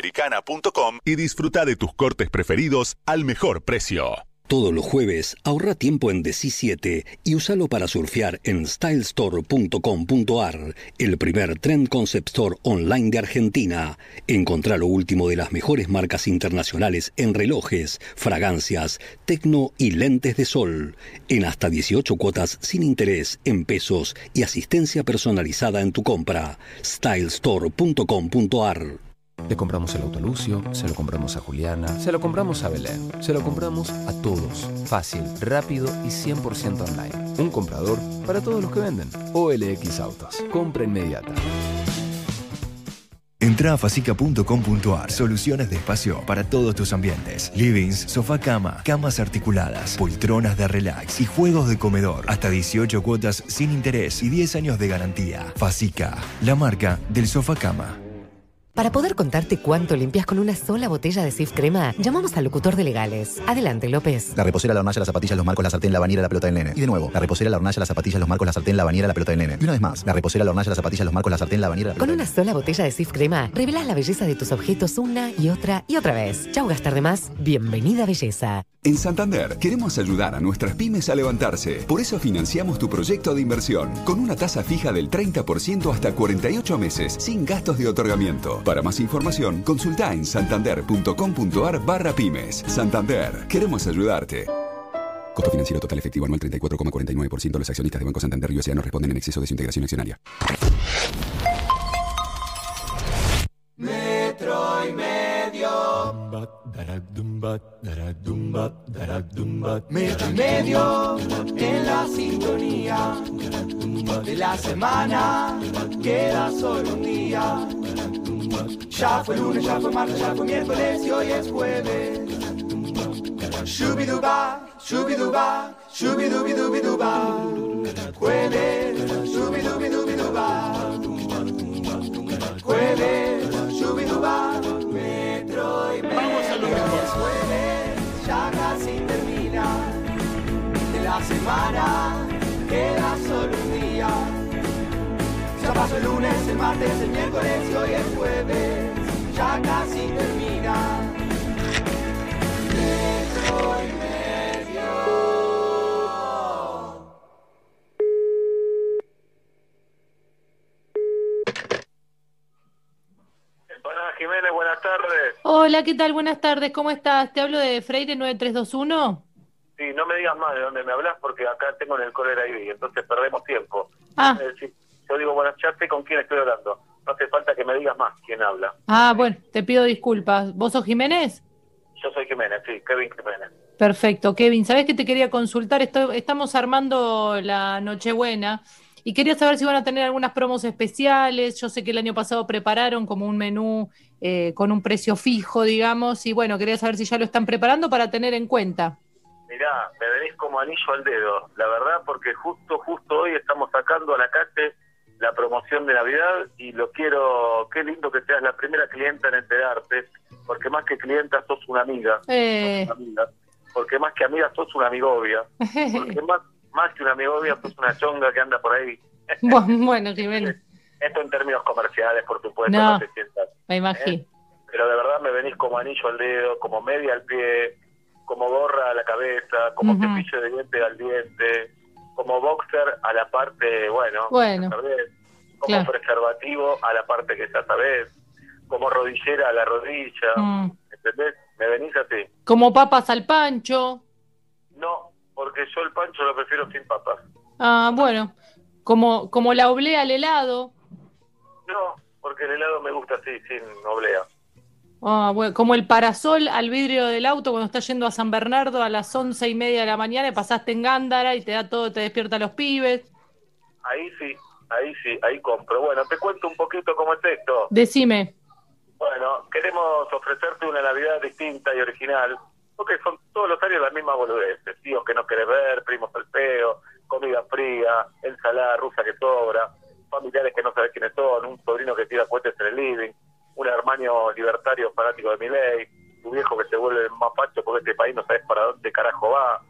americana.com y disfruta de tus cortes preferidos al mejor precio. Todos los jueves ahorra tiempo en DC 7 y úsalo para surfear en stylestore.com.ar, el primer trend concept store online de Argentina. Encontrá lo último de las mejores marcas internacionales en relojes, fragancias, tecno y lentes de sol, en hasta 18 cuotas sin interés en pesos y asistencia personalizada en tu compra. stylestore.com.ar le compramos el auto Lucio, se lo compramos a Juliana, se lo compramos a Belén, se lo compramos a todos. Fácil, rápido y 100% online. Un comprador para todos los que venden. OLX Autos. Compra inmediata. Entra a facica.com.ar. Soluciones de espacio para todos tus ambientes. Livings, sofá cama, camas articuladas, poltronas de relax y juegos de comedor. Hasta 18 cuotas sin interés y 10 años de garantía. Facica, la marca del sofá cama. Para poder contarte cuánto limpias con una sola botella de Sif Crema, llamamos al locutor de legales. Adelante, López. La reposera, la hornalla, las zapatillas, los marcos, la sartén, la bañera, la pelota del nene. Y de nuevo, la reposera, la hornalla, las zapatillas, los marcos, la sartén, la bañera, la pelota del nene. Y una vez más, la reposera, la hornalla, las zapatillas, los marcos, la sartén, la bañera, la pelota Con una sola botella de Sif Crema, revelas la belleza de tus objetos una y otra y otra vez. Chau, gastar de más. Bienvenida, belleza. En Santander queremos ayudar a nuestras pymes a levantarse. Por eso financiamos tu proyecto de inversión con una tasa fija del 30% hasta 48 meses, sin gastos de otorgamiento. Para más información, consulta en santander.com.ar barra pymes. Santander, queremos ayudarte. Costo financiero total efectivo anual 34,49%. Los accionistas de Banco Santander y USA no responden en exceso de su integración accionaria. Medio. Y medio en la sintonía de la semana. Queda solo un día. Ya fue lunes, ya fue martes, ya fue miércoles y hoy es jueves. Shubiduba, shubiduba, shubidubidubiduba. Jueves, shubidubidubiduba. Jueves, shubiduba, y medio. Es jueves, ya casi termina. De la semana queda solo un día. Ya pasó el lunes, el martes, el miércoles y hoy es jueves. Ya casi termina. Y tardes. Hola, ¿qué tal? Buenas tardes, ¿cómo estás? Te hablo de Freire 9321. Sí, no me digas más de dónde me hablas porque acá tengo en el Caller ID, entonces perdemos tiempo. Ah. Decir, yo digo, bueno, ya sé con quién estoy hablando. No hace falta que me digas más quién habla. Ah, bueno, te pido disculpas. ¿Vos sos Jiménez? Yo soy Jiménez, sí, Kevin Jiménez. Perfecto, Kevin. ¿Sabés que te quería consultar? Estamos armando la Nochebuena y quería saber si van a tener algunas promos especiales. Yo sé que el año pasado prepararon como un menú eh, con un precio fijo, digamos, y bueno, quería saber si ya lo están preparando para tener en cuenta. Mirá, me venís como anillo al dedo, la verdad, porque justo, justo hoy estamos sacando a la calle la promoción de Navidad y lo quiero, qué lindo que seas la primera clienta en enterarte, porque más que clienta sos una amiga, Eh, sos una amiga, porque más que amiga sos una amigovia, porque más, más que una amigovia sos una chonga que anda por ahí. bu- bueno, Jiménez, Esto en términos comerciales, por supuesto, No. no, te sientas. me imagino. Pero de verdad me venís como anillo al dedo, como media al pie, como gorra a la cabeza, como Ujú. cepillo de diente al diente, como boxer a la parte, bueno, Bueno. sabés, como Claro. preservativo a la parte que ya sabés, como rodillera a la rodilla, Mm. ¿entendés? Me venís así. Como papas al pancho. Porque yo el pancho lo prefiero sin papas. Ah, bueno, como, como la oblea al helado. No, porque el helado me gusta así, sin oblea. Ah, bueno, como el parasol al vidrio del auto cuando estás yendo a San Bernardo a las once y media de la mañana y pasaste en Gándara y te da todo, te despierta los pibes. Ahí sí, ahí sí, ahí compro. Bueno, te cuento un poquito cómo es esto. Decime. Bueno, queremos ofrecerte una Navidad distinta y original, porque son todos los años las mismas boludeces. Tíos que no querés ver, primos al peo, comida fría, ensalada rusa que sobra, familiares que no sabes quiénes son, un sobrino que tira cohetes en el living, un hermano libertario fanático de mi ley, tu viejo que se vuelve más pacho porque este país no sabes para dónde carajo va.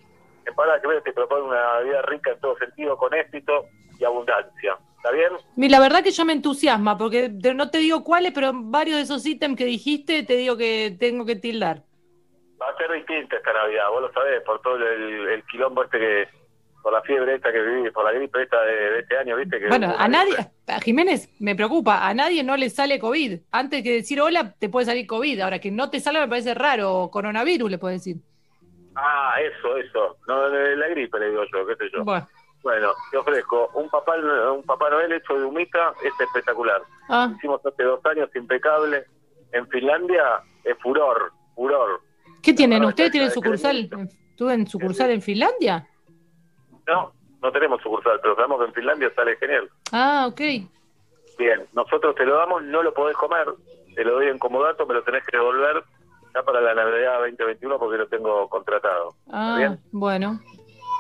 En Parada que te propone una vida rica en todo sentido, con éxito y abundancia. ¿Está bien? La verdad que yo me entusiasma, porque no te digo cuáles, pero varios de esos ítems que dijiste te digo que tengo que tildar. Va a ser distinta esta Navidad, vos lo sabés, por todo el, el quilombo este que, por la fiebre esta que viví, por la gripe esta de, de este año, ¿viste? Que Bueno, a nadie, a Jiménez me preocupa, a nadie no le sale COVID. Antes que decir hola, te puede salir COVID. Ahora que no te salga me parece raro, coronavirus le puedes decir. Ah, eso, eso. No, la gripe le digo yo, qué sé yo. Bueno, Bueno, te ofrezco un papá, un papá Noel hecho de humita, es espectacular. ah, Hicimos hace dos años impecable. En Finlandia es furor, furor. ¿Qué tienen? ¿Ustedes tienen sucursal? crédito. ¿Tú en sucursal en Finlandia? No, no tenemos sucursal, pero sabemos que en Finlandia sale genial. Ah, ok. Bien, nosotros te lo damos, no lo podés comer, te lo doy en comodato, me lo tenés que devolver ya para la Navidad 2021 porque lo tengo contratado. Ah, bien? bueno.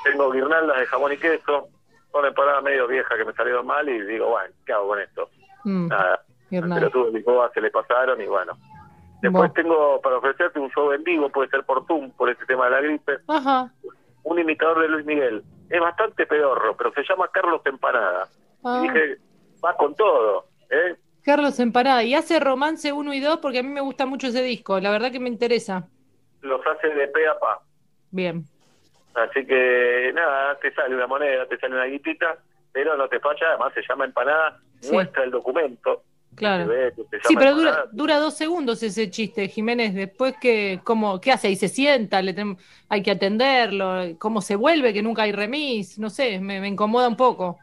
Tengo guirnaldas de jamón y queso, son empanadas medio viejas que me salieron mal y digo, bueno, ¿qué hago con esto? Mm, Nada, pero tuve Lisboa, se le pasaron y bueno. Después Bueno. tengo para ofrecerte un show en vivo, puede ser por Zoom, por este tema de la gripe, Ajá. un imitador de Luis Miguel. Es bastante pedorro, pero se llama Carlos Empanada. Ah. Y dije, va con todo, ¿eh? Carlos Empanada. Y hace romance 1 y 2 porque a mí me gusta mucho ese disco. La verdad que me interesa. Los hace de pe a pa. Bien. Así que nada, te sale una moneda, te sale una guitita, pero no te falla, además se llama empanada, Sí. muestra el documento. Claro. ve Sí, pero dura, dura dos segundos ese chiste, Jiménez. Después, que, cómo, ¿qué hace? Ahí se sienta, le tem- hay que atenderlo. ¿Cómo se vuelve? Que nunca hay remis. No sé, me, me incomoda un poco.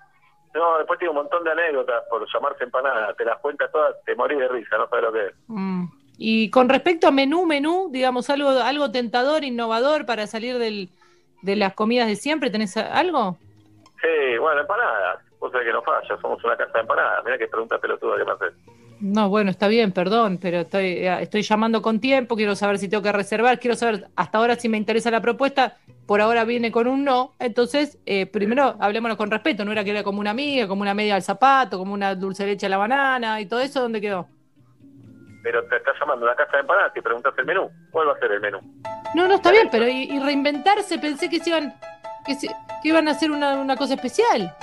No, después tiene un montón de anécdotas por llamarse empanada, te las cuentas todas, te morís de risa, no sabes lo que es. Mm. Y con respecto a menú, menú, digamos, algo, algo tentador, innovador para salir del, de las comidas de siempre, ¿tenés algo? Sí, bueno, empanadas, vos sabés que no falla, somos una casa de empanadas, mirá que pregunta pelotuda que me haces. No, bueno, está bien, perdón, pero estoy, eh, estoy llamando con tiempo, quiero saber si tengo que reservar, quiero saber hasta ahora si me interesa la propuesta, por ahora viene con un no, entonces eh, primero hablémonos con respeto, no era que era como una amiga, como una media al zapato, como una dulce de leche a la banana y todo eso, ¿dónde quedó? Pero te estás llamando a una casa de empanadas y preguntas el menú, ¿cuál va a ser el menú? No, no, está bien, pero y, y reinventarse, pensé que se iban, que, se- que iban a hacer una, una cosa especial.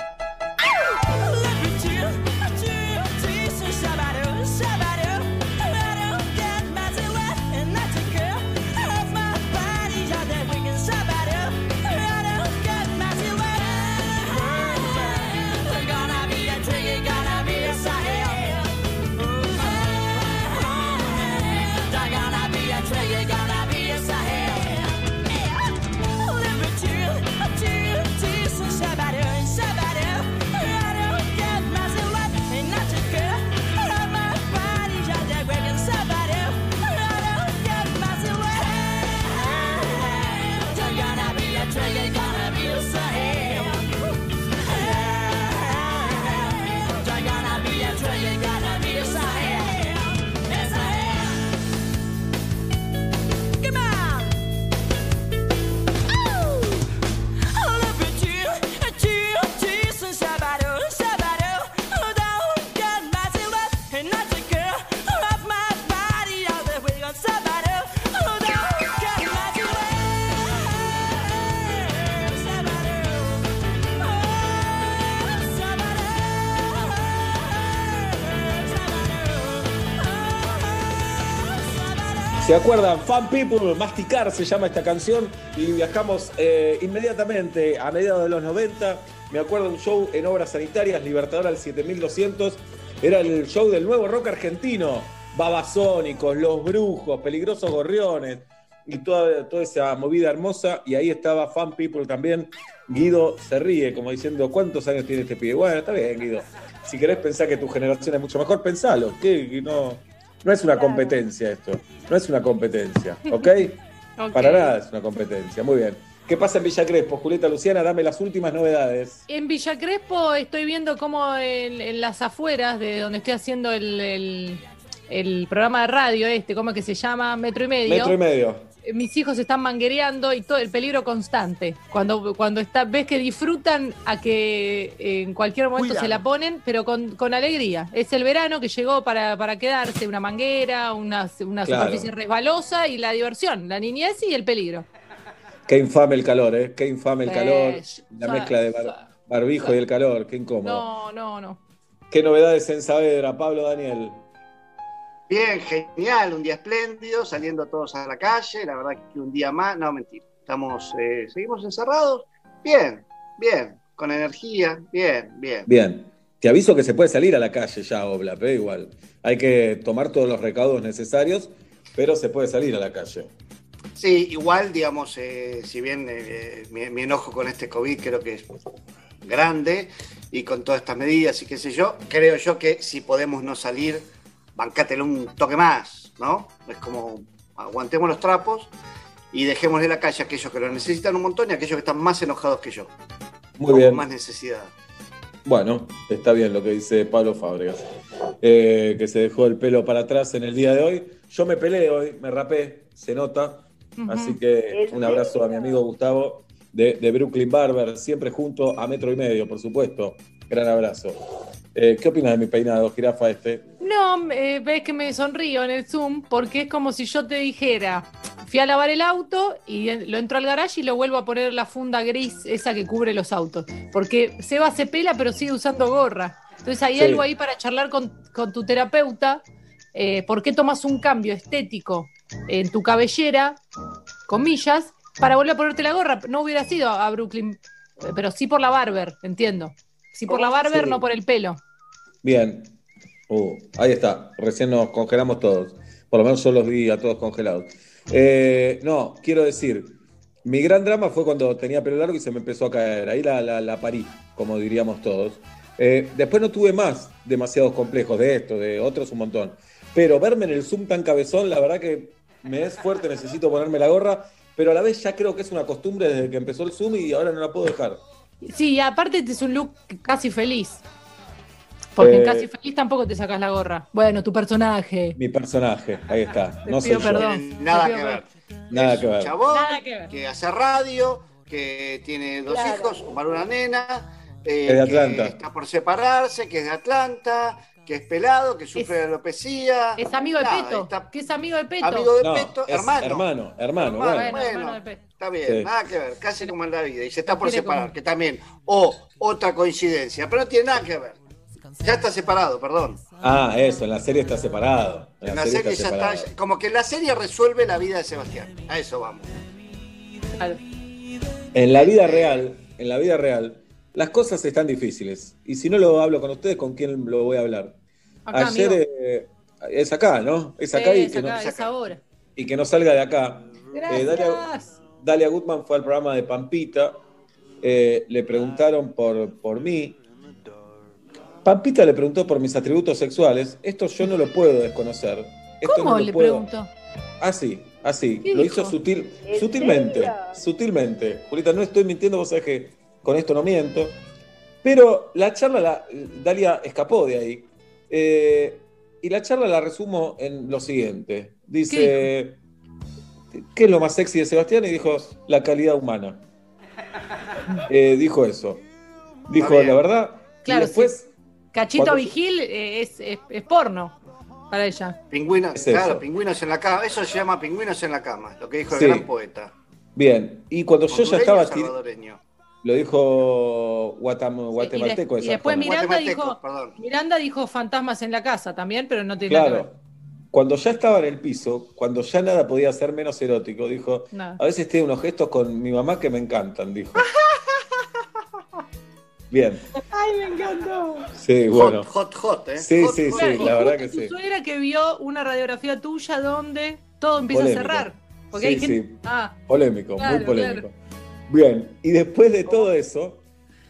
¿Se acuerdan? Fan People, Masticar se llama esta canción y viajamos eh, inmediatamente a mediados de los 90. Me acuerdo un show en Obras Sanitarias, Libertador al 7200. Era el show del nuevo rock argentino. Babasónicos, Los Brujos, Peligrosos Gorriones y toda, toda esa movida hermosa. Y ahí estaba Fan People también. Guido se ríe como diciendo, ¿cuántos años tiene este pibe? Bueno, está bien, Guido. Si querés pensar que tu generación es mucho mejor, pensalo. Que no, no es una competencia esto. No es una competencia, ¿ok? Ok. Para nada es una competencia. Muy bien. ¿Qué pasa en Villa Crespo? Julieta Luciana, dame las últimas novedades. En Villa Crespo estoy viendo cómo en, en las afueras de donde estoy haciendo el, el- el programa de radio este, ¿cómo es que se llama? Metro y medio. Metro y medio. Eh, Mis hijos están manguereando y todo el peligro constante. Cuando, cuando está, ves que disfrutan a que eh, en cualquier momento Cuidado. se la ponen, pero con, con alegría. Es el verano que llegó para, para quedarse, una manguera, una, una Claro. superficie resbalosa y la diversión, la niñez y el peligro. Qué infame el calor, ¿eh? Qué infame el Sí, calor. La mezcla de bar- Barbijo y el calor, qué incómodo. No, no, no. ¿Qué novedades en Saavedra, Pablo Daniel? Bien, genial, un día espléndido, saliendo todos a la calle, la verdad que un día más, no, mentira, estamos, eh, seguimos encerrados, bien, bien, con energía, bien, bien. Bien. Te aviso que se puede salir a la calle ya, Oblap, ¿eh? igual. Hay que tomar todos los recaudos necesarios, pero se puede salir a la calle. Sí, igual, digamos, eh, si bien eh, mi, mi enojo con este COVID creo que es grande y con todas estas medidas y qué sé yo, creo yo que si podemos no salir, bancátelo un toque más, ¿no? Es como aguantemos los trapos y dejemos de la calle a aquellos que lo necesitan un montón y a aquellos que están más enojados que yo. Muy con bien. más necesidad. Bueno, está bien lo que dice Pablo Fábregas, eh, que se dejó el pelo para atrás en el día de hoy. Yo me peleé hoy, me rapé, se nota. Así que un abrazo a mi amigo Gustavo de, de Brooklyn Barber, siempre junto a metro y medio, por supuesto. Gran abrazo. Eh, ¿Qué opinas de mi peinado, jirafa este? No, eh, ves que me sonrío en el Zoom porque es como si yo te dijera, fui a lavar el auto y en- lo entro al garage y lo vuelvo a poner la funda gris, esa que cubre los autos. Porque Seba se pela pero sigue usando gorra. Entonces hay Sí. algo ahí para charlar con, con tu terapeuta. eh, ¿Por qué tomas un cambio estético en tu cabellera, comillas, para volver a ponerte la gorra? No hubiera sido a Brooklyn, eh, pero sí por la barber, entiendo. Sí por la barber, Sí. no por el pelo. Bien. Uh, ahí está. Recién nos congelamos todos. Por lo menos yo los vi a todos congelados. Eh, no, quiero decir, mi gran drama fue cuando tenía pelo largo y se me empezó a caer. Ahí la, la, la parí, como diríamos todos. Eh, después no tuve más demasiados complejos de esto, de otros un montón. Pero verme en el Zoom tan cabezón, la verdad que me es fuerte, necesito ponerme la gorra. Pero a la vez ya creo que es una costumbre desde que empezó el Zoom y ahora no la puedo dejar. Sí, aparte es un look casi feliz. Porque en Eh, casi feliz tampoco te sacas la gorra. Bueno, tu personaje. Mi personaje, ahí está. No yo. perdón. Nada que ver. Nada que ver. Chabón Nada que ver. que hace radio, que tiene dos hijos, varón y una nena, eh, Es de Atlanta. que está por separarse, que es de Atlanta, que es pelado, que sufre de alopecia. Es amigo de Peto. está- Que es amigo de Peto. Amigo de No, Peto, es hermano. Hermano, hermano, Hermano, bueno. bueno, hermano de Peto. está bien, Sí. nada que ver, casi como en la vida. Y se está por separar, como- que también. O otra coincidencia, pero no tiene nada que ver. Ya está separado, perdón. Ah, eso, en la serie está separado. En la, En la serie, serie está ya separado. está, como que la serie resuelve la vida de Sebastián. A eso vamos. Claro. En la vida real, en la vida real, las cosas están difíciles. Y si no lo hablo con ustedes, ¿con quién lo voy a hablar? Acá, Ayer eh, es acá, ¿no? Es acá, y, Es que acá, no, es ahora. y que no salga de acá. Eh, Dalia, Gracias. Dalia Gutman fue al programa de Pampita. eh, le preguntaron por, por mí. Pampita le preguntó por mis atributos sexuales. Esto yo no lo puedo desconocer. Esto ¿Cómo no lo le puedo- pregunto? Así, así. ¿Qué Lo dijo? hizo sutil, ¿En sutilmente. serio? Sutilmente. Julita, no estoy mintiendo, vos sabés que con esto no miento. Pero la charla, la, Dalia escapó de ahí. Eh, y la charla la resumo en lo siguiente. Dice, ¿qué es lo más sexy de Sebastián? Y dijo, la calidad humana. Eh, dijo eso. Dijo, la verdad. Claro, y después, Cachito cuando- Vigil eh, es, es, es porno para ella. Pingüinos, Es eso. claro, pingüinos en la cama. Eso se llama pingüinos en la cama, lo que dijo Sí. el gran poeta. bien. Y cuando yo ya estaba... Lo dijo guatam- Y, de- guatemalteco. y después. Miranda dijo, perdón. Miranda dijo fantasmas en la casa también, pero no tiene nada que Claro. ver. Cuando ya estaba en el piso, cuando ya nada podía ser menos erótico, dijo, a veces tiene unos gestos con mi mamá que me encantan, dijo. Bien, Ay, me encantó. sí, bueno. Hot, hot, hot, ¿eh? Sí, Hot, sí, hot, sí, la verdad que Tu sí. suegra que vio una radiografía tuya donde todo empieza Polémico. a cerrar. Porque Sí, hay gente. sí. Ah, Polémico, Claro, muy polémico. Bien, y después de todo eso,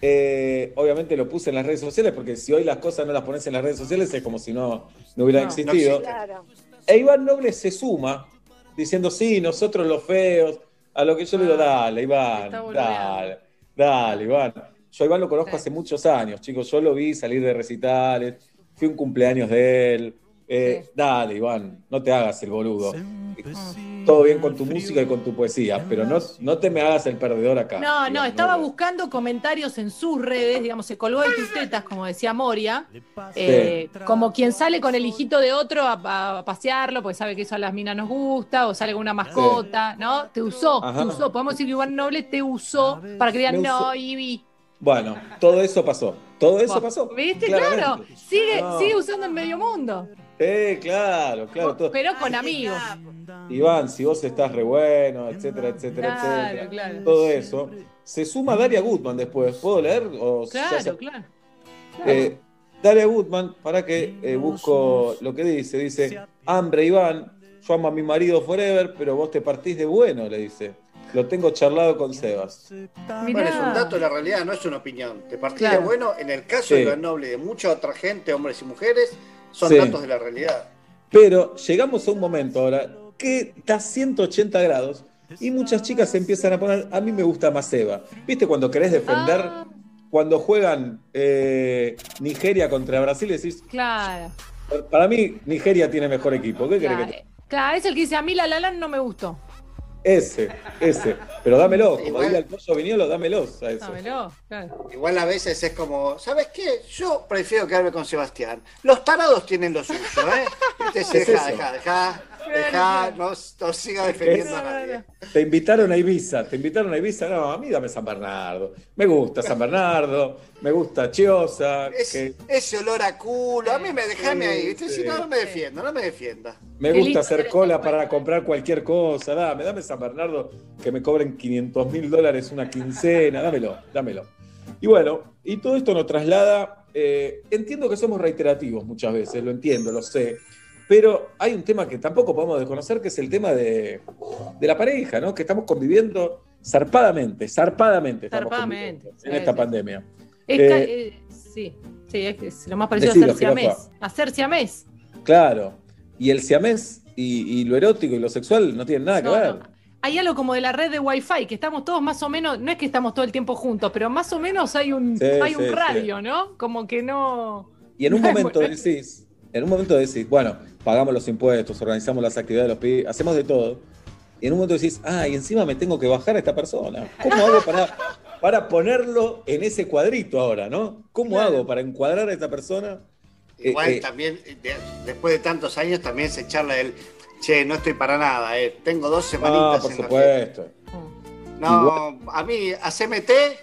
eh, obviamente lo puse en las redes sociales, porque si hoy las cosas no las pones en las redes sociales es como si no, no hubieran No, no existido. E Iván Noble se suma diciendo, sí, nosotros los feos, a lo que yo le digo, dale, Iván, dale, dale, Iván. Yo a Iván lo conozco hace muchos años, chicos, yo lo vi salir de recitales, fui a un cumpleaños de él. Eh, Dale, Iván, no te hagas el boludo. Todo bien con tu música y con tu poesía, pero no, no te me hagas el perdedor acá. no, no, estaba buscando comentarios en sus redes, digamos, se colgó de tus tetas, como decía Moria, eh, como quien sale con el hijito de otro a, a pasearlo, porque sabe que eso a las minas nos gusta, o sale con una mascota, ¿no? Te usó, Ajá. te usó. Podemos decir que Iván Noble te usó para que digan, no, Ivy. Bueno, todo eso pasó. Todo eso pasó. ¿Viste? Claro. Sigue, No. sigue usando en medio mundo. Eh, claro, claro. todo. Pero con amigos. Iván, si vos estás re bueno, etcétera, etcétera, Claro, etcétera. claro. Todo eso. Se suma Daria Gutman después. ¿Puedo leer? O Claro, claro. Eh, Daria Gutman, para que eh, busco lo que dice. Dice, hambre Iván, yo amo a mi marido forever, pero vos te partís de bueno, le dice. Lo tengo charlado con Sebas. Bueno, es un dato de la realidad, no es una opinión. Te Claro. de bueno, en el caso Sí. de Iván Noble y de mucha otra gente, hombres y mujeres, son Sí. datos de la realidad. Pero llegamos a un momento ahora que está 180 grados y muchas chicas se empiezan a poner, a mí me gusta más Eva. ¿Viste cuando querés defender, Ah. cuando juegan eh, Nigeria contra Brasil, decís, Claro. para mí Nigeria tiene mejor equipo. ¿Qué querés Claro, que te- Claro, es el que dice, a mí la Lalan no me gustó. Ese, ese. Pero dámelo, como Igual- diga el pollo Viñolo, dámelos a eso. Dámelo, claro. Igual a veces es como, ¿sabes qué? Yo prefiero quedarme con Sebastián. Los tarados tienen lo suyo, ¿eh? Viste, se Es deja, eso. deja, deja, deja, no, no siga defendiendo a nadie. Te invitaron a Ibiza, te invitaron a Ibiza, no, a mí dame San Bernardo. Me gusta San Bernardo, me gusta Chiosa, Es- que ese olor a culo, a mí me dejame ahí, ¿viste? Si no, no me defienda, no me defienda. me gusta hacer cola para comprar cualquier cosa. Dame, dame San Bernardo, que me cobren 500 mil dólares una quincena, dámelo, dámelo. Y bueno, y todo esto nos traslada, eh, entiendo que somos reiterativos muchas veces, lo entiendo, lo sé, pero hay un tema que tampoco podemos desconocer, que es el tema de, de la pareja, ¿no? Que estamos conviviendo zarpadamente, zarpadamente, estamos Zarpadamente, conviviendo sí, en esta sí. pandemia. Es Eh, eh, sí, sí, es, lo más parecido a hacer jirafa. siamés. Hacer siamés. Claro, y el siamés y, y lo erótico y lo sexual no tienen nada que ver. no. Hay algo como de la red de Wi-Fi, que estamos todos más o menos, no es que estamos todo el tiempo juntos, pero más o menos hay un, Sí, hay un sí, radio, ¿no? Como que no. Y en un No momento decís, en un momento decís, bueno, pagamos los impuestos, organizamos las actividades de los pibes, hacemos de todo. Y en un momento decís, ah, y encima me tengo que bajar a esta persona. ¿Cómo hago para, para ponerlo en ese cuadrito ahora, no? ¿Cómo hago para encuadrar a esta persona? Eh, Igual eh, también, eh, de- después de tantos años, también se charla el, che, no estoy para nada, eh, tengo dos semanitas no, por en supuesto. No, a mí, haceme té,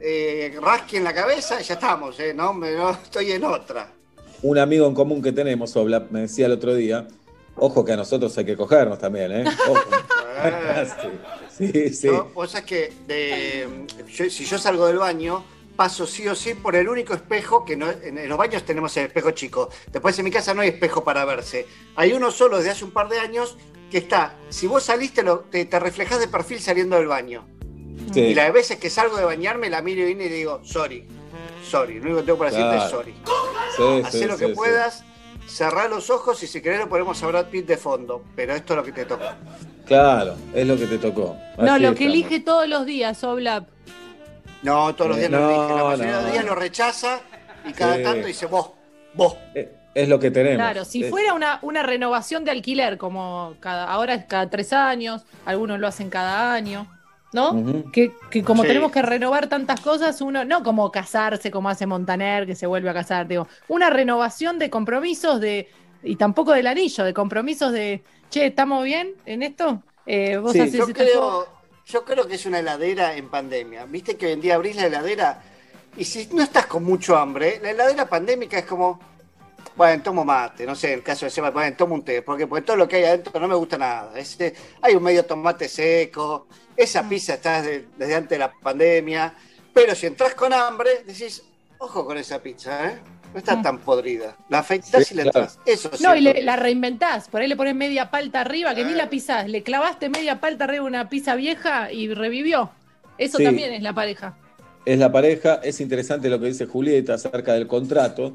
eh, rasqui en la cabeza y ya estamos, eh, no, me- no estoy en otra. Un amigo en común que tenemos, Obla, me decía el otro día, ojo que a nosotros hay que cogernos también, ¿eh? Ojo. sí, sí, sí. Yo, vos sabés que de- yo- si yo salgo del baño, paso sí o sí por el único espejo que no, en, los baños tenemos el espejo chico. Después en mi casa no hay espejo para verse. Hay uno solo desde hace un par de años que está, si vos saliste, lo- te, te reflejás de perfil saliendo del baño. Sí. Y las veces que salgo de bañarme, la miro y digo, sorry, sorry. Lo único que tengo para decirte es sorry. Hacé lo que puedas, cerrá los ojos y si querés lo ponemos a Brad Pitt de fondo. Pero esto es lo que te toca. Claro, es lo que te tocó. No, lo que estamos. elige todos los días, Oblap. No, todos los días no, No, lo dije. La mayoría de los días lo rechaza y cada Sí. tanto dice vos, vos. Eh, Es lo que tenemos. Claro, si Es- fuera una, una renovación de alquiler, como cada, ahora es cada tres años, algunos lo hacen cada año, ¿no? Que, que como Sí. tenemos que renovar tantas cosas, uno, no como casarse como hace Montaner, que se vuelve a casar, digo, una renovación de compromisos de, y tampoco del anillo, de compromisos de, che, ¿estamos bien en esto? Eh, vos Sí, haces Yo creo, yo creo que es una heladera en pandemia. Viste que hoy en día abrís la heladera y si no estás con mucho hambre, la heladera pandémica es como, bueno, tomo mate, no sé, en el caso de Seba, bueno, tomo un té, porque, porque todo lo que hay adentro no me gusta nada. Este, hay un medio tomate seco, esa pizza está desde, desde antes de la pandemia, pero si entras con hambre, decís, ojo con esa pizza, ¿eh? No está Mm. tan podrida. La afeitás Sí, y la claro. entras. Eso sí. No, y le- la reinventás, por ahí le pones media palta arriba, que ni la pisás, le clavaste media palta arriba a una pizza vieja y revivió. Eso Sí. también es la pareja. es la pareja. Es interesante lo que dice Julieta acerca del contrato,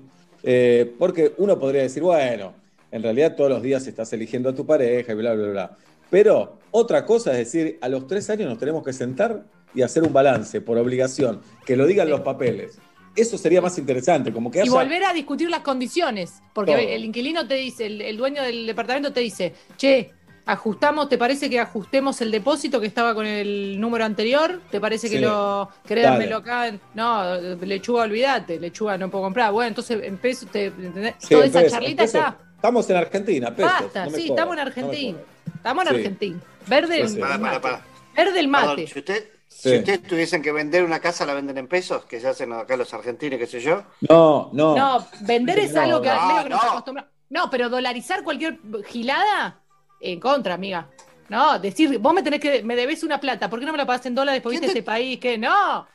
eh, porque uno podría decir, bueno, en realidad todos los días estás eligiendo a tu pareja y bla, bla, bla. Pero otra cosa es decir, a los tres años nos tenemos que sentar y hacer un balance por obligación, que lo digan los papeles. Eso sería más interesante, como que Y volver a discutir las condiciones, porque Todo. el inquilino te dice, el, el dueño del departamento te dice, che, ajustamos, ¿te parece que ajustemos el depósito que estaba con el número anterior? ¿Te parece que Sí. lo dármelo acá? No, lechuga, olvídate, lechuga no puedo comprar. Bueno, entonces en pesos, te, ¿entendés? Sí, toda esa charlita está. Estamos en Argentina, pesos. Basta, no sí, estamos en Argentina. Estamos en Sí. Argentina. Verde el. Para, para, para. Verde el Perdón, mate. si usted, Si ustedes tuviesen que vender una casa, ¿la venden en pesos? Que se hacen acá los argentinos, qué sé yo. No, no. No, vender es No, algo que, no, medio que nos no. acostumbramos. No, pero dolarizar cualquier gilada, en contra, amiga. No, decir, vos me tenés que, me debes una plata, ¿por qué no me la pagás en dólares? Porque viste este país que no.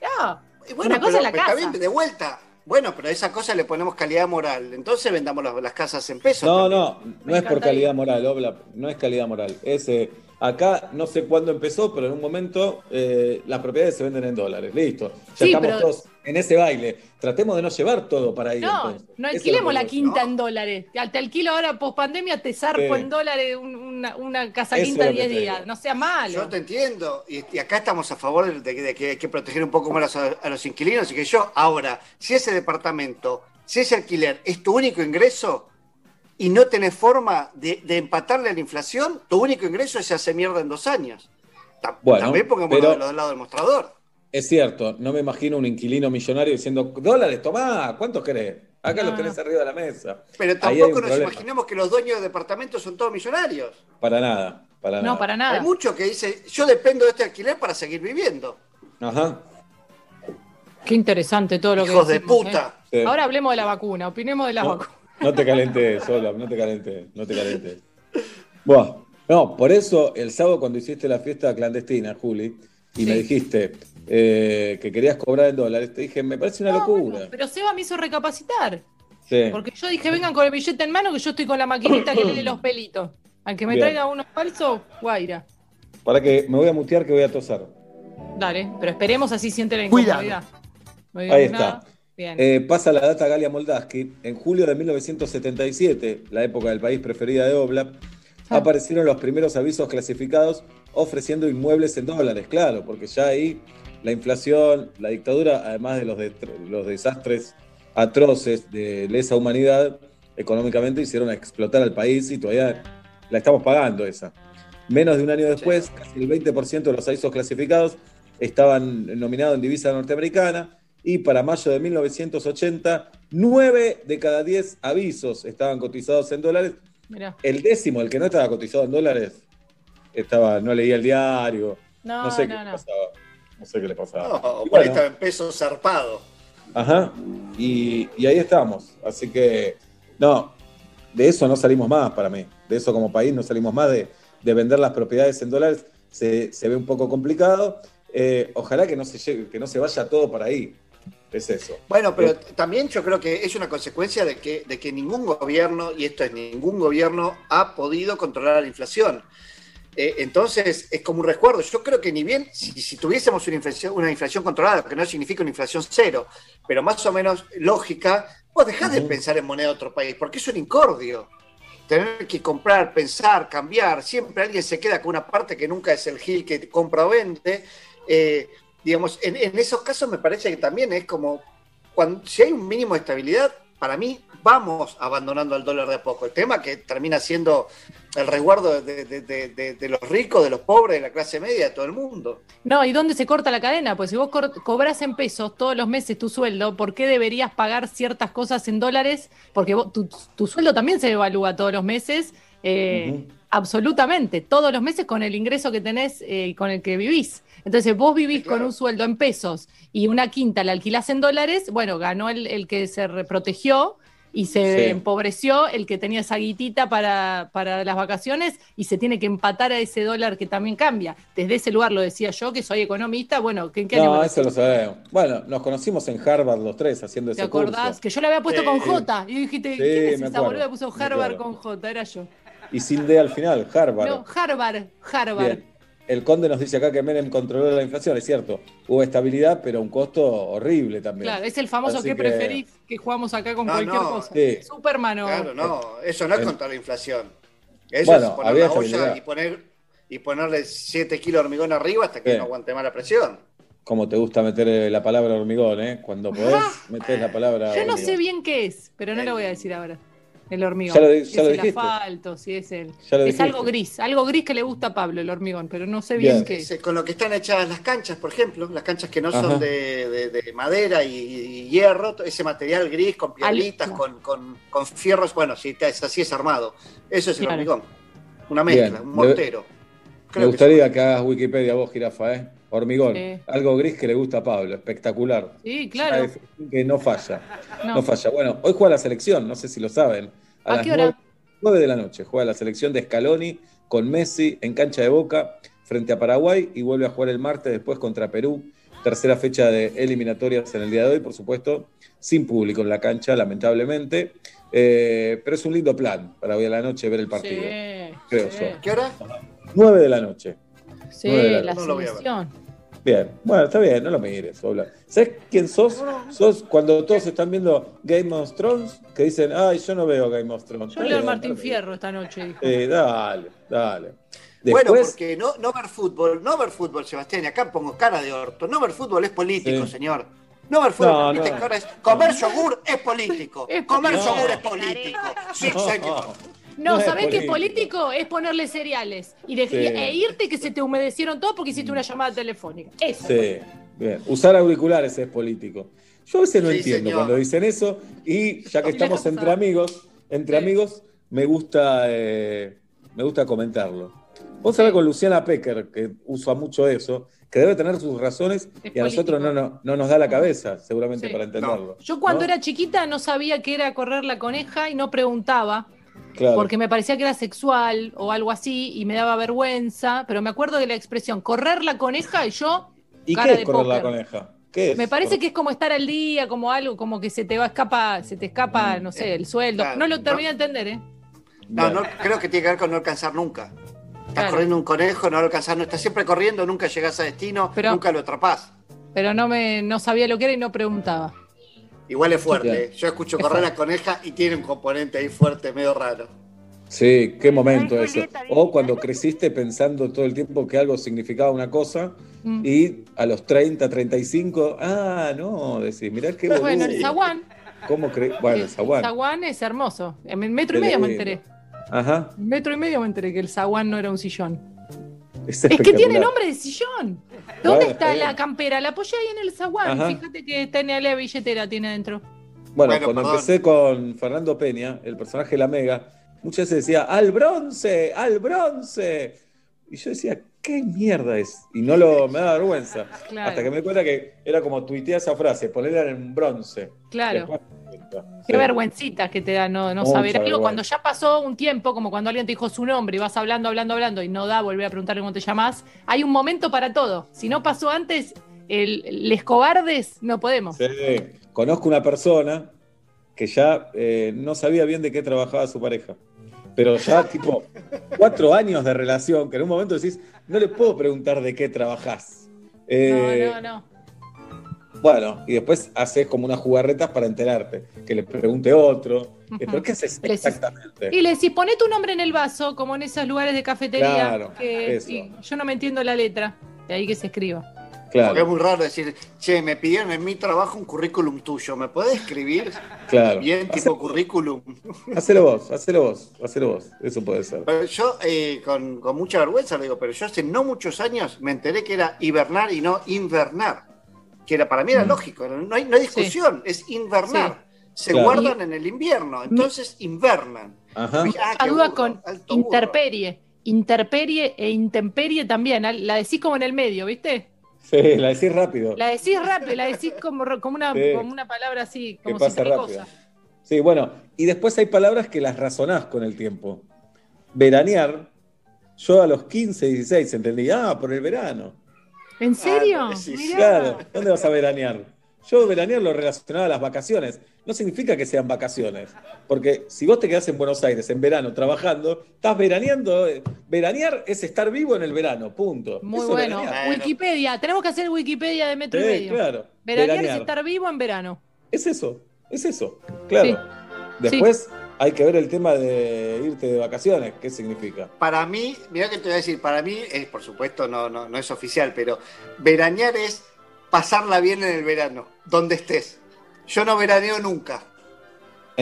No. Y bueno, una cosa es la pero casa. de vuelta. Bueno, pero a esa cosa le ponemos calidad moral. Entonces vendamos las, las casas en pesos. No, también. no, no es por calidad moral, Obla, no es calidad moral. Es, eh, acá no sé cuándo empezó, pero en un momento eh, las propiedades se venden en dólares. Listo. Ya Sí, estamos pero- todos en ese baile. Tratemos de no llevar todo para ahí. No, entonces. no es alquilemos la quinta en dólares. Te alquilo ahora post pandemia, te zarpo Sí. en dólares un- una, una casa Eso quinta es de lo que 10 te días. No sea malo. Yo te entiendo. Y, y acá estamos a favor de, de que hay que proteger un poco más a, a los inquilinos. Y que yo, ahora, si ese departamento, si ese alquiler es tu único ingreso y no tenés forma de, de empatarle a la inflación, tu único ingreso se hace mierda en dos años. Ta- Bueno, También pongámoslo pero- de los lados del mostrador. Es cierto, no me imagino un inquilino millonario diciendo, dólares, tomá, ¿cuántos querés? Acá No, los tenés no. arriba de la mesa. Pero tampoco nos problema. imaginemos que los dueños de departamentos son todos millonarios. Para nada, para nada. para nada. Hay mucho que dice, yo dependo de este alquiler para seguir viviendo. Ajá. Qué interesante todo lo que Hijos de decimos, puta. ¿eh? Sí. Ahora hablemos de la vacuna, opinemos de la No, vacuna. no te calentes, Sola, no te calentes, no te calentes. Buah, no, por eso el sábado cuando hiciste la fiesta clandestina, Juli, y me dijiste eh, que querías cobrar en dólares, te dije, me parece una locura. Pero Seba me hizo recapacitar. Sí. Porque yo dije, vengan con el billete en mano que yo estoy con la maquinita que lee los pelitos. Al que me Bien. traiga uno falso, guaira. Para que me voy a mutear que voy a tosar. Dale, pero esperemos así siente la incomodidad. No Ahí nada. está. Bien. Eh, pasa la data Galia Moldaski. En julio de 1977, la época del país preferida de Oblap, aparecieron los primeros avisos clasificados ofreciendo inmuebles en dólares, claro, porque ya ahí la inflación, la dictadura, además de los, de- los desastres atroces de lesa humanidad, económicamente hicieron explotar al país y todavía la estamos pagando esa. Menos de un año después, casi el 20% de los avisos clasificados estaban nominados en divisa norteamericana y para mayo de 1980, 9 de cada 10 avisos estaban cotizados en dólares. Mirá. El décimo, el que no estaba cotizado en dólares, estaba, no leía el diario, No, no, sé no, qué no. pasaba. No sé qué le pasaba. No, por ahí bueno, estaba en peso zarpado. Ajá. Y, y ahí estamos. Así que, no, de eso no salimos más para mí. De eso como país no salimos más de, de vender las propiedades en dólares. Se, se ve un poco complicado. Eh, ojalá que no, se llegue- que no se vaya todo para ahí. Es eso. Bueno, pero también yo creo que es una consecuencia de que, de que ningún gobierno, y esto es ningún gobierno, ha podido controlar la inflación. Eh, entonces, es como un recuerdo. Yo creo que ni bien, si, si tuviésemos una inflación, una inflación controlada, que no significa una inflación cero, pero más o menos lógica, vos dejás de pensar en moneda de otro país, porque es un incordio. Tener que comprar, pensar, cambiar, siempre alguien se queda con una parte que nunca es el Gil que compra o vende. Eh, digamos, en, en esos casos me parece que también es como, cuando, si hay un mínimo de estabilidad, para mí vamos abandonando al dólar de a poco. El tema que termina siendo el resguardo de, de- de- de- de los ricos, de los pobres, de la clase media, de todo el mundo. No, ¿y dónde se corta la cadena? Pues si vos cobras en pesos todos los meses tu sueldo, ¿por qué deberías pagar ciertas cosas en dólares? Porque vos- tu, tu sueldo también se evalúa todos los meses, eh, absolutamente, todos los meses con el ingreso que tenés eh, y con el que vivís. Entonces vos vivís con un sueldo en pesos y una quinta la alquilás en dólares, bueno, ganó el, el que se reprotegió y se Sí. empobreció el que tenía esa guitita para, para las vacaciones y se tiene que empatar a ese dólar que también cambia. Desde ese lugar lo decía yo, que soy economista, bueno, ¿en qué año No, eso lo sabemos. Bueno, nos conocimos en Harvard los tres haciendo ¿Te ese curso. acordás? Que yo le había puesto Sí. con J. Y dijiste, Sí, ¿quién es me esa acuerdo, boluda puso Harvard con J? Era yo. Y sin D al final, Harvard. No, Harvard, Harvard. Bien. El conde nos dice acá que Menem controló la inflación, es cierto. Hubo estabilidad, pero un costo horrible también. Claro, es el famoso Así que preferís que jugamos acá con No, cualquier no. cosa. Sí. Superman o... Claro, no, eso no es contra la inflación. Eso Bueno, es poner había la olla y, poner, y ponerle 7 kilos de hormigón arriba hasta que Sí. no aguante más la presión. Como te gusta meter eh, la palabra hormigón, ¿eh? Cuando podés, metés la palabra Yo no sé bien qué es, pero no lo voy a decir ahora. El hormigón. Ya lo di- Si ya es lo el dijiste. asfalto, si es el. Ya lo es dijiste. algo gris, algo gris que le gusta a Pablo, el hormigón, pero no sé bien, Bien. qué Con lo que están hechas las canchas, por ejemplo, las canchas que no Ajá. son de, de- de madera y, y hierro, ese material gris con piedritas, Al- con, con- con fierros, bueno, si te- es así es armado. Eso es el Claro. hormigón. Una mezcla, Bien. un mortero. Me Creo que gustaría que hagas Wikipedia vos, jirafa, ¿eh? Hormigón. Sí. Algo gris que le gusta a Pablo, espectacular. Sí, claro. Que no falla. No. No. falla. Bueno, hoy juega la selección, no sé si lo saben. ¿A las qué hora? 9 de la noche juega la selección de Scaloni con Messi en cancha de Boca frente a Paraguay y vuelve a jugar el martes después contra Perú. Tercera fecha de eliminatorias en el día de hoy, por supuesto, sin público en la cancha, lamentablemente. Eh, pero es un lindo plan para hoy a la noche ver el partido. Sí, creo sí. yo. ¿Qué hora? 9 de la noche. Sí, Nueve de la. No Bien, bueno, está bien, no lo mires, Obla. ¿Sabes quién sos? Sos cuando todos están viendo Game of Thrones, que dicen, ay, yo no veo Game of Thrones. Yo Está leo al bien, Martín. Fierro esta noche. dijo. Eh, dale, dale. Bueno, porque no, no ver fútbol, no ver fútbol, Sebastián, y acá pongo cara de orto. No ver fútbol es político, Sí. señor. No ver fútbol, No, ¿viste no. es comer yogur es político. Es comer yogur es político. Sí, no, señor. No, No ¿sabés qué político. Es ponerle cereales y de- Sí. e irte que se te humedecieron todos porque hiciste una llamada telefónica. Eso. sí, bien. Usar auriculares es político. Yo a veces no Sí, entiendo señor. cuando dicen eso y ya que estamos entre amigos, entre Sí. amigos, me gusta, eh, me gusta comentarlo. Vos sabés con Luciana Pecker, que usa mucho eso, que debe tener sus razones Es y a nosotros no, no, no nos da la cabeza, seguramente, Sí. para entenderlo. Yo cuando ¿no? era chiquita no sabía qué era correr la coneja y no preguntaba Claro. porque me parecía que era sexual o algo así y me daba vergüenza, pero me acuerdo de la expresión correr la coneja y yo ¿Y cara qué de es correr la coneja? ¿Qué es? Me parece que es como estar al día, como algo, como que se te va a escapa, se te escapa, no sé, el sueldo. Claro. No lo terminé de entender, ¿eh? No, no, creo que tiene que ver con no alcanzar nunca. Estás Claro. corriendo un conejo, no lo alcanzás, no estás siempre corriendo, nunca llegás a destino, Pero- nunca lo atrapás. Pero no me no sabía lo que era y no preguntaba. Igual es fuerte. ¿eh? Yo escucho Es correr a coneja y tiene un componente ahí fuerte, medio raro. Sí, qué momento ese. O cuando creciste pensando todo el tiempo que algo significaba una cosa Mm. y a los 30, 35, ah, no, decís, mirá qué boludo. Bueno, el zaguán, ¿Cómo cre... Bueno, el zaguán. zaguán es hermoso. En metro y medio me enteré. Ajá. En metro y medio me enteré que el zaguán no era un sillón. Es, Es que tiene nombre de sillón. ¿Dónde Bueno, está está la campera? La apoyé ahí en el zaguán. Ajá. Fíjate que tiene la billetera tiene adentro. Bueno, Bueno, cuando perdón. empecé con Fernando Peña, el personaje de la Mega, muchas veces decía, al bronce, al bronce. Y yo decía, ¿qué mierda es? Y no lo, me da vergüenza. Claro. Hasta que me di cuenta que era como tuitear esa frase, ponerla en bronce. Claro. Después. Qué Sí. vergüencita que te da no, no Mucha saber algo. vergüenza. Cuando ya pasó un tiempo, como cuando alguien te dijo su nombre y vas hablando, hablando, hablando y no da volver a preguntarle cómo te llamas, hay un momento para todo. Si no pasó antes, el, les cobardes no podemos. Sí. Conozco una persona que ya eh, no sabía bien de qué trabajaba su pareja. Pero ya, tipo, cuatro años de relación, que en un momento decís, no le puedo preguntar de qué trabajás. Eh, no, no, no. Bueno, y después haces como unas jugarretas para enterarte, que le pregunte otro. Ujú. Eh, ¿Pero qué haces exactamente? Y le decís, poné tu nombre en el vaso, como en esos lugares de cafetería. Claro, que eso. y yo no me entiendo la letra. De ahí que se escriba. Porque es Claro, muy raro decir, che, me pidieron en mi trabajo un currículum tuyo, ¿me podés escribir? claro. Bien, tipo currículum. Hacelo vos, hacelo vos, hacelo vos. Eso puede ser. Pero yo, eh, con, con mucha vergüenza lo digo, pero yo hace no muchos años me enteré que era hibernar y no invernar. Que era, para mí era Mm. lógico, no hay, no hay discusión, es invernar. Se Claro. guardan en el invierno, entonces invernan. Ajá. Dije, ah, duda burro, con interperie. Interperie e intemperie también. al- La decís como en el medio, ¿viste? Sí, la decís rápido. La decís rápido, la decís como, como, una, Sí. como una palabra así, Que como si pasa rápido. cosa. Sí, bueno, y después hay palabras que las razonás con el tiempo. Veranear, yo a los 15, 16 entendí, ah, por el verano. ¿En serio? Ah, sí, sí. Claro, ¿dónde vas a veranear? Yo veranear lo relacionaba a las vacaciones. No significa que sean vacaciones. Porque si vos te quedás en Buenos Aires en verano trabajando, estás veraneando. eh, Veranear es estar vivo en el verano, punto. Muy Eso bueno. veranear. Wikipedia. Tenemos que hacer Wikipedia de metro y Sí, medio. claro. Veranear, Veranear. es estar vivo en verano. Es eso, es eso. Claro. Sí. Después hay que ver el tema de irte de vacaciones. ¿Qué significa? Para mí, mira que te voy a decir, para mí, es, por supuesto, no, no, no es oficial, pero veranear es pasarla bien en el verano, donde estés. Yo no veraneo nunca.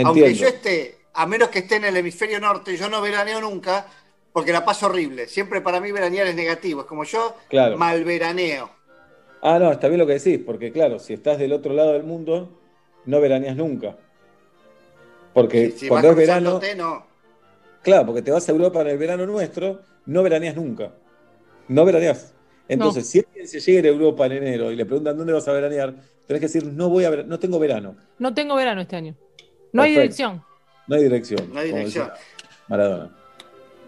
Aunque yo esté, a menos que esté en el hemisferio norte, yo no veraneo nunca porque la paso horrible. Siempre para mí veranear es negativo. Es como yo Claro. mal veraneo. Ah, no, está bien lo que decís, porque claro, si estás del otro lado del mundo, no veraneas nunca. Porque Si, si cuando vas es verano, cruzándote, no. claro, porque te vas a Europa en el verano nuestro, no veraneas nunca. No veraneas. Entonces, si alguien se llega a Europa en enero y le preguntan dónde vas a veranear, tenés que decir, no voy a ver, no tengo verano. No tengo verano este año. No hay dirección. No hay dirección. No hay dirección. Maradona.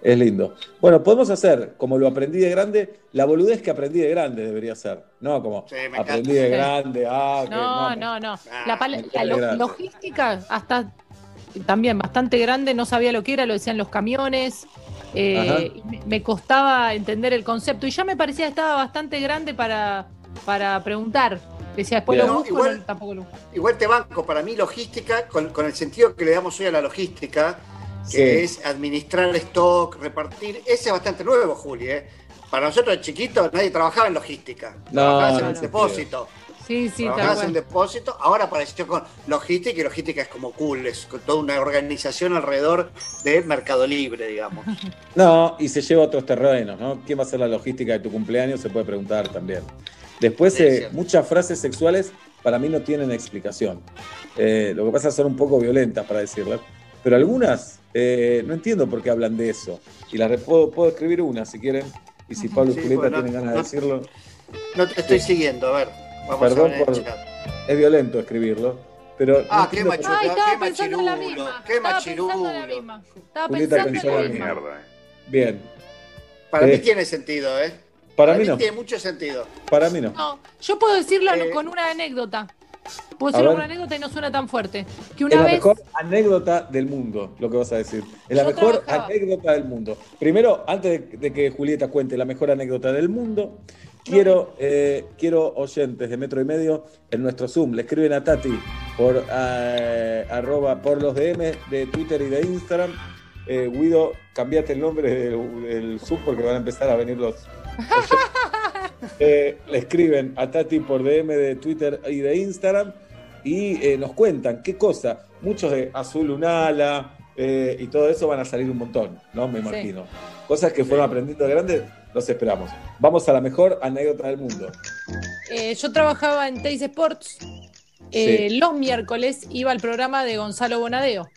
Es lindo. Bueno, podemos hacer, como lo aprendí de grande, la boludez que aprendí de grande debería ser. No como Sí, me aprendí encanta. de grande, ah, que No, no, no. Ah, La, me la logística hasta también bastante grande, no sabía lo que era, lo decían los camiones. eh, me, costaba entender el concepto y ya me parecía que estaba bastante grande para, para preguntar. Decía, después Bien. lo No, busco, igual- no, tampoco lo busco. Igual te banco, para mí logística, con, con el sentido que le damos hoy a la logística, que Sí. es administrar stock, repartir, ese es bastante nuevo, Juli. ¿eh? Para nosotros de chiquitos nadie trabajaba en logística, No, trabajabas en no el depósito. Sí, sí, tal trabajabas en depósito, ahora apareció con logística y logística es como cool, es con toda una organización alrededor de Mercado Libre, digamos. No, y se lleva a otros terrenos, ¿no? ¿Quién va a hacer la logística de tu cumpleaños? Se puede preguntar también. Después, eh, muchas frases sexuales para mí no tienen explicación. Eh, lo que pasa es que son un poco violentas para decirlas, pero algunas eh, no entiendo por qué hablan de eso. Y las re- puedo, puedo escribir una si quieren, y si Pablo y Sí, Julieta bueno, tienen ganas de decirlo. No te estoy siguiendo, a ver. Vamos Perdón a ver en por- el. Es violento escribirlo, pero. no Ah, qué machuca, Ay, estaba qué pensando en la machirulo, misma. qué Estaba pensando en la machirulo. misma. Estaba Julieta pensando en la la misma. Mierda, eh. Bien, Para Eh, mí tiene sentido, ¿eh? para mí no. tiene mucho sentido. Para mí no. No, yo puedo decirlo Eh, con una anécdota. Puedo con una anécdota y no suena tan fuerte. Que Es una la vez. mejor anécdota del mundo, lo que vas a decir. Es la Yo mejor trabajaba. anécdota del mundo. Primero, antes de, de que Julieta cuente la mejor anécdota del mundo, quiero, eh, quiero oyentes de metro y medio en nuestro Zoom. Le escriben a Tati por, eh, arroba, por los DM de Twitter y de Instagram. Eh, Guido, cambiate el nombre del, del Zoom porque van a empezar a venir los. Eh, le escriben a Tati por DM de Twitter y de Instagram y nos cuentan qué cosa. Muchos de Azul Unala y todo eso van a salir un montón, ¿no? Me Sí. imagino. Cosas que fueron aprendiendo de grandes, los esperamos. Vamos a la mejor anécdota del mundo. Eh, yo trabajaba en Teis Sports. Eh, Los miércoles iba al programa de Gonzalo Bonadeo.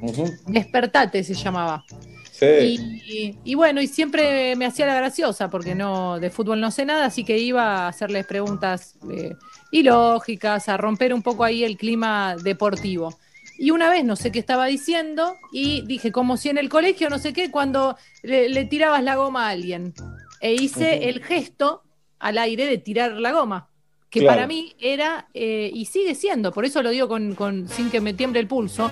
Ujú. Despertate se llamaba. Sí. Y, y bueno, y siempre me hacía la graciosa porque no de fútbol no sé nada, así que iba a hacerles preguntas eh, ilógicas, a romper un poco ahí el clima deportivo. Y una vez no sé qué estaba diciendo y dije, como si en el colegio no sé qué, cuando le, le tirabas la goma a alguien. E hice el gesto al aire de tirar la goma, que Claro. para mí era, eh, y sigue siendo, por eso lo digo con, con- sin que me tiemble el pulso,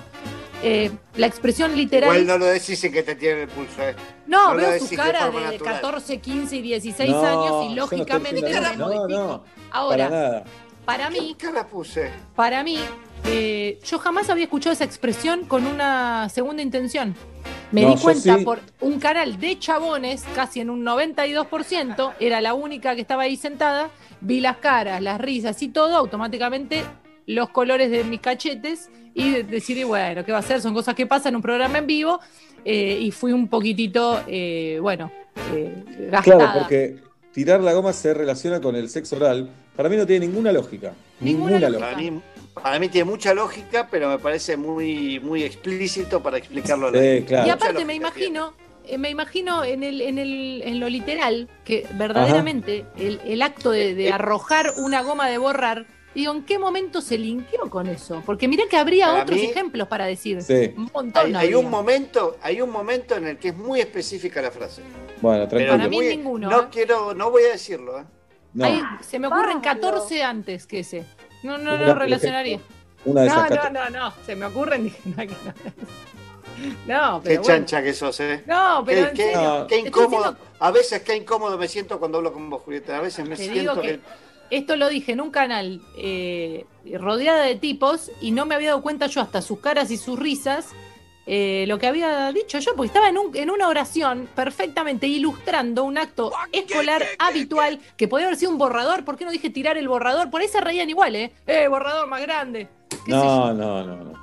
eh, la expresión literal... Igual no lo decís en que te tiene el pulso, ¿eh? No, veo su de cara de natural. 14, 15 y 16 No, años y lógicamente me modifico. Ahora, para nada. para mí, ¿Qué cara puse? para mí, eh, yo jamás había escuchado esa expresión con una segunda intención. Me No, di cuenta sí. por un canal de chabones, casi en un 92%, era la única que estaba ahí sentada, vi las caras, las risas y todo, automáticamente los colores de mis cachetes y de- decir, y bueno, ¿qué va a hacer? Son cosas que pasan en un programa en vivo eh, y fui un poquitito, eh, bueno, eh, gastada. Claro, porque tirar la goma se relaciona con el sexo oral. Para mí no tiene ninguna lógica. Ninguna Ninguna, lógica. mí, para mí tiene mucha lógica, pero me parece muy, muy explícito para explicarlo. a la Sí, gente. claro. Y aparte me imagino, eh, me imagino en el, en el, en lo literal, que verdaderamente el, el acto de, Eh, de arrojar una goma de borrar, digo, ¿en qué momento se linkeó con eso? Porque mirá que habría Para otros mí- ejemplos para decir. Sí. Un montón. Hay, un momento, hay un momento en el que es muy específica la frase. Bueno, Pero tranquilo. Para mí muy- ninguno, No ¿eh? quiero, no voy a decirlo, ¿eh? No, Hay- se me ocurren 14 antes que ese. No, no, Una, no relacionaría. una de No, esas no, no, no. Se me ocurren. dije, no, que no. No, Qué pero bueno. chancha que sos, ¿eh? No, pero Qué, en qué- serio. qué incómodo. diciendo- A veces qué incómodo me siento cuando hablo con vos, Julieta. A veces me Te siento digo que esto lo dije en un canal eh, rodeada de tipos y no me había dado cuenta yo hasta sus caras y sus risas eh, lo que había dicho yo, porque estaba en, un- en una oración perfectamente ilustrando un acto escolar habitual que podía haber sido un borrador. ¿Por qué no dije tirar el borrador? Por ahí se reían igual, ¿eh? ¡Eh, borrador más grande! ¿Qué sé No, no, no, no.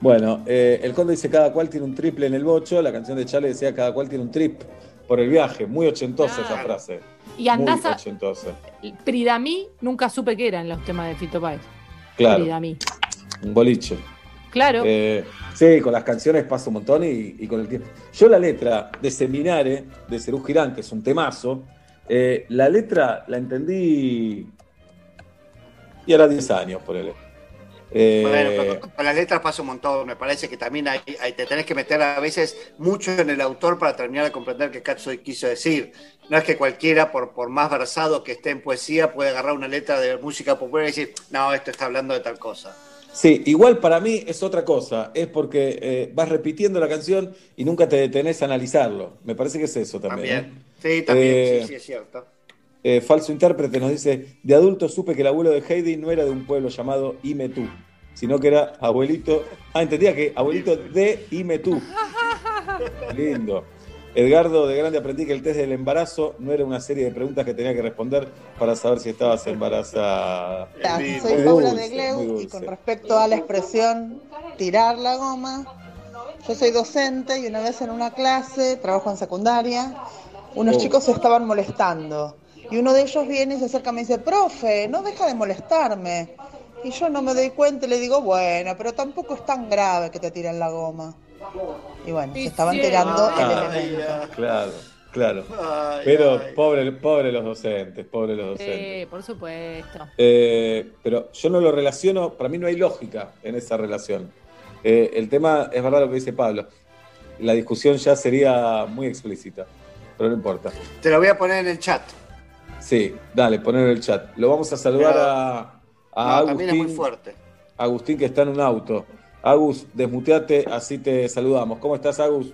Bueno, eh, el conde dice cada cual tiene un triple en el bocho. La canción de Chale decía cada cual tiene un trip por el viaje. Muy ochentosa esa frase. Y andás Muy a. ochentosa. Pridamí, nunca supe qué eran los temas de Fito Páez. Claro, Pridamí. un boliche. Claro. Eh, sí, con las canciones pasa un montón y, con el tiempo. Yo la letra de Seminare, de Cerú Girán, que es un temazo, Eh, la letra la entendí. Y era 10 años, por él. Eh, Bueno, con, las letras pasa un montón. Me parece que también hay, hay- te tenés que meter a veces mucho en el autor para terminar de comprender qué Katsuy quiso decir. No es que cualquiera, por, por más versado que esté en poesía, puede agarrar una letra de música popular y decir, no, esto está hablando de tal cosa. Sí, igual para mí es otra cosa. Es porque eh, vas repitiendo la canción y nunca te detenés a analizarlo. Me parece que es eso también. También. ¿eh? Sí, también, Eh, sí, sí, es cierto. Eh, falso intérprete nos dice, de adulto supe que el abuelo de Heidi no era de un pueblo llamado Imetú, sino que era abuelito, ah, entendía que abuelito de Imetú. Lindo. Edgardo, de grande aprendí que el test del embarazo no era una serie de preguntas que tenía que responder para saber si estabas embarazada. Hola, Muy soy Paula dulce, de Gleu y con respecto a la expresión tirar la goma, yo soy docente y una vez en una clase, trabajo en secundaria, unos Oh. chicos se estaban molestando y uno de ellos viene y se acerca y me dice, profe, no deja de molestarme. Y yo no me doy cuenta y le digo, bueno, pero tampoco es tan grave que te tiren la goma. Y bueno, se estaban tirando el Ah, elemento. Claro, claro. Ay, Pero ay. pobre, pobre los docentes, pobre los docentes. Sí, por supuesto. Eh, pero yo no lo relaciono, para mí no hay lógica en esa relación. Eh, el tema es verdad lo que dice Pablo. La discusión ya sería muy explícita, pero no importa. Te lo voy a poner en el chat. Sí, dale, poner en el chat. Lo vamos a saludar Pero- a, a No, Agustín, también es muy fuerte. Agustín que está en un auto. Agus, desmuteate, así te saludamos. ¿Cómo estás, Agus?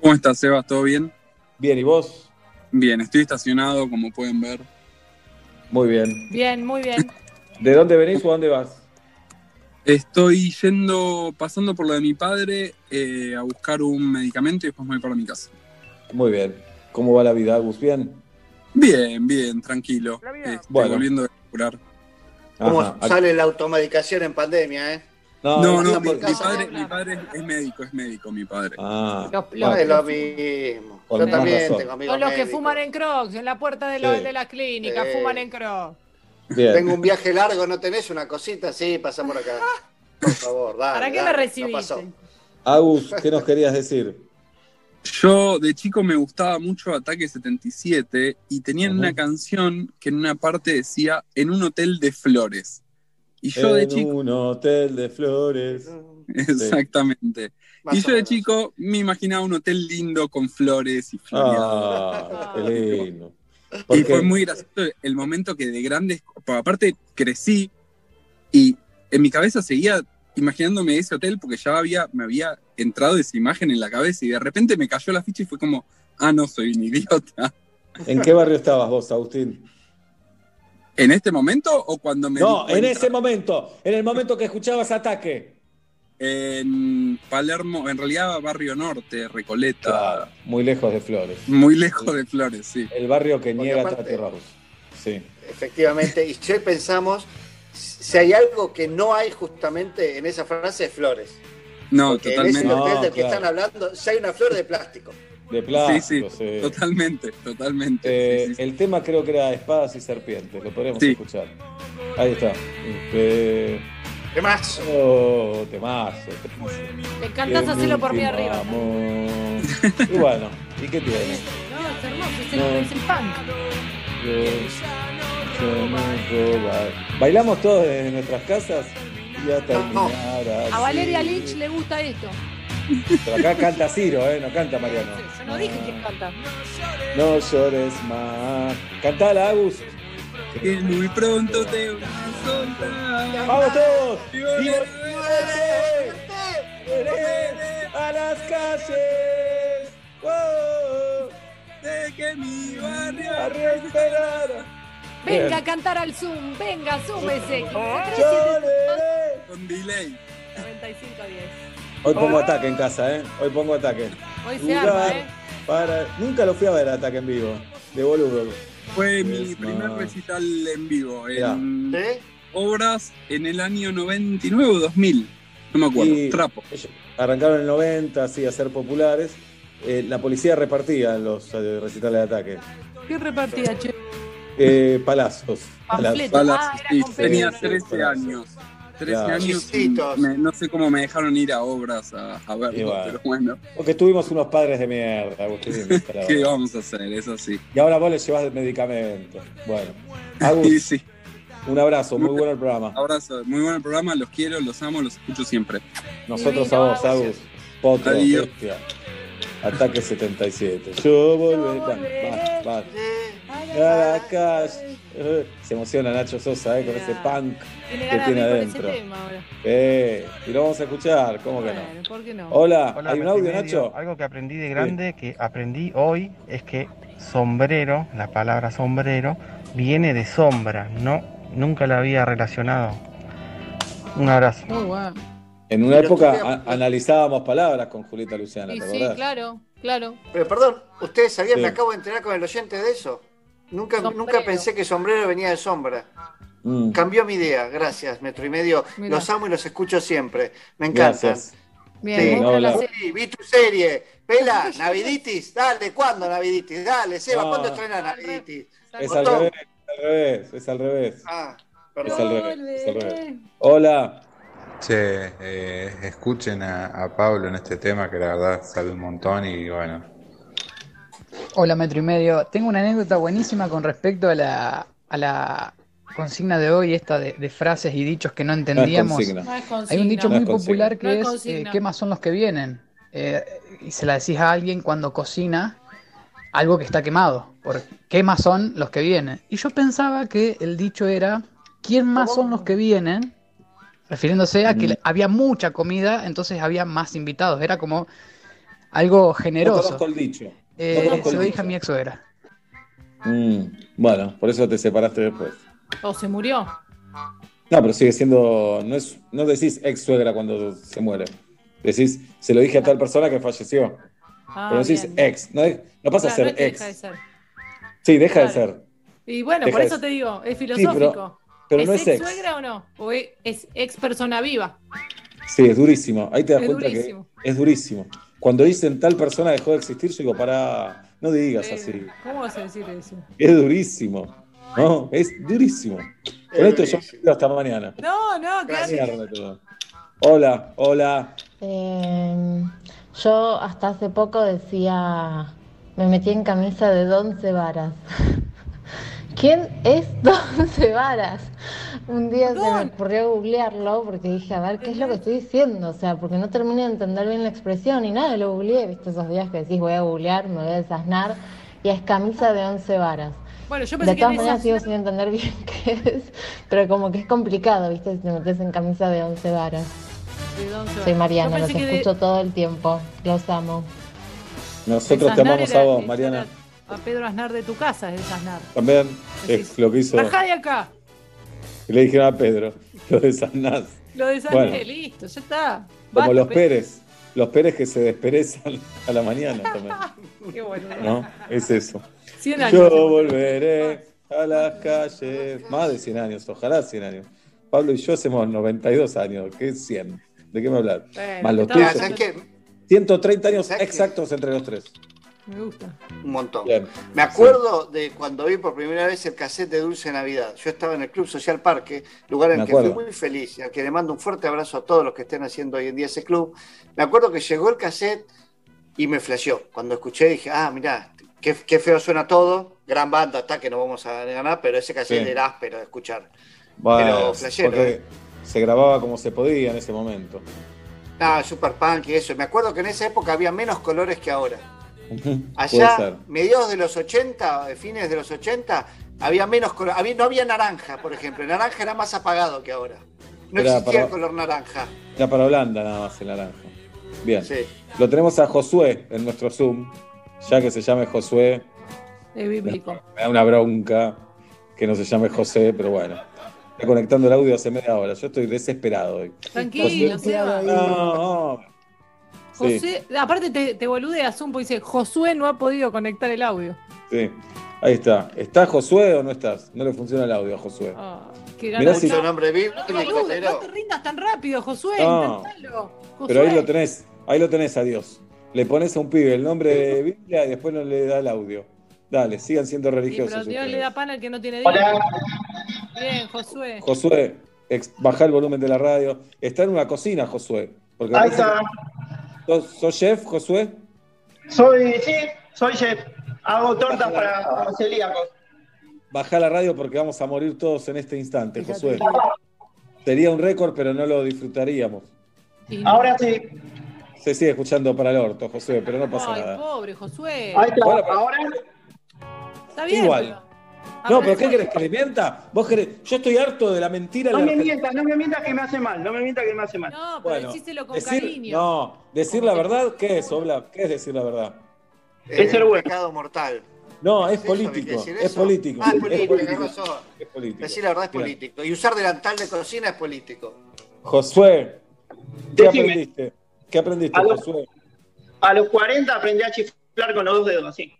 ¿Cómo estás, Sebas? ¿Todo bien? Bien, ¿y vos? Bien, estoy estacionado, como pueden ver. Muy bien. Bien, muy bien. ¿De dónde venís o a dónde vas? Estoy yendo, pasando por lo de mi padre eh, a buscar un medicamento y después me voy para mi casa. Muy bien. ¿Cómo va la vida, Agus? ¿Bien? Bien, bien, tranquilo. Este, Bueno. Volviendo a curar. ¿Cómo Ajá. sale la automedicación en pandemia, eh? No, No, no, no, mi, padre, mi padre es médico, es médico, mi padre. Ah, Los, No los- es lo mismo. Yo también razón. tengo amigos son los que médicos. fuman en Crocs, en la puerta de, la- Sí. de las clínicas, Sí. fuman en Crocs. bien. Tengo un viaje largo, ¿no tenés una cosita? Sí, pasa por acá. Por favor, dale. ¿Para qué dale, me no recibiste? pasó. Agus, ¿qué nos querías decir? Yo de chico me gustaba mucho Ataque 77 y tenían Ujú. una canción que en una parte decía en un hotel de flores. Y yo de en chico, un hotel de flores. exactamente. Más Y yo de chico me imaginaba un hotel lindo con flores y floreado. Ah, qué lindo. Y fue muy gracioso el momento que de grandes, aparte crecí y en mi cabeza seguía imaginándome ese hotel porque ya había, me había entrado esa imagen en la cabeza y de repente me cayó la ficha y fue como, ah, no, soy un idiota. ¿En qué barrio estabas vos, Agustín? ¿En este momento o cuando me... No, en ese momento, en el momento que escuchabas ataque. En Palermo, en realidad Barrio Norte, Recoleta, Claro, muy lejos de Flores. muy lejos de Flores, sí. El barrio que Porque niega aparte- Tati Rose. Sí. Efectivamente. Y hoy pensamos, si hay algo que no hay justamente en esa frase, es flores. No, Porque en ese totalmente. No, hotel del que están hablando, si hay una flor de plástico. De Sí, plástico, sí, sí. totalmente, totalmente. Eh, sí, sí, sí. El tema creo que era espadas y serpientes, lo podríamos Sí. escuchar. Ahí está. ¿Qué más? oh, temazo. Te encantás hacerlo por mí arriba. Y bueno, ¿y qué tiene? No, es hermoso, es el, No. es el punk. No. Bailamos todos desde nuestras casas y a terminar así. A Valeria Lynch le gusta esto. Pero acá canta Ciro, ¿eh? No canta Mariano. Yo no dije quién canta. No llores más. Cantala, Agus. Que muy pronto te voy a soltar. ¡Vamos todos! Y ¡Y volveré volveré a las calles! ¡Oh! de que mi barrio esperado. Venga a cantar al Zoom, venga, veré. con delay. 95 a 10. Hoy pongo ataque en casa, ¿eh? Hoy pongo ataque. Hoy se arma, ¿eh? Para... Nunca lo fui a ver ataque en vivo. De boludo. Fue mi primer recital en vivo. En ¿Sí? obras en el año 99 o 2000. No me acuerdo. Y- Trapo. Arrancaron en el 90, así, a ser populares. Eh, la policía repartía los eh, recitales de ataque. ¿Qué repartía, che? Eh, palazos. Balas, Ah, sí, tenía Pedro. 13 años. 13 Claro. años, me- no sé cómo me dejaron ir a obras a, a verlo, bueno. pero bueno, Porque tuvimos unos padres de mierda, Agustín. ¿qué vamos a hacer? Eso sí. Y ahora vos le llevas medicamentos. Bueno, Agus, Sí, sí. un abrazo, muy bueno el programa. Abrazo, muy buen programa, los quiero, los amo, los escucho siempre. Nosotros a vos, Agus. Potro, Adiós. bestia. Ataque 77. Yo volveré. Bueno, va, va. A calle. Se emociona Nacho Sosa, eh, con ese punk que tiene adentro. con ese tema ahora. Eh, y lo vamos a escuchar, ¿cómo que no? ¿por qué no? Hola, Hola, ¿hay un audio. Nacho? Algo que aprendí de grande, que aprendí hoy, es que sombrero, la palabra sombrero, viene de sombra. No, nunca la había relacionado. Un abrazo. Muy bueno. En una Pero época analizábamos palabras con Julieta Luciana, Y ¿te sí, acordás? claro, claro. Pero perdón, ¿ustedes sabían? Sí. Me acabo de enterar con el oyente de eso. Nunca, Sombrero. nunca pensé que sombrero venía de sombra. Mm, Cambió mi idea, gracias, metro y medio. Mirá. Los amo y los escucho siempre. Me encantan. Gracias. Bien, Sí, no, la serie. Sí, vi tu serie. Pela, Naviditis. Dale, ¿cuándo Naviditis? Dale, Seba, No. ¿cuándo estrena Naviditis? Es al revés, es al revés, es al revés. Ah, Es perdón. al revés, es al revés. Hola. Che, eh, escuchen a, a Pablo en este tema que la verdad sabe un montón y bueno, Hola, metro y medio. Tengo una anécdota buenísima con respecto a la, a la consigna de hoy, esta de, de frases y dichos que no entendíamos. consigna. No es Hay un dicho No muy consigna. popular No que es eh, ¿qué más son los que vienen? Eh, y se la decís a alguien cuando cocina algo que está quemado. Por ¿Qué más son los que vienen? Y yo pensaba que el dicho era, ¿quién más son los que vienen? Refiriéndose a que Mm. había mucha comida, entonces había más invitados. Era como algo No generoso. conozco el dicho. Eh, no conozco se lo dije a mi ex suegra. Mm, bueno, por eso te separaste después. O se murió. No, pero sigue siendo. No, es, no decís ex suegra cuando se muere. Decís, se lo dije a tal persona que falleció. Ah, pero decís bien, ex. No, de- no pasa Claro, no a es ser que ex. deja de ser. Sí, deja de ser. Y bueno, Deja por eso te digo, es Sí, filosófico. Pero no es ex. suegra o no? ¿O es, es ex persona viva? Sí, es durísimo. Ahí te das Es cuenta durísimo. que es durísimo. Cuando dicen tal persona dejó de existir, yo digo, pará, no digas Eh, así. ¿Cómo vas a decir eso? Es durísimo. No, es durísimo. Con esto yo me quedo hasta mañana. No, no, todo. Hola, hola. Eh, yo hasta hace poco decía, me metí en camisa de Donce Varas. ¿Quién es Donce Varas? Un día se me ocurrió googlearlo porque dije, a ver, ¿qué es lo que estoy diciendo? O sea, porque no termino de entender bien la expresión y nada, lo googleé, viste esos días que decís voy a googlear, me voy a desasnar y es camisa de once varas. Bueno, yo pensé De que todas en maneras sigo sin entender bien qué es, pero como que es complicado, viste, si te metes en camisa de once varas. ¿De Soy? Mariana, los que de- escucho todo el tiempo, los amo. Nosotros te amamos a vos, Mariana. A Pedro Aznar de tu casa es desasnar. También es lo que hizo. Bajá de acá. Le dijeron a Pedro, lo de Sanás. Lo desasné, Bueno. listo, ya está. Como Basta, los Pe- Pérez. Los Pérez que se desperezan a la mañana también. Qué bueno. ¿No? Es eso. 100 años. Yo volveré a las calles. Más de 100 años, ojalá 100 años. Pablo y yo hacemos 92 años. ¿Qué es 100? ¿De qué me hablas? Bueno, Más los tuyos. ¿Sabes qué? 130 años exactos entre los tres. Me gusta. Un montón. Bien. Me acuerdo de cuando vi por primera vez el cassette de Dulce Navidad. Yo estaba en el Club Social Parque, lugar en el que fui muy feliz y al que le mando un fuerte abrazo a todos los que estén haciendo hoy en día ese club. Me acuerdo que llegó el cassette y me flasheó. Cuando escuché dije, ah, mirá, qué, qué feo suena todo. Gran banda, está que no vamos a ganar, pero ese cassette Sí. era áspero de escuchar. Bueno, Pero flashero, porque ¿eh? se grababa como se podía en ese momento. Ah, super punk y eso. Me acuerdo que en esa época había menos colores que ahora. Allá, mediados de los 80, de fines de los 80, había menos color. Había, no había naranja, por ejemplo. El naranja era más apagado que ahora. No Era existía el para- color naranja. Ya para Holanda nada más el naranja. Bien. Sí. Lo tenemos a Josué en nuestro Zoom. Ya que se llame Josué, Es bíblico. me da una bronca que no se llame José, pero bueno. Está conectando el audio hace media hora. Yo estoy desesperado hoy. Tranquilo. Seba. No, Sí, José, aparte te, te boludea Zoom porque dice, Josué no ha podido conectar el audio. sí. Ahí está. ¿Estás Josué o no estás? No le funciona el audio a Josué. Ah, qué Mirá si- no, nombre no te boludes, no te rindas tan rápido, Josué, No. intentalo. Josué. Pero ahí lo tenés, ahí lo tenés a Dios. Le pones a un pibe el nombre de Biblia y después no le da el audio. Dale, sigan siendo Sí, religiosos. pero Dios ustedes. le da pan al que no tiene Dios. Bien, Josué. Josué, ex- bajá el volumen de la radio. Está en una cocina, Josué. Porque Ahí está. ¿Sos, sos chef, Josué? Soy, sí, soy chef. Hago tortas para celíacos. Bajá la radio porque vamos a morir todos en este instante, Josué. Sería un récord, pero no lo disfrutaríamos. Ahora sí. Se sigue escuchando para el orto, Josué, pero no pasa Ay, nada. pobre Josué. Ahí está. Bueno, pero- Ahora. Está bien. Igual. pero- No, pero ¿qué querés que le mienta? Vos querés... Yo estoy harto de la mentira. en No la me mientas, no me mientas que me hace mal. No me mientas que me hace mal. No, pero Bueno, decíselo con decir, cariño. no, decir la verdad, ¿qué es, Obla? ¿Qué es decir la verdad? Es ser bueno. pecado mortal. No, es ¿Es político, es político. Ah, es es político, político. tenés razón. Es político. Decir la verdad es Bien. político. Y usar delantal de cocina es político. Josué, ¿qué Decime. aprendiste? ¿Qué aprendiste, Aló. Josué? A los 40 aprendí a chiflar con los dos dedos, así.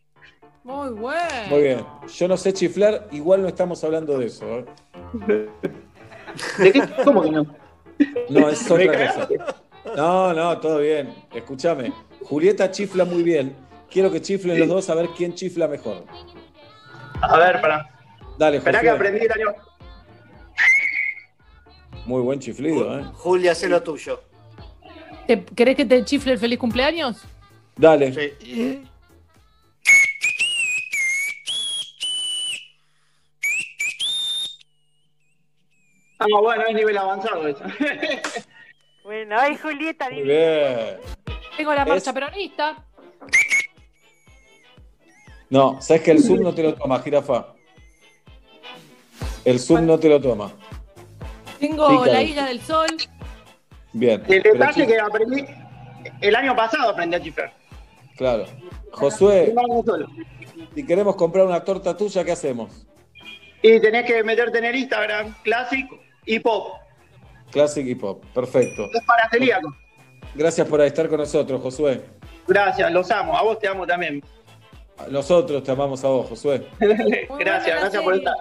Muy bueno. Muy bien. Yo no sé chiflar, igual no estamos hablando de eso. ¿eh? ¿De qué? ¿Cómo que no? No, es ¿Me otra cosa. No, no, todo bien. Escúchame. Julieta chifla muy bien. Quiero que chiflen los dos a ver quién chifla mejor. A ver, pará. Dale, Esperá que aprendí el año. Muy buen chiflido, ¿eh? Julia, haz lo tuyo. ¿Te- ¿Querés que te chifle el feliz cumpleaños? Dale. Sí. Ah, bueno, es nivel avanzado eso. Bueno, ay, Julieta, Muy bien. Tengo la marcha Es- peronista. No, sabes que el Zoom no te lo toma, jirafa. El Zoom no te lo toma. Tengo la isla del sol. Bien. El detalle que aprendí. El año pasado aprendí a chiflar. Claro. Josué, si queremos comprar una torta tuya, ¿qué hacemos? Y tenés que meterte en el Instagram, Classic y Pop. Classic y pop. Perfecto. Es para celíacos. Gracias por estar con nosotros, Josué. Gracias, los amo. A vos te amo también. Nosotros te amamos a vos, Josué. gracias, gracias por estar.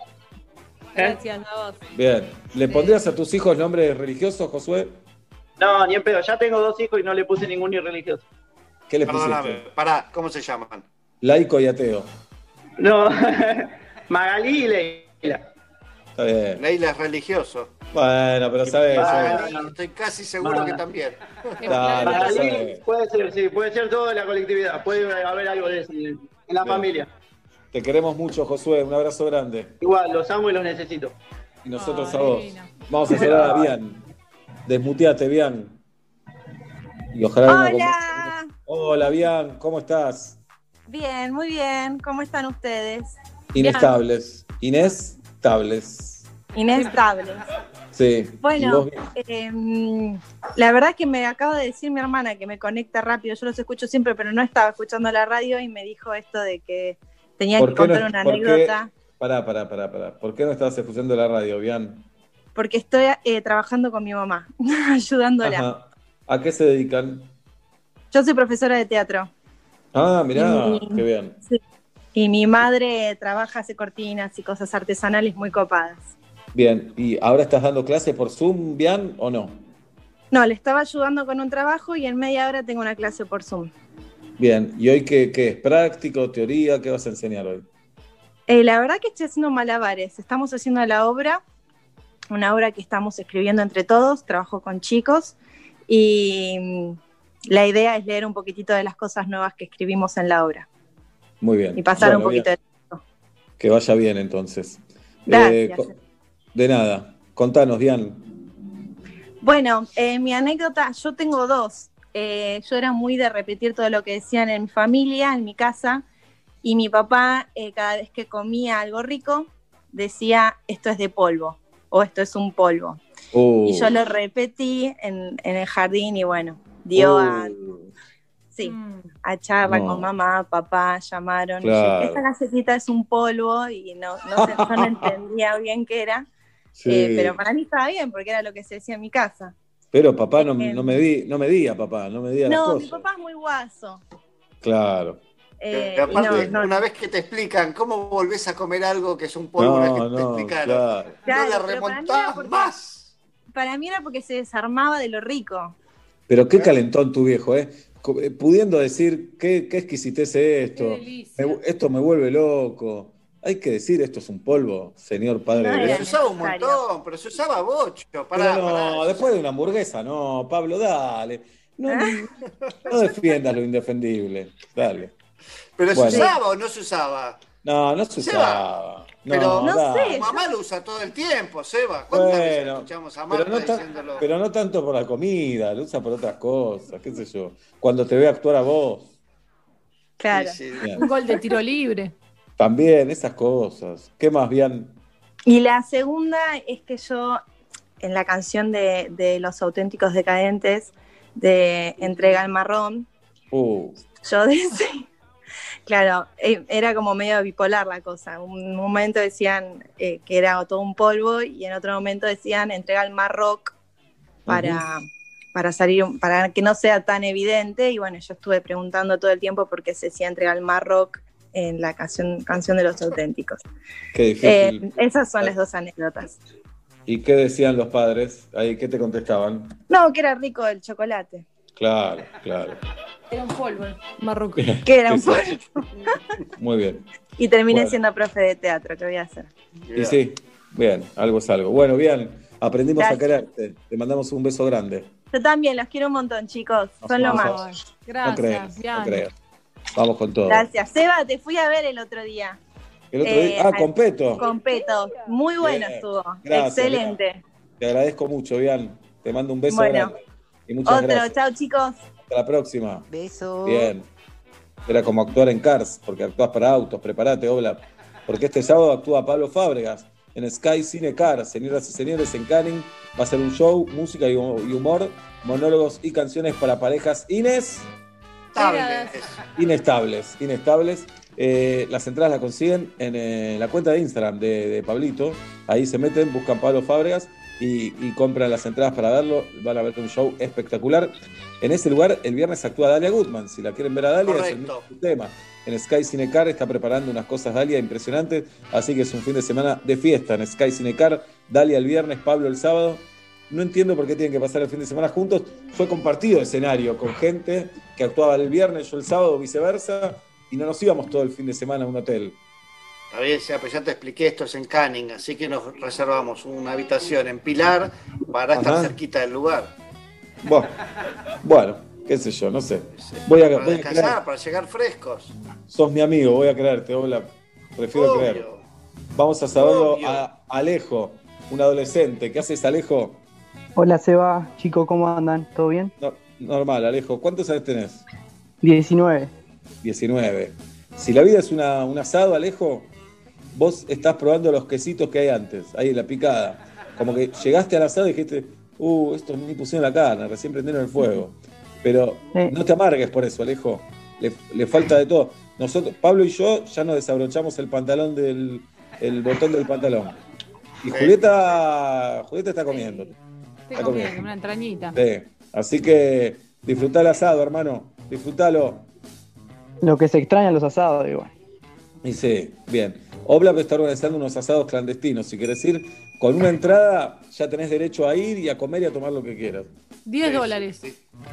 Gracias a vos. Bien. ¿Le pondrías a tus hijos nombres religiosos, Josué? No, ni en pedo. Ya tengo dos hijos y no le puse ningún ni religioso. ¿Qué le Perdóname, pusiste? pará, ¿cómo se llaman? Laico y ateo. No, Magalí y Leila. Está bien. Leila es religioso. Bueno, pero sabes. Estoy casi seguro que también. Puede ser, sí, puede ser todo de la colectividad. Puede haber algo de eso en la Bien. familia. Te queremos mucho, Josué. Un abrazo grande. Igual, los amo y los necesito. Y nosotros Ay, a vos. divina. Vamos a saludar a Bian. Desmuteate, Bian. Y ojalá Hola. Hola, Bian. ¿Cómo estás? Bien, muy bien. ¿Cómo están ustedes? Inestables. Inestables. Inestables. Sí. ¿Y Bueno, vos? eh, la verdad es que me acaba de decir mi hermana que me conecta rápido. Yo los escucho siempre, pero no estaba escuchando la radio y me dijo esto de que tenía ¿Por que no- contar una por qué- anécdota. Pará, pará, pará, pará. ¿Por qué no estabas escuchando la radio, Bian? Porque estoy eh, trabajando con mi mamá, ayudándola. Ajá. ¿A qué se dedican? Yo soy profesora de teatro Ah, mirá, Y- qué bien. Y mi madre trabaja, hace cortinas y cosas artesanales muy copadas. Bien. ¿Y ahora estás dando clase por Zoom, Bian, o no? No, le estaba ayudando con un trabajo y en media hora tengo una clase por Zoom. Bien. ¿Y hoy qué, qué es? ¿Práctico, teoría? ¿Qué vas a enseñar hoy? Eh, la verdad que estoy haciendo malabares. Estamos haciendo la obra, una obra que estamos escribiendo entre todos, trabajo con chicos y mm, la idea es leer un poquitito de las cosas nuevas que escribimos en la obra Muy bien. y pasar un poquito bien. Que vaya bien entonces. Co- de nada. Contanos, Dian. Bueno, eh, mi anécdota, yo tengo dos. Eh, yo era muy de repetir todo lo que decían en mi familia, en mi casa, y mi papá eh, cada vez que comía algo rico decía esto es de polvo o esto es un polvo. Uh, Y yo lo repetí en, en el jardín y bueno, dio a, uh, sí, a charla No. con mamá, papá, llamaron. Claro. Esta galletita es un polvo y no, no, entendía bien qué era, sí. eh, pero para mí estaba bien porque era lo que se decía en mi casa. Pero papá no, Eh, no me di, no me diga, papá, no me diga las No, mi cosas. papá es muy guaso. Claro. eh, Pero aparte, no, no, una vez que te explican cómo volvés a comer algo que es un polvo, una vez No, que te explicaron, claro. Claro, no la pero para mí era remontás porque- más. Para mí era porque se desarmaba de lo rico. Pero qué calentón tu viejo, ¿eh? Eh, Pudiendo decir, qué, qué exquisitez es esto. Me esto me vuelve loco. Hay que decir, esto es un polvo, señor padre No, de se usaba un montón, pero se usaba bocho. Pará, Pero no, pará. después de una hamburguesa, no, Pablo, dale. No, no defiendas lo indefendible. Dale. ¿Pero Bueno. se usaba o no se usaba? No, no se usaba. Pero dale. tu mamá lo usa todo el tiempo, Seba. ¿Cuántas veces Bueno, escuchamos a pero Marta no, ta- diciéndolo? pero no tanto por la comida, lo usa por otras cosas, qué sé yo. Cuando te ve actuar a vos, Claro. Un gol de tiro libre. también esas cosas. ¿Qué más bien? Y la segunda es que yo, en la canción de, de Los Auténticos Decadentes, de Entrega el Marrón, Uh, yo decía, claro, eh, era como medio bipolar la cosa. Un momento decían eh, que era todo un polvo y en otro momento decían entrega el Marroc para, para salir, para que no sea tan evidente. Y bueno, yo estuve preguntando todo el tiempo por qué se decía entrega el Marroc en la canción, canción de los auténticos. qué difícil. Eh, esas son las dos anécdotas. ¿Y qué decían los padres? Ahí, ¿qué te contestaban? No, que era rico el chocolate. Claro, claro. Era un polvo. Marroco. Que era un polvo. Muy bien. Y terminé Bueno. siendo profe de teatro, ¿qué voy a hacer? Y sí, bien, algo es algo. Bueno, bien, aprendimos a Gracias. quererte. Te mandamos un beso grande. Yo también, los quiero un montón, chicos. Nos Son lo más. no creas, no. Vamos con todo. Gracias. Seba, te fui a ver el otro día. El otro Eh, día, ah, al- con Peto. Con Peto. Muy bueno Bien. estuvo. Gracias, Excelente. Te agradezco mucho, Bian. Te mando un beso Bueno. grande. Y muchas Otro, gracias. chao chicos. Hasta la próxima. Beso. Bien. Era como actuar en Cars, porque actúas para autos. Prepárate, Obla. Porque este sábado actúa Pablo Fábregas en Sky Cine Car. Señoras y señores, en Canning va a ser un show, música y humor, monólogos y canciones para parejas Inés. Inestables, inestables. Eh, las entradas las consiguen en eh, la cuenta de Instagram de, de Pablito. Ahí se meten, buscan Pablo Fábregas y, y compran las entradas para verlo. Van a ver un show espectacular. En ese lugar, el viernes actúa Dalia Goodman. Si la quieren ver a Dalia, es el mismo tema. En Sky Cinecar está preparando unas cosas Dalia impresionantes. Así que es un fin de semana de fiesta en Sky Cinecar. Dalia el viernes, Pablo el sábado. No entiendo por qué tienen que pasar el fin de semana juntos. Fue compartido escenario con gente que actuaba el viernes, yo el sábado, viceversa, y no nos íbamos todo el fin de semana a un hotel. Está bien, Seba, pero ya te expliqué, esto es en Canning, así que nos reservamos una habitación en Pilar para estar cerquita del lugar. Bueno, bueno, qué sé yo, no sé. Voy a, Para voy a descansar, creer. para llegar frescos. Sos mi amigo, voy a creerte, hola. Prefiero Obvio. creer. Vamos a saberlo Obvio. a Alejo, un adolescente. ¿Qué haces, Alejo? Hola Seba, chico, ¿cómo andan? ¿Todo bien? No, normal, Alejo. ¿Cuántos años tenés? 19. 19. Si la vida es una, un asado, Alejo, vos estás probando los quesitos que hay antes, ahí en la picada. Como que llegaste al asado y dijiste, uh, esto ni pusieron la carne, recién prendieron el fuego. Pero no te amargues por eso, Alejo. Le, le falta de todo. Nosotros, Pablo y yo, ya nos desabrochamos el pantalón del el botón del pantalón. Y Julieta, Julieta está comiendo. Te comí una entrañita. Sí. Así que disfrutá el asado, hermano. Disfrútalo. Lo que se extrañan los asados, igual. Y sí, bien. Oblap está organizando unos asados clandestinos. Si quieres ir con una entrada, ya tenés derecho a ir y a comer y a tomar lo que quieras. 10 dólares.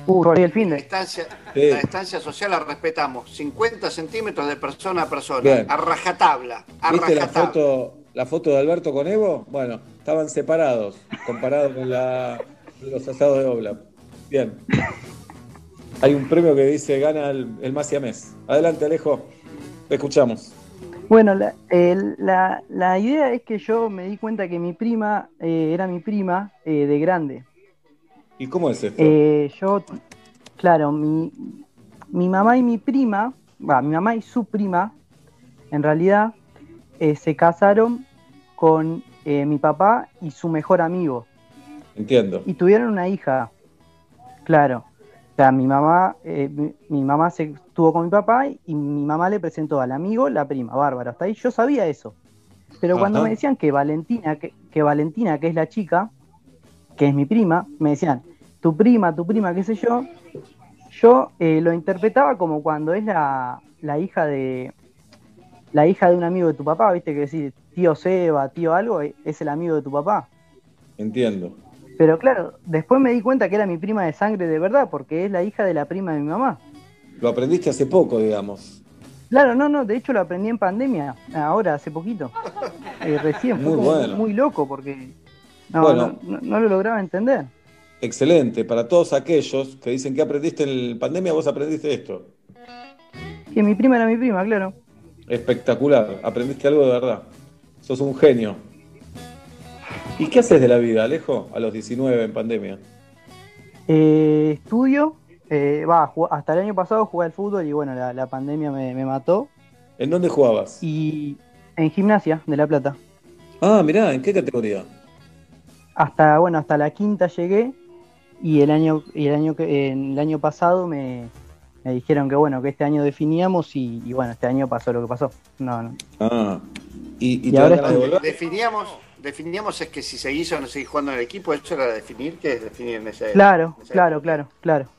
Uh, por ahí el fin La de. distancia, Sí. la distancia social la respetamos. 50 centímetros de persona a persona. Bien. A rajatabla. A ¿Viste la rajatabla. foto, la foto de Alberto con Evo? Bueno, estaban separados comparado con la, los asados de Oblap. Bien. Hay un premio que dice gana el, el más siamés. Adelante, Alejo. Te escuchamos. Bueno, la, el- la- la idea es que yo me di cuenta que mi prima eh, era mi prima eh, de grande. ¿Y cómo es esto? Eh, yo, claro, mi, mi mamá y mi prima, va, mi mamá y su prima, en realidad, eh, se casaron con eh, mi papá y su mejor amigo. Entiendo. Y tuvieron una hija, claro. O sea, mi mamá, eh, mi, mi mamá se estuvo con mi papá y mi mamá le presentó al amigo la prima, bárbaro. Hasta ahí yo sabía eso. Pero cuando Ajá. me decían que Valentina, que, que Valentina, que es la chica, que es mi prima, me decían, tu prima, tu prima, qué sé yo, yo eh, lo interpretaba como cuando es la, la hija de la hija de un amigo de tu papá, viste que decir tío Seba, tío algo, eh, es el amigo de tu papá. Entiendo. Pero claro, después me di cuenta que era mi prima de sangre de verdad, porque es la hija de la prima de mi mamá. Lo aprendiste hace poco, digamos. Claro, no, no, de hecho lo aprendí en pandemia, ahora, hace poquito. Eh, recién, fue Muy como bueno. muy loco porque no, Bueno. no, no- no lo lograba entender. Excelente. Para todos aquellos que dicen que aprendiste en pandemia, vos aprendiste esto. Que mi prima era mi prima, claro. Espectacular. Aprendiste algo de verdad. Sos un genio. ¿Y qué haces de la vida, Alejo, a los 19 en pandemia? Eh, estudio, eh, va, hasta el año pasado jugué al fútbol y bueno, la, la pandemia me, me mató. ¿En dónde jugabas? Y en gimnasia de La Plata. Ah, mirá, ¿en qué categoría? Hasta, bueno, hasta la quinta llegué y el año, y el año que, el año pasado me, me dijeron que bueno, que este año definíamos y, y bueno, este año pasó lo que pasó. No, no. Ah, ¿y, y Y ahora de? Definíamos, definíamos es que si seguís o no seguís jugando en el equipo, eso era definir, ¿qué es definir en ese Claro, en ese- claro, claro, claro. Claro,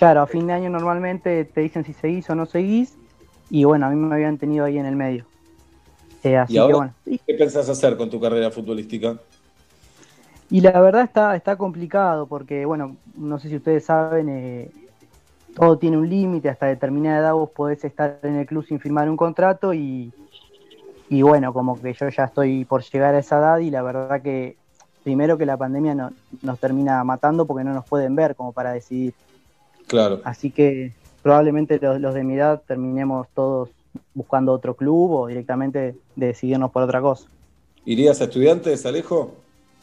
a fin de año normalmente te dicen si seguís o no seguís y bueno, a mí me habían tenido ahí en el medio. Eh, así ¿Y ahora que bueno. qué pensás hacer con tu carrera futbolística? Y la verdad está, está complicado porque, bueno, no sé si ustedes saben, eh, todo tiene un límite, hasta determinada edad vos podés estar en el club sin firmar un contrato y, y bueno, como que yo ya estoy por llegar a esa edad y la verdad que primero que la pandemia no- nos termina matando porque no nos pueden ver como para decidir. Claro. Así que probablemente los, los de mi edad terminemos todos buscando otro club o directamente decidirnos por otra cosa. ¿Irías a estudiantes, Alejo?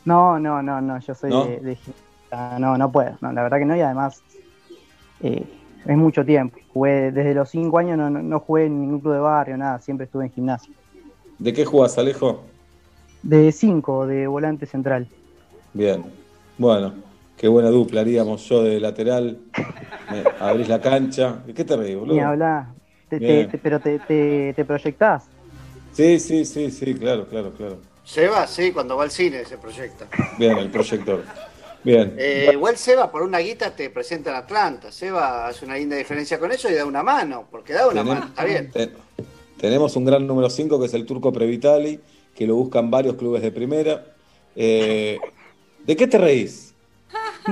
No, no, no, no, yo soy ¿No? de, de gimnasia. no, no puedo, no, la verdad que no, y además eh, es mucho tiempo. Jugué desde los cinco años, no, no, no jugué en ningún club de barrio, nada, siempre estuve en gimnasia. ¿De qué jugás, Alejo? De cinco, de volante central. Bien. Bueno, qué buena dupla haríamos yo de lateral. Me abrís la cancha. ¿De qué te reís, boludo? Ni hablar, Te- te- te- pero te, te, te proyectás. Sí, sí, sí, sí, claro, claro, claro. Seba, sí, cuando va al cine se proyecta. Bien, el proyector. Bien. Eh, igual Seba, por una guita te presenta en Atlanta. Seba hace una linda diferencia con eso y da una mano, porque da una mano, está bien. te- tenemos un gran número 5 que es el turco Previtali, que lo buscan varios clubes de primera. Eh, ¿De qué te reís?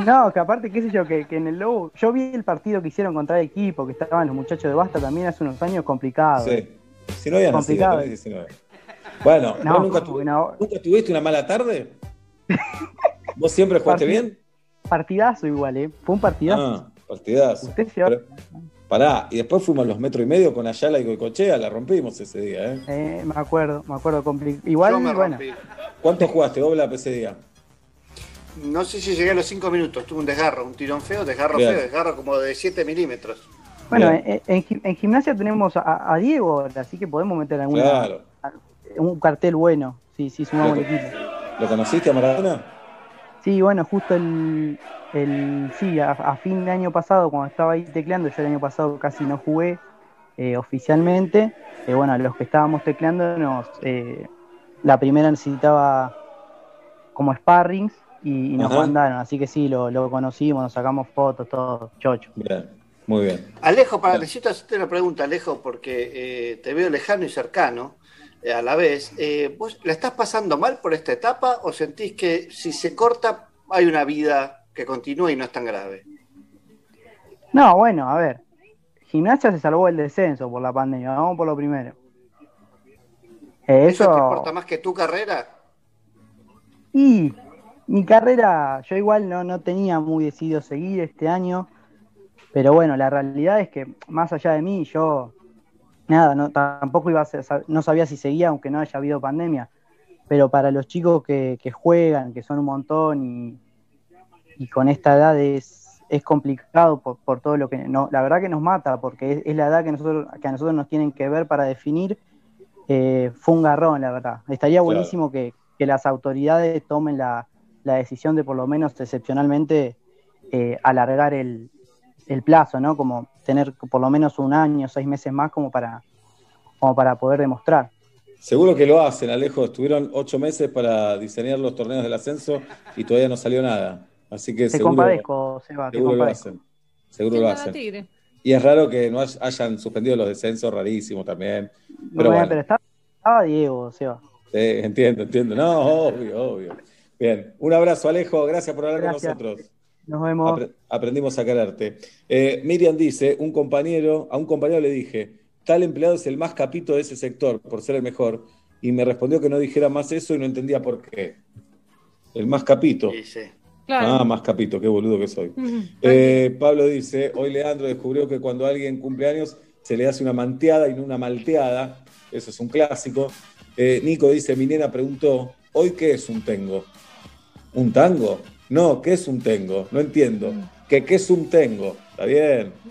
No, que aparte, qué sé yo, que, que en el Lobo, yo vi el partido que hicieron contra el equipo, que estaban los muchachos de Basta también hace unos años complicado. Sí. Si no habías nacido, Complicado. tenés 19. Bueno, No, ¿vos nunca, no. tuviste una mala tarde? ¿Vos siempre jugaste Partid- bien? Partidazo igual, ¿eh? Fue un partidazo. Ah, partidazo. Usted se va- Pero- pará, y después fuimos los metro y medio con Ayala y Goicochea, la rompimos ese día, ¿eh? Eh, me acuerdo, me acuerdo. compli- Igual, Yo me bueno, rompí. ¿Cuánto jugaste, Oblap, ese día? No sé si llegué a los 5 minutos, tuve un desgarro, un tirón feo, desgarro Bien. feo, desgarro como de 7 milímetros. bueno Bien. en, en gi- en gimnasia tenemos a, a Diego, ahora, así que podemos meter alguna, Claro. un cartel bueno, sí, sí, sumamos el equipo. ¿Lo conociste a Maradona? Sí, bueno, justo el, el sí, a, a fin de año pasado, cuando estaba ahí tecleando, yo el año pasado casi no jugué eh, oficialmente. Eh, bueno, a los que estábamos tecleando, nos, eh, la primera necesitaba como sparrings y, y nos Ajá. mandaron, así que sí, lo, lo conocimos, nos sacamos fotos, todo, chocho. Bien, muy bien. Alejo, para, necesito hacerte una pregunta, Alejo, porque eh, te veo lejano y cercano eh, a la vez. Eh, ¿Vos la estás pasando mal por esta etapa o sentís que si se corta hay una vida que continúa y no es tan grave? No, bueno, a ver, gimnasia se salvó el descenso por la pandemia, vamos por lo primero. Eh, ¿Eso eso, te importa más que tu carrera? Y mi carrera, yo igual no, no tenía muy decidido seguir este año, pero bueno, la realidad es que más allá de mí, yo nada, no, tampoco iba a ser- no sabía si seguía aunque no haya habido pandemia, pero para los chicos que, que juegan, que son un montón y, y con esta edad es, es complicado por, por todo lo que, no, la verdad que nos mata, porque es, es la edad que, nosotros, que a nosotros nos tienen que ver para definir, eh, fue un garrón, la verdad. Estaría Claro. buenísimo que, que las autoridades tomen la, la decisión de por lo menos excepcionalmente eh, alargar el, el plazo, ¿no? Como tener por lo menos un año, seis meses más como para, como para poder demostrar. Seguro que lo hacen, Alejo. Estuvieron ocho meses para diseñar los torneos del ascenso y todavía no salió nada. Así que Te seguro, compadezco, Seba, te seguro lo compadezco. hacen. Seguro lo hacen. Tigre. Y es raro que no hay- hayan suspendido los descensos, rarísimo también. Pero Bueno, bueno, pero estaba, estaba Diego, Seba. sí, entiendo, entiendo. No, obvio, obvio. Bien, un abrazo, Alejo. Gracias por hablar Gracias. con nosotros. Nos vemos. Apre- aprendimos a quererte. Eh, Miriam dice, un compañero, a un compañero le dije, tal empleado es el más capito de ese sector, por ser el mejor. Y me respondió que no dijera más eso y no entendía por qué. El más capito. Ah, más capito, qué boludo que soy. Eh, Pablo dice, hoy Leandro descubrió que cuando alguien cumple años se le hace una manteada y no una malteada. Eso es un clásico. Eh, Nico dice, mi nena preguntó, ¿hoy qué es un tengo? ¿Un tango? No, ¿qué es un tengo? No entiendo. ¿Qué, qué es un tengo? ¿Está bien?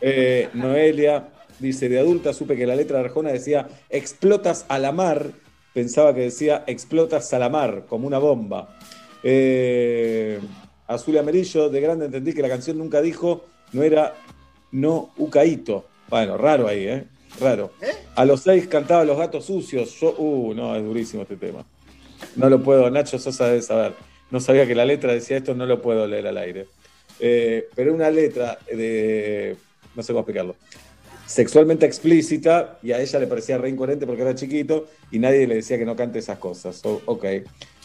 Eh, Noelia dice, de adulta supe que la letra de Arjona decía, explotas a la mar. Pensaba que decía, explotas a la mar, como una bomba. Eh, Azul y Amarillo, de grande entendí que la canción nunca dijo, no era no Ucaíto. Bueno, raro ahí, ¿eh? Raro. A los seis cantaba Los Gatos Sucios. Yo, uh, no, es durísimo este tema. No lo puedo, Nacho Sosa debe saber. No sabía que la letra decía esto, no lo puedo leer al aire. Eh, pero una letra de, no sé cómo explicarlo, sexualmente explícita y a ella le parecía re porque era chiquito y nadie le decía que no cante esas cosas. O- ok.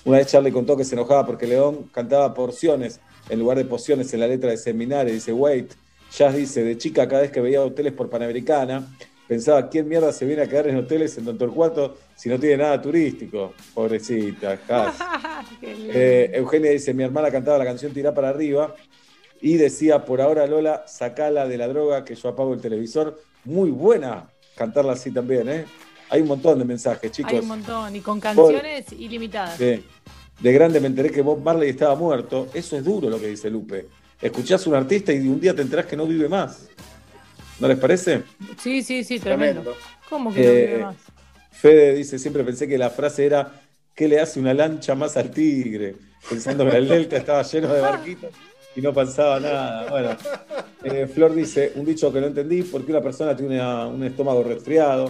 Una vez Charlie contó que se enojaba porque León cantaba porciones en lugar de pociones en la letra de Seminario. Dice, wait, Jazz dice, de chica cada vez que veía hoteles por Panamericana, pensaba, ¿quién mierda se viene a quedar en hoteles en Don Torcuato si no tiene nada turístico? Pobrecita. Eh, Eugenia dice, mi hermana cantaba la canción Tirá para arriba y decía, por ahora Lola, sacala de la droga que yo apago el televisor. Muy buena cantarla así también, ¿eh? Hay un montón de mensajes, chicos. Hay un montón, y con canciones ilimitadas. Sí. De grande me enteré que Bob Marley estaba muerto. Eso es duro lo que dice Lupe. Escuchás a un artista y un día te enterás que no vive más. ¿No les parece? Sí, sí, sí, tremendo. Tremendo. ¿Cómo que no Eh, vive más? Fede dice, siempre pensé que la frase era, ¿qué le hace una lancha más al tigre? Pensando que el delta estaba lleno de barquitos y no pasaba nada. Bueno, eh, Flor dice, un dicho que no entendí, porque una persona tiene una- un estómago resfriado.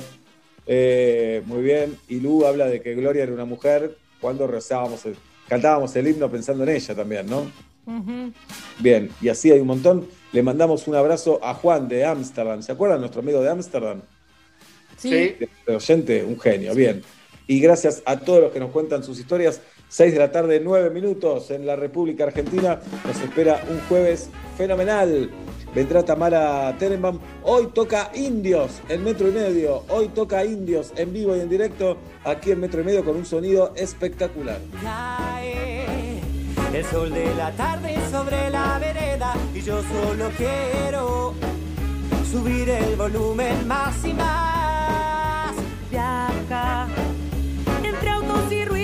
Eh, muy bien. Y Lu habla de que Gloria era una mujer cuando rezábamos, el- cantábamos el himno pensando en ella también, ¿no? Bien, y así hay un montón. Le mandamos un abrazo a Juan de Ámsterdam. ¿Se acuerdan? Nuestro amigo de Ámsterdam. Sí. El oyente, un genio, bien. Y gracias a todos los que nos cuentan sus historias. 6 de la tarde, 9 minutos en la República Argentina. Nos espera un jueves fenomenal. Vendrá Tamara Tenenbaum. Hoy toca Indios en Metro y Medio. Hoy toca Indios en vivo y en directo aquí en Metro y Medio con un sonido espectacular. Cae el sol de la tarde sobre la vereda y yo solo quiero subir el volumen más y más. Viaja entre autos y ruidos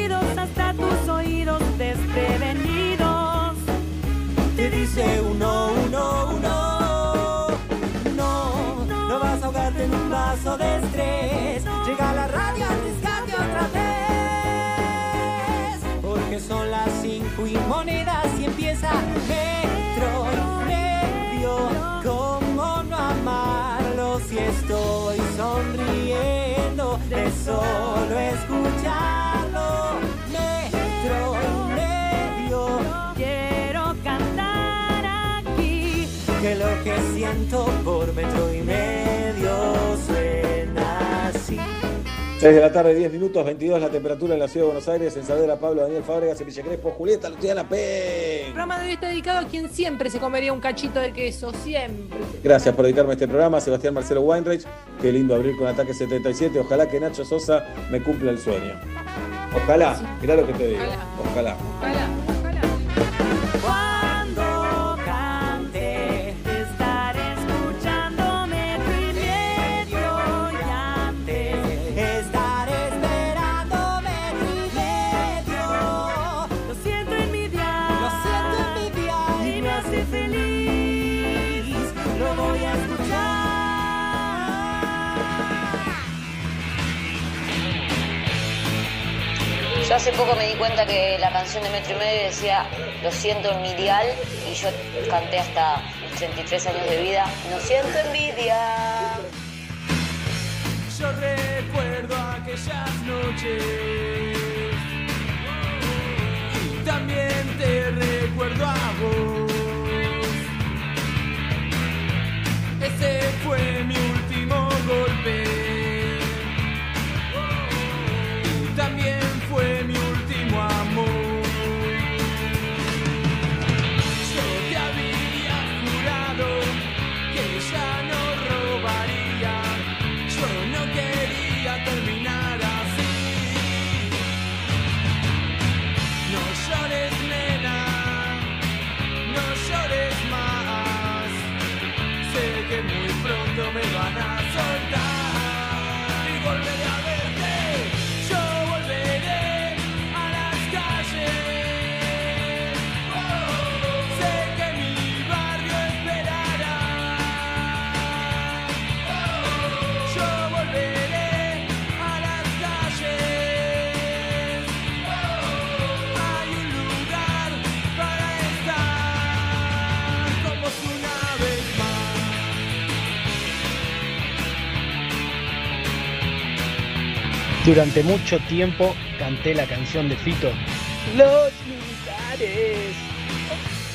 solo escucharlo? Metro y medio. Quiero cantar aquí. que lo que siento por metro y medio suena. 6 de la tarde, 10 minutos, 22 la temperatura en la ciudad de Buenos Aires. En Saavedra, Pablo, Daniel Fábregas, Villa Crespo, Julieta, Luciana El P. programa de hoy está dedicado a quien siempre se comería un cachito de queso, siempre. Gracias por dedicarme a este programa, Sebastián Marcelo Weinreich. Qué lindo abrir con Ataque 77. Ojalá que Nacho Sosa me cumpla el sueño. Ojalá, mirá lo que te digo. Ojalá. Cuando Yo hace poco me di cuenta que la canción de Metro y Medio decía Lo siento en mi dial y yo canté hasta mis 33 años de vida No siento envidia. Yo recuerdo aquellas noches y también te recuerdo a vos. Ese fue mi último golpe también fue mi Durante mucho tiempo canté la canción de Fito. Los militares.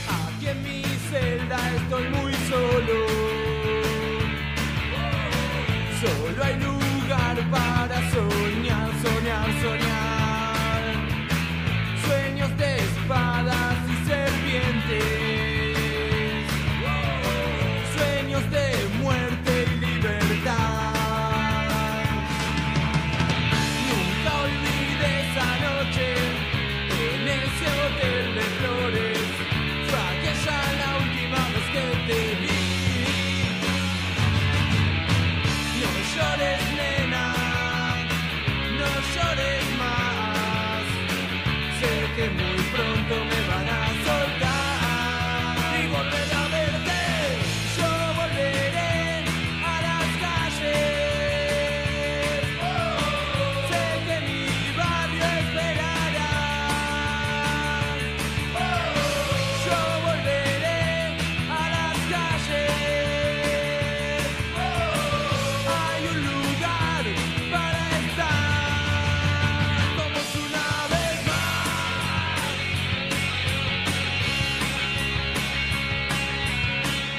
Aquí en mi celda estoy muy solo. Solo hay lugar para soñar, soñar, soñar. Sueños de espadas y serpientes.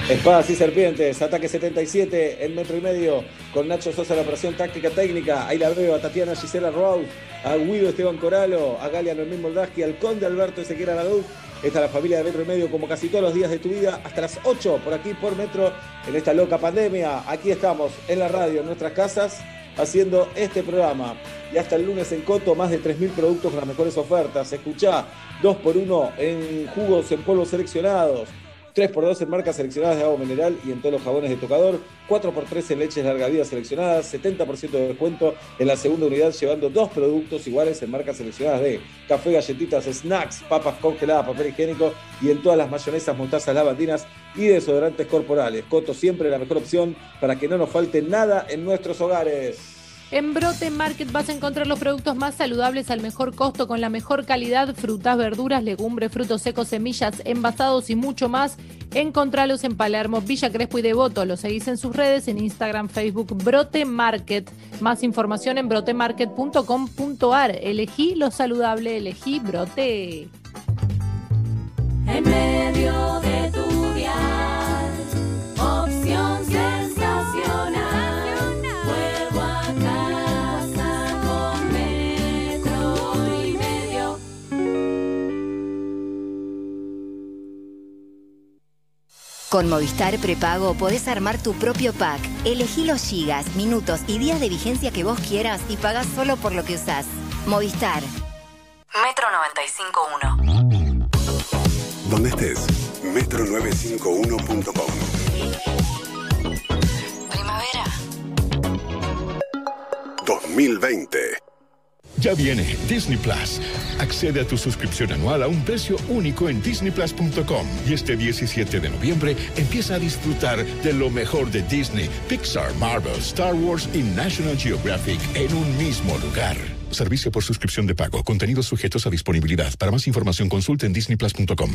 Espadas y serpientes, ataque 77 en metro y medio con Nacho Sosa la operación táctica técnica. Ahí la veo a Tatiana Gisela Rose, a Guido Esteban Coralo, a Galia Noemí Moldaski, al Conde Alberto Ezequiel Aradú. Esta es la familia de metro y medio como casi todos los días de tu vida, hasta las 8 por aquí por metro en esta loca pandemia. Aquí estamos en la radio, en nuestras casas, haciendo este programa. Y hasta el lunes en Coto, más de 3.000 productos con las mejores ofertas. Escuchá 2x1 en jugos en polvos seleccionados. 3x2 en marcas seleccionadas de agua mineral y en todos los jabones de tocador. 4x3 en leches larga vida seleccionadas. 70% de descuento en la segunda unidad, llevando dos productos iguales en marcas seleccionadas de café, galletitas, snacks, papas congeladas, papel higiénico y en todas las mayonesas, mostazas, lavandinas y desodorantes corporales. Coto siempre la mejor opción para que no nos falte nada en nuestros hogares. En Brote Market vas a encontrar los productos más saludables al mejor costo, con la mejor calidad, frutas, verduras, legumbres, frutos secos, semillas, envasados y mucho más. Encontralos en Palermo, Villa Crespo y Devoto. Los seguís en sus redes, en Instagram, Facebook, Brote Market. Más información en brotemarket.com.ar. Elegí lo saludable, elegí Brote. En medio de tu opción Con Movistar Prepago podés armar tu propio pack. Elegí los gigas, minutos y días de vigencia que vos quieras y pagás solo por lo que usás. Movistar. Metro 95.1. Donde estés, metro951.com. Primavera. 2020. Ya viene Disney Plus. Accede a tu suscripción anual a un precio único en disneyplus.com y este 17 de noviembre empieza a disfrutar de lo mejor de Disney, Pixar, Marvel, Star Wars y National Geographic en un mismo lugar. Servicio por suscripción de pago. Contenidos sujetos a disponibilidad. Para más información consulte en disneyplus.com.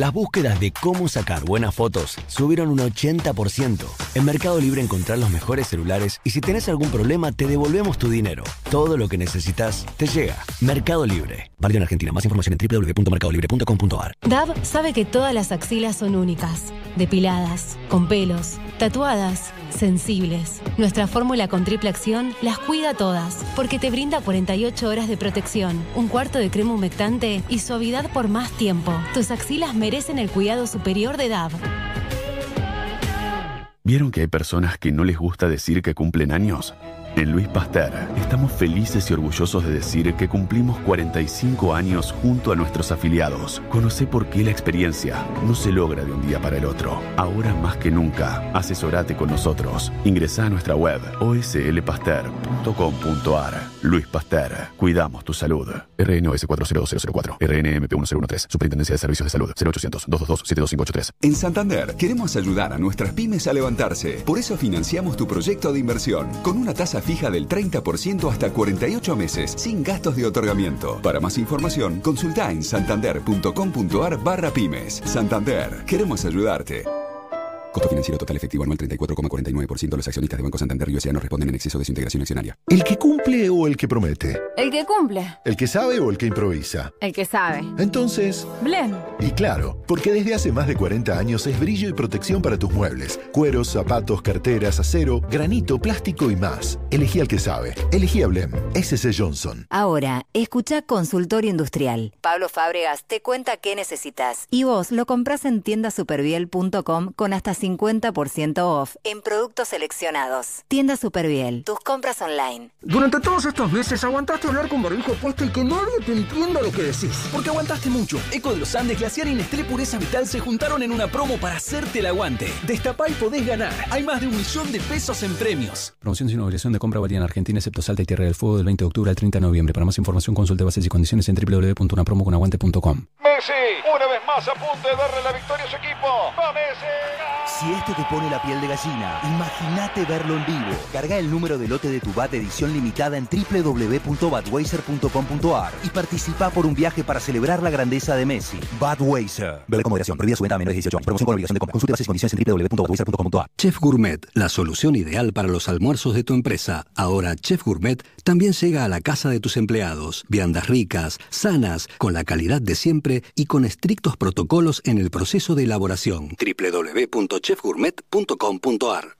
Las búsquedas de cómo sacar buenas fotos subieron un 80%. En Mercado Libre encontrás los mejores celulares y si tenés algún problema te devolvemos tu dinero. Todo lo que necesitas te llega. Mercado Libre. Válido en Argentina. Más información en www.mercadolibre.com.ar. Dab sabe que todas las axilas son únicas, depiladas, con pelos, tatuadas, sensibles. Nuestra fórmula con triple acción las cuida todas, porque te brinda 48 horas de protección, un cuarto de crema humectante y suavidad por más tiempo. Tus axilas merecen el cuidado superior de Dab. ¿Vieron que hay personas que no les gusta decir que cumplen años? En Luis Pasteur estamos felices y orgullosos de decir que cumplimos 45 años junto a nuestros afiliados. Conoce por qué la experiencia no se logra de un día para el otro. Ahora más que nunca, asesorate con nosotros. Ingresa a nuestra web oslpasteur.com.ar. Luis Pasteur, cuidamos tu salud. RNOS 40204, RNMP 1013, Superintendencia de Servicios de Salud, 0800-222-72583. En Santander queremos ayudar a nuestras pymes a levantarse. Por eso financiamos tu proyecto de inversión con una tasa fija del 30% hasta 48 meses, sin gastos de otorgamiento. Para más información, consulta en santander.com.ar barra pymes. Santander, queremos ayudarte. Costo financiero total efectivo anual 34,49%. Los accionistas de Banco Santander y USA no responden en exceso de su integración accionaria. ¿El que cumple o el que promete? El que cumple. ¿El que sabe o el que improvisa? El que sabe. Entonces, Blem. y claro, porque desde hace más de 40 años es brillo y protección para tus muebles. Cueros, zapatos, carteras, acero, granito, plástico y más. Elegí al que sabe. Elegí a Blem. SC Johnson. Ahora, escucha Consultorio Industrial. Pablo Fábregas te cuenta qué necesitas. Y vos lo compras en tiendasuperviel.com con hasta 50% off en productos seleccionados. Tienda Superviel, tus compras online. Durante todos estos meses aguantaste hablar con barbijo puesto y que nadie te entienda lo que decís. Porque aguantaste mucho. Eco de los Andes, Glaciar y Nestlé Pureza Vital se juntaron en una promo para hacerte el aguante. Destapá y podés ganar. Hay más de un millón de pesos en premios. Promoción sin obligación de compra valía en Argentina, excepto Salta y Tierra del Fuego del 20 de octubre al 30 de noviembre. Para más información consulte bases y condiciones en www.unapromoconaguante.com. Messi, una vez más a punto de darle la victoria a su equipo. ¡Va Messi! Si esto te pone la piel de gallina, imagínate verlo en vivo. Carga el número de lote de tu BAT de edición limitada en www.batweiser.com.ar y participa por un viaje para celebrar la grandeza de Messi. Budweiser. Bebe con moderación. Prohibida su venta a menores de 18 años. Promoción con obligación de compra. Consulte bases y condiciones en www.budweiser.com.ar. Chef Gourmet, la solución ideal para los almuerzos de tu empresa. Ahora Chef Gourmet también llega a la casa de tus empleados. Viandas ricas, sanas, con la calidad de siempre y con estrictos protocolos en el proceso de elaboración. www.chefgourmet.com.ar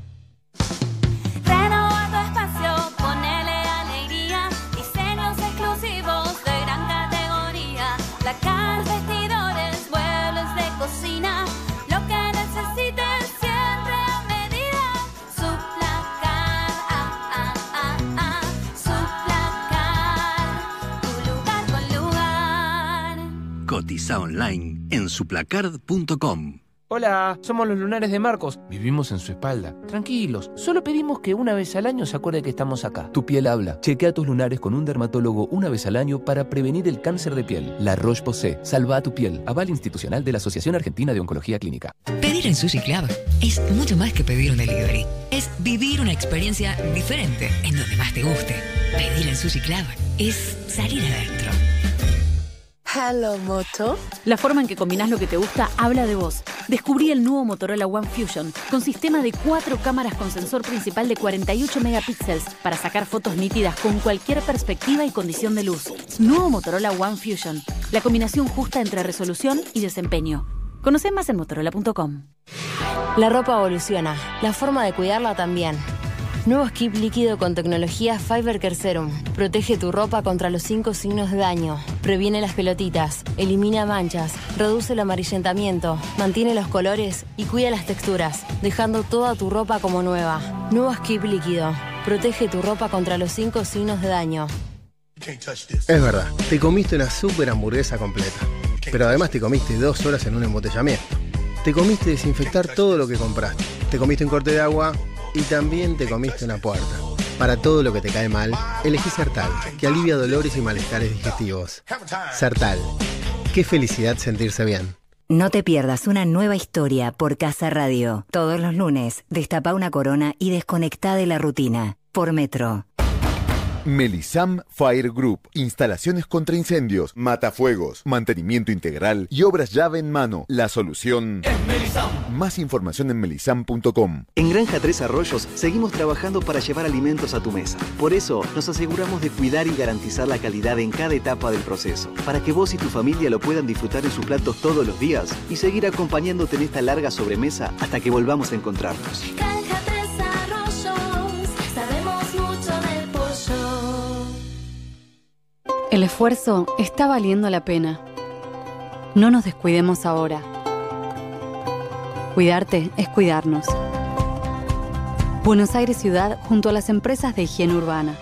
Cotiza online en suplacard.com. Hola, somos los lunares de Marcos. Vivimos en su espalda. Tranquilos, solo pedimos que una vez al año se acuerde que estamos acá. Tu piel habla. Chequea tus lunares con un dermatólogo una vez al año para prevenir el cáncer de piel. La Roche-Posay. Salva a tu piel. Aval institucional de la Asociación Argentina de Oncología Clínica. Pedir en Sushi Club es mucho más que pedir un delivery. Es vivir una experiencia diferente en donde más te guste. Pedir en Sushi Club es salir adentro. Hello Moto. La forma en que combinás lo que te gusta habla de vos. Descubrí el nuevo Motorola One Fusion con sistema de cuatro cámaras con sensor principal de 48 megapíxeles para sacar fotos nítidas con cualquier perspectiva y condición de luz. Nuevo Motorola One Fusion. La combinación justa entre resolución y desempeño. Conoce más en motorola.com. La ropa evoluciona, la forma de cuidarla también. Nuevo skip líquido con tecnología Fiber Care Serum. Protege tu ropa contra los cinco signos de daño. Previene las pelotitas, elimina manchas, reduce el amarillentamiento, mantiene los colores y cuida las texturas, dejando toda tu ropa como nueva. Nuevo skip líquido. Protege tu ropa contra los cinco signos de daño. Es verdad, te comiste una super hamburguesa completa. Pero además te comiste dos horas en un embotellamiento. Te comiste desinfectar todo lo que compraste. Te comiste un corte de agua y también te comiste una puerta. Para todo lo que te cae mal, elegí Sertal, que alivia dolores y malestares digestivos. Sertal. Qué felicidad sentirse bien. No te pierdas una nueva historia por Casa Radio. Todos los lunes, destapa una corona y desconecta de la rutina. Por Metro. Melisam Fire Group. Instalaciones contra incendios, matafuegos, mantenimiento integral y obras llave en mano. La solución es Melisam. Más información en melisam.com. En Granja Tres Arroyos seguimos trabajando para llevar alimentos a tu mesa. Por eso nos aseguramos de cuidar y garantizar la calidad en cada etapa del proceso, para que vos y tu familia lo puedan disfrutar en sus platos todos los días y seguir acompañándote en esta larga sobremesa hasta que volvamos a encontrarnos. Granja El esfuerzo está valiendo la pena. No nos descuidemos ahora. Cuidarte es cuidarnos. Buenos Aires Ciudad junto a las empresas de higiene urbana.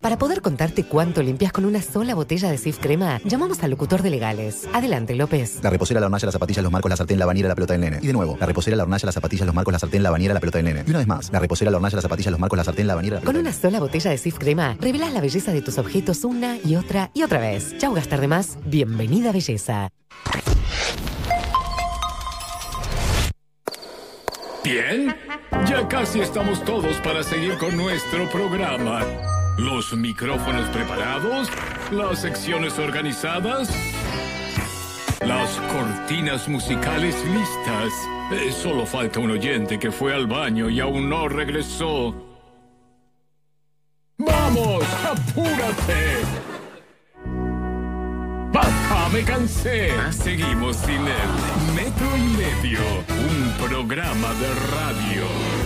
Para poder contarte cuánto limpias con una sola botella de Sif Crema, llamamos al locutor de legales. Adelante, López. La reposera, la hornalla, las zapatillas, los marcos, la sartén, la bañera, la pelota del nene. Y de nuevo, la reposera, la hornalla, las zapatillas, los marcos, la sartén, la bañera, la pelota del nene. Y una vez más, la reposera, la hornalla, las zapatillas, los marcos, la sartén, la bañera, la Con una sola botella de Sif Crema, revelás la belleza de tus objetos una y otra y otra vez. Chau gastar de más. Bienvenida belleza. Bien, ya casi estamos todos para seguir con nuestro programa. Los micrófonos preparados, las secciones organizadas, las cortinas musicales listas. Eh, solo falta un oyente que fue al baño y aún no regresó. ¡Vamos! ¡Apúrate! ¡Basta! ¡Me cansé! Seguimos sin él. Metro y medio. Un programa de radio.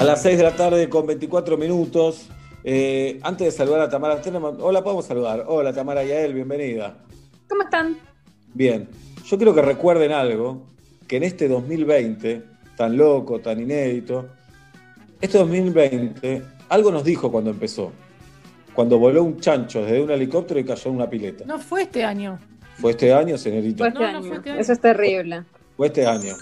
A las 6 de la tarde con 24 minutos. Eh, antes de saludar a Tamara, tenemos- hola, podemos saludar. Hola Tamara Yael, bienvenida. ¿Cómo están? Bien, yo quiero que recuerden algo, que en este 2020, tan loco, tan inédito, este 2020, algo nos dijo cuando empezó. Cuando voló un chancho desde un helicóptero y cayó en una pileta. No fue este año. Fue este año, señorita. Fue este No, no año. fue este año. Eso es terrible. Fue este año.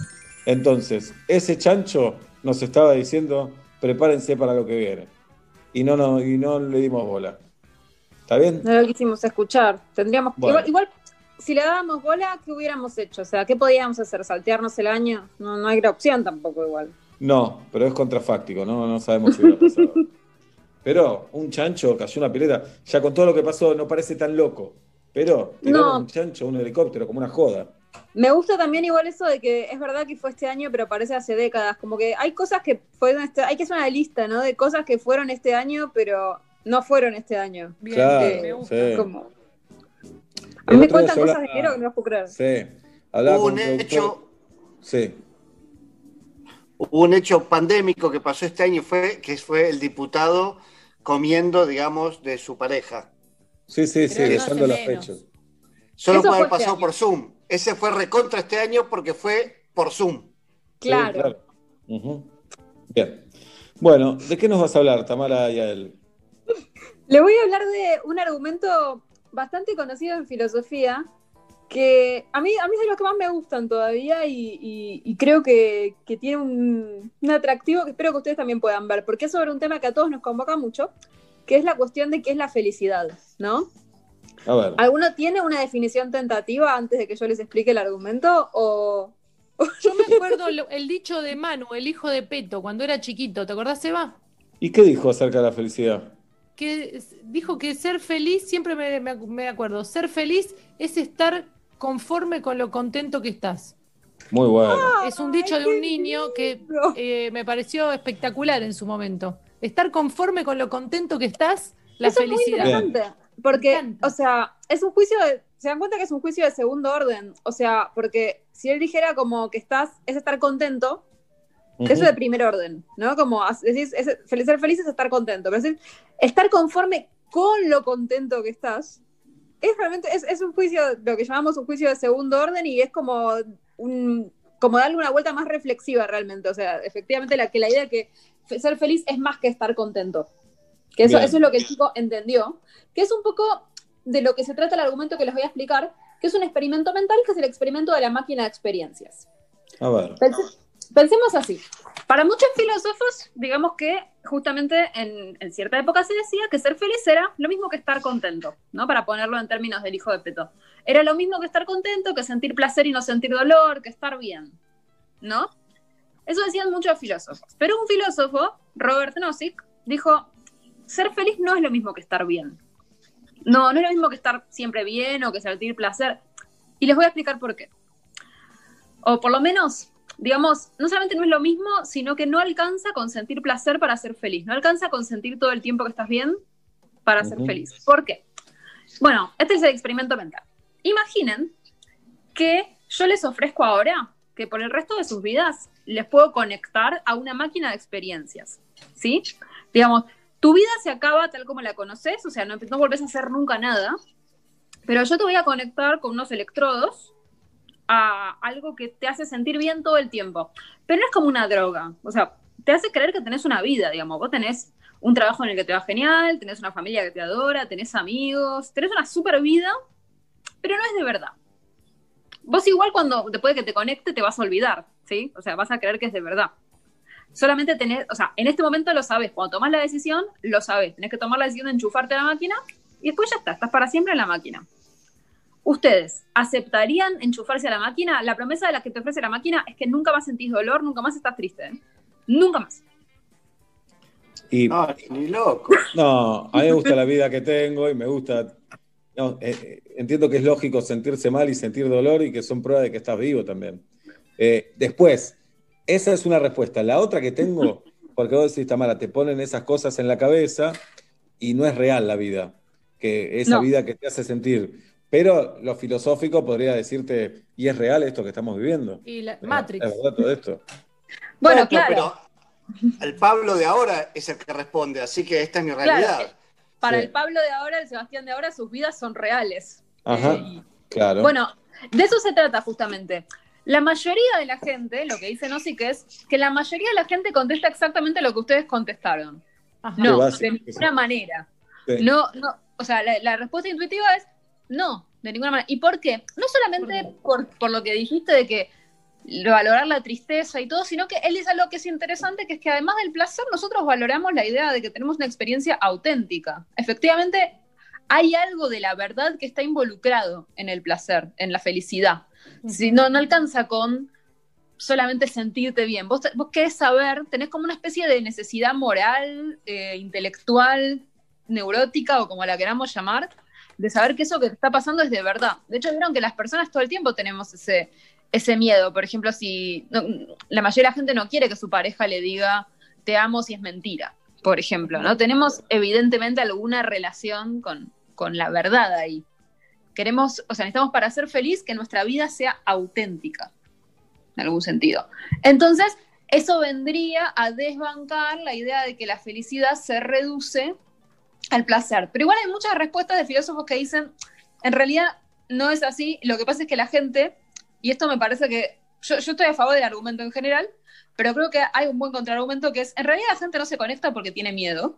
Entonces, ese chancho nos estaba diciendo, prepárense para lo que viene. Y no, no, y no le dimos bola. ¿Está bien? No lo quisimos escuchar. Tendríamos Bueno. igual, igual, si le dábamos bola, ¿qué hubiéramos hecho? O sea, ¿qué podíamos hacer? ¿Saltearnos el año? No, no hay opción tampoco igual. No, pero es contrafáctico, ¿no? No sabemos si hubiera pasado. Pero un chancho cayó una pileta. Ya con todo lo que pasó no parece tan loco. Pero tiraron No. un chancho, un helicóptero, como una joda. Me gusta también igual eso de que es verdad que fue este año, pero parece hace décadas. Como que hay cosas que fueron este, hay que hacer una lista, ¿no? De cosas que fueron este año, pero no fueron este año. Bien, Claro, me gusta. sí. Como- A mí me cuentan cosas hablaba- de enero que no las puedo creer. Sí. Hablaba Hubo con un hecho- Sí. Hubo un hecho pandémico que pasó este año fue que fue el diputado comiendo, digamos, de su pareja. Sí, sí, sí, hace las fechas. Solo puede haber fue este pasado por Zoom. Ese fue recontra este año porque fue por Zoom. Claro. Bien. Bueno, ¿de qué nos vas a hablar, Tamara Yael? Le voy a hablar de un argumento bastante conocido en filosofía, que a mí, a mí es de los que más me gustan todavía y, y- y creo que, que tiene un, un atractivo que espero que ustedes también puedan ver, porque es sobre un tema que a todos nos convoca mucho, que es la cuestión de qué es la felicidad, ¿no? A ver. ¿Alguno tiene una definición tentativa antes de que yo les explique el argumento? O... Yo me acuerdo el dicho de Manu, el hijo de Peto, cuando era chiquito. ¿Te acordás, Seba? ¿Y qué dijo acerca de la felicidad? Que dijo que ser feliz, siempre me, me acu- me acuerdo, ser feliz es estar conforme con lo contento que estás. Muy bueno. Es un dicho de un niño que eh, me pareció espectacular en su momento. Estar conforme con lo contento que estás, la Eso es muy felicidad. interesante, porque, o sea, es un juicio de, se dan cuenta que es un juicio de segundo orden, o sea, porque si él dijera como que estás, es estar contento, Ujú. eso es de primer orden, ¿no? Como decís, es, fel- ser feliz es estar contento, pero decir, estar conforme con lo contento que estás, es realmente, es, es un juicio, lo que llamamos un juicio de segundo orden y es como un, como darle una vuelta más reflexiva realmente, o sea, efectivamente la, que la idea de que ser feliz es más que estar contento. Que eso, Bien. eso es lo que el chico entendió, que es un poco de lo que se trata el argumento que les voy a explicar, que es un experimento mental, que es el experimento de la máquina de experiencias. A ver. Pense- pensemos así. Para muchos filósofos, digamos que justamente en, en cierta época se decía que ser feliz era lo mismo que estar contento, ¿no? Para ponerlo en términos del hijo de Peto. Era lo mismo que estar contento, que sentir placer y no sentir dolor, que estar bien, ¿no? Eso decían muchos filósofos. Pero un filósofo, Robert Nozick, dijo, ser feliz no es lo mismo que estar bien. No, no es lo mismo que estar siempre bien o que sentir placer. Y les voy a explicar por qué. O por lo menos, digamos, no solamente no es lo mismo, sino que no alcanza con sentir placer para ser feliz. No alcanza con sentir todo el tiempo que estás bien para ser feliz. ¿Por qué? Bueno, este es el experimento mental. Imaginen que yo les ofrezco ahora que por el resto de sus vidas les puedo conectar a una máquina de experiencias. ¿Sí? Digamos, tu vida se acaba tal como la conoces, o sea, no, no volvés a hacer nunca nada, pero yo te voy a conectar con unos electrodos a algo que te hace sentir bien todo el tiempo. Pero no es como una droga, o sea, te hace creer que tenés una vida, digamos, vos tenés un trabajo en el que te va genial, tenés una familia que te adora, tenés amigos, tenés una super vida, pero no es de verdad. Vos igual cuando después de que te conecte te vas a olvidar, ¿sí? O sea, vas a creer que es de verdad. Solamente tenés, o sea, en este momento lo sabes, cuando tomás la decisión, lo sabes, tenés que tomar la decisión de enchufarte a la máquina y después ya está, estás para siempre en la máquina. ¿Ustedes aceptarían enchufarse a la máquina? La promesa de la que te ofrece la máquina es que nunca más sentís dolor, nunca más estás triste. ¿eh? Nunca más. Y, No, ni loco. no, a mí me gusta la vida que tengo y me gusta. no, eh, eh, entiendo que es lógico sentirse mal y sentir dolor y que son pruebas de que estás vivo también. Eh, después, esa es una respuesta. La otra que tengo, porque vos decís, Tamara, te ponen esas cosas en la cabeza y no es real la vida, que esa No. vida que te hace sentir. Pero lo filosófico podría decirte, y es real esto que estamos viviendo. Y la, Matrix. verdad todo esto. Bueno, claro. Pero el Pablo de ahora es el que responde, así que esta es mi Claro, realidad. Para Sí. el Pablo de ahora, el Sebastián de ahora, sus vidas son reales. Ajá, Eh, claro. Bueno, de eso se trata justamente. La mayoría de la gente, lo que dice Nozick es que la mayoría de la gente contesta exactamente lo que ustedes contestaron. Ajá. No, básico de ninguna sí. manera. Sí. No, no, o sea, la, la respuesta intuitiva es no, de ninguna manera. ¿Y por qué? No solamente por, por lo que dijiste de que valorar la tristeza y todo, sino que él dice algo que es interesante, que es que además del placer, nosotros valoramos la idea de que tenemos una experiencia auténtica. Efectivamente, hay algo de la verdad que está involucrado en el placer, en la felicidad. Si no, no alcanza con solamente sentirte bien. Vos, vos querés saber, tenés como una especie de necesidad moral, eh, intelectual, neurótica o como la queramos llamar, de saber que eso que está pasando es de verdad. De hecho, vieron que las personas todo el tiempo tenemos ese, ese miedo. Por ejemplo, si la mayoría de la gente no quiere que su pareja le diga te amo si es mentira, por ejemplo, ¿no? Tenemos evidentemente alguna relación con, con la verdad ahí. Queremos, o sea, necesitamos para ser feliz que nuestra vida sea auténtica, en algún sentido. Entonces, eso vendría a desbancar la idea de que la felicidad se reduce al placer. Pero igual hay muchas respuestas de filósofos que dicen, en realidad no es así, lo que pasa es que la gente, y esto me parece que yo, yo estoy a favor del argumento en general, pero creo que hay un buen contraargumento que es, en realidad la gente no se conecta porque tiene miedo,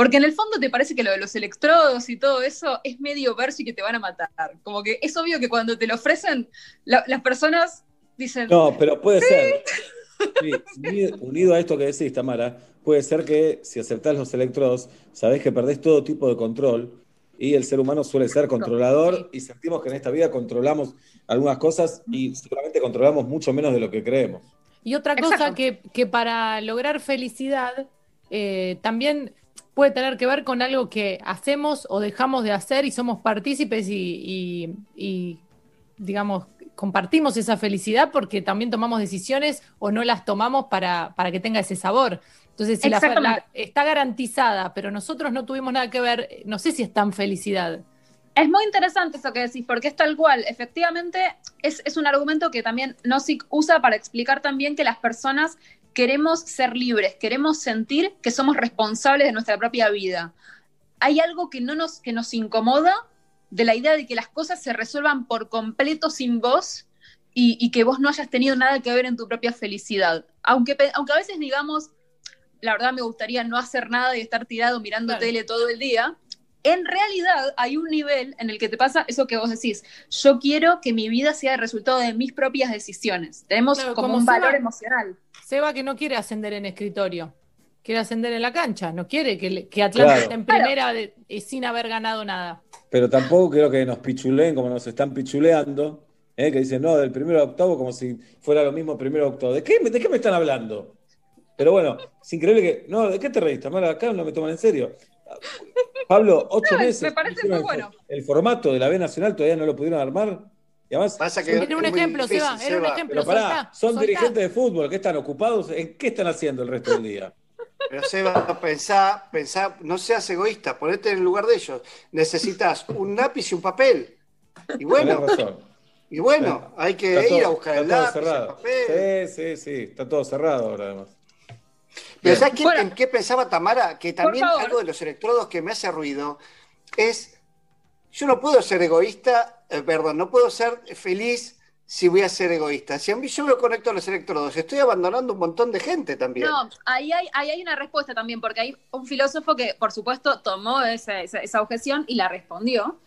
porque en el fondo te parece que lo de los electrodos y todo eso es medio verso y que te van a matar. Como que es obvio que cuando te lo ofrecen, la- las personas dicen, No, pero puede ser. Sí, unido, unido a esto que decís, Tamara, puede ser que si aceptás los electrodos, sabés que perdés todo tipo de control y el ser humano suele ser controlador y sentimos que en esta vida controlamos algunas cosas y seguramente controlamos mucho menos de lo que creemos. Y otra cosa que para lograr felicidad eh, también puede tener que ver con algo que hacemos o dejamos de hacer y somos partícipes y, y- y, digamos, compartimos esa felicidad porque también tomamos decisiones o no las tomamos para, para que tenga ese sabor. Entonces, si la, la- está garantizada, pero nosotros no tuvimos nada que ver, no sé si es tan felicidad. Es muy interesante eso que decís, porque es tal cual. Efectivamente, es, es un argumento que también Nozick usa para explicar también que las personas queremos ser libres, queremos sentir que somos responsables de nuestra propia vida. Hay algo que no nos, que nos incomoda de la idea de que las cosas se resuelvan por completo sin vos y, y que vos no hayas tenido nada que ver en tu propia felicidad. Aunque, aunque a veces digamos, la verdad me gustaría no hacer nada y estar tirado mirando Claro. tele todo el día, en realidad hay un nivel en el que te pasa eso que vos decís. Yo quiero que mi vida sea el resultado de mis propias decisiones. Tenemos Claro, como, como un valor emocional. Seba que no quiere ascender en escritorio, quiere ascender en la cancha, no quiere que, le- que Atlanta Claro. esté en primera de- sin haber ganado nada. Pero tampoco quiero que nos pichuleen como nos están pichuleando, ¿eh? que dicen, no, del primero a octavo como si fuera lo mismo primero a octavo. ¿De qué, me- ¿De qué me están hablando? Pero bueno, es increíble que. No, ¿de qué te reís? Tamara? Acá no me toman en serio. Pablo, ocho No, meses. me parece muy el, bueno. el formato de la B Nacional todavía no lo pudieron armar. Y además. Pasa que Era un ejemplo, difícil, Seba, era un Seba. ejemplo. Pero pará, soltá, son soltá. dirigentes de fútbol que están ocupados. ¿En qué están haciendo el resto del día? Pero Seba, pensá, pensá, no seas egoísta, ponete en el lugar de ellos. Necesitas un lápiz y un papel. Y bueno, y bueno, hay que Está ir todo- a buscar el lápiz, el cerrado. papel. Sí, sí, sí. Está todo cerrado ahora, además. Pero ¿sabes qué, en qué pensaba Tamara? Que también algo de los electrodos que me hace ruido es, yo no puedo ser egoísta, eh, perdón, no puedo ser feliz si voy a ser egoísta. Si a mí yo me conecto a los electrodos, estoy abandonando un montón de gente también. No, ahí hay, una respuesta también, porque hay un filósofo que, por supuesto, tomó esa, objeción y la respondió.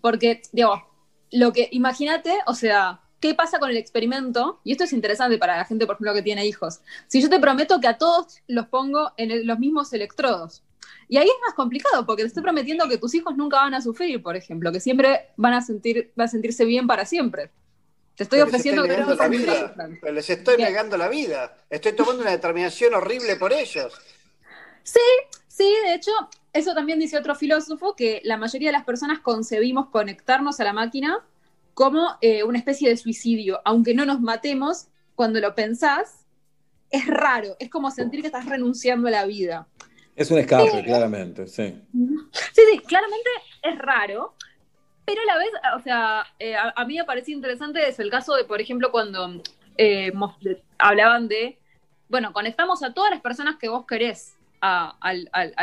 Porque, digo, lo que, imagínate, o sea, ¿qué pasa con el experimento? Y esto es interesante para la gente, por ejemplo, que tiene hijos. Si yo te prometo que a todos los pongo en los mismos electrodos. Y ahí es más complicado, porque te estoy prometiendo que tus hijos nunca van a sufrir, por ejemplo, que siempre van a sentir, van a sentirse bien para siempre. Te estoy Pero ofreciendo que hijos la vida. Pero les estoy negando la vida. Estoy tomando una determinación horrible por ellos. Sí, sí, de hecho, eso también dice otro filósofo, que la mayoría de las personas concebimos conectarnos a la máquina como eh, una especie de suicidio, aunque no nos matemos, cuando lo pensás, es raro, es como sentir que estás renunciando a la vida. Es un escape, claramente, sí. Sí, sí, claramente es raro, pero a la vez, o sea, eh, a, a mí me parecía interesante es el caso de, por ejemplo, cuando eh, hablaban de, bueno, conectamos a todas las personas que vos querés a,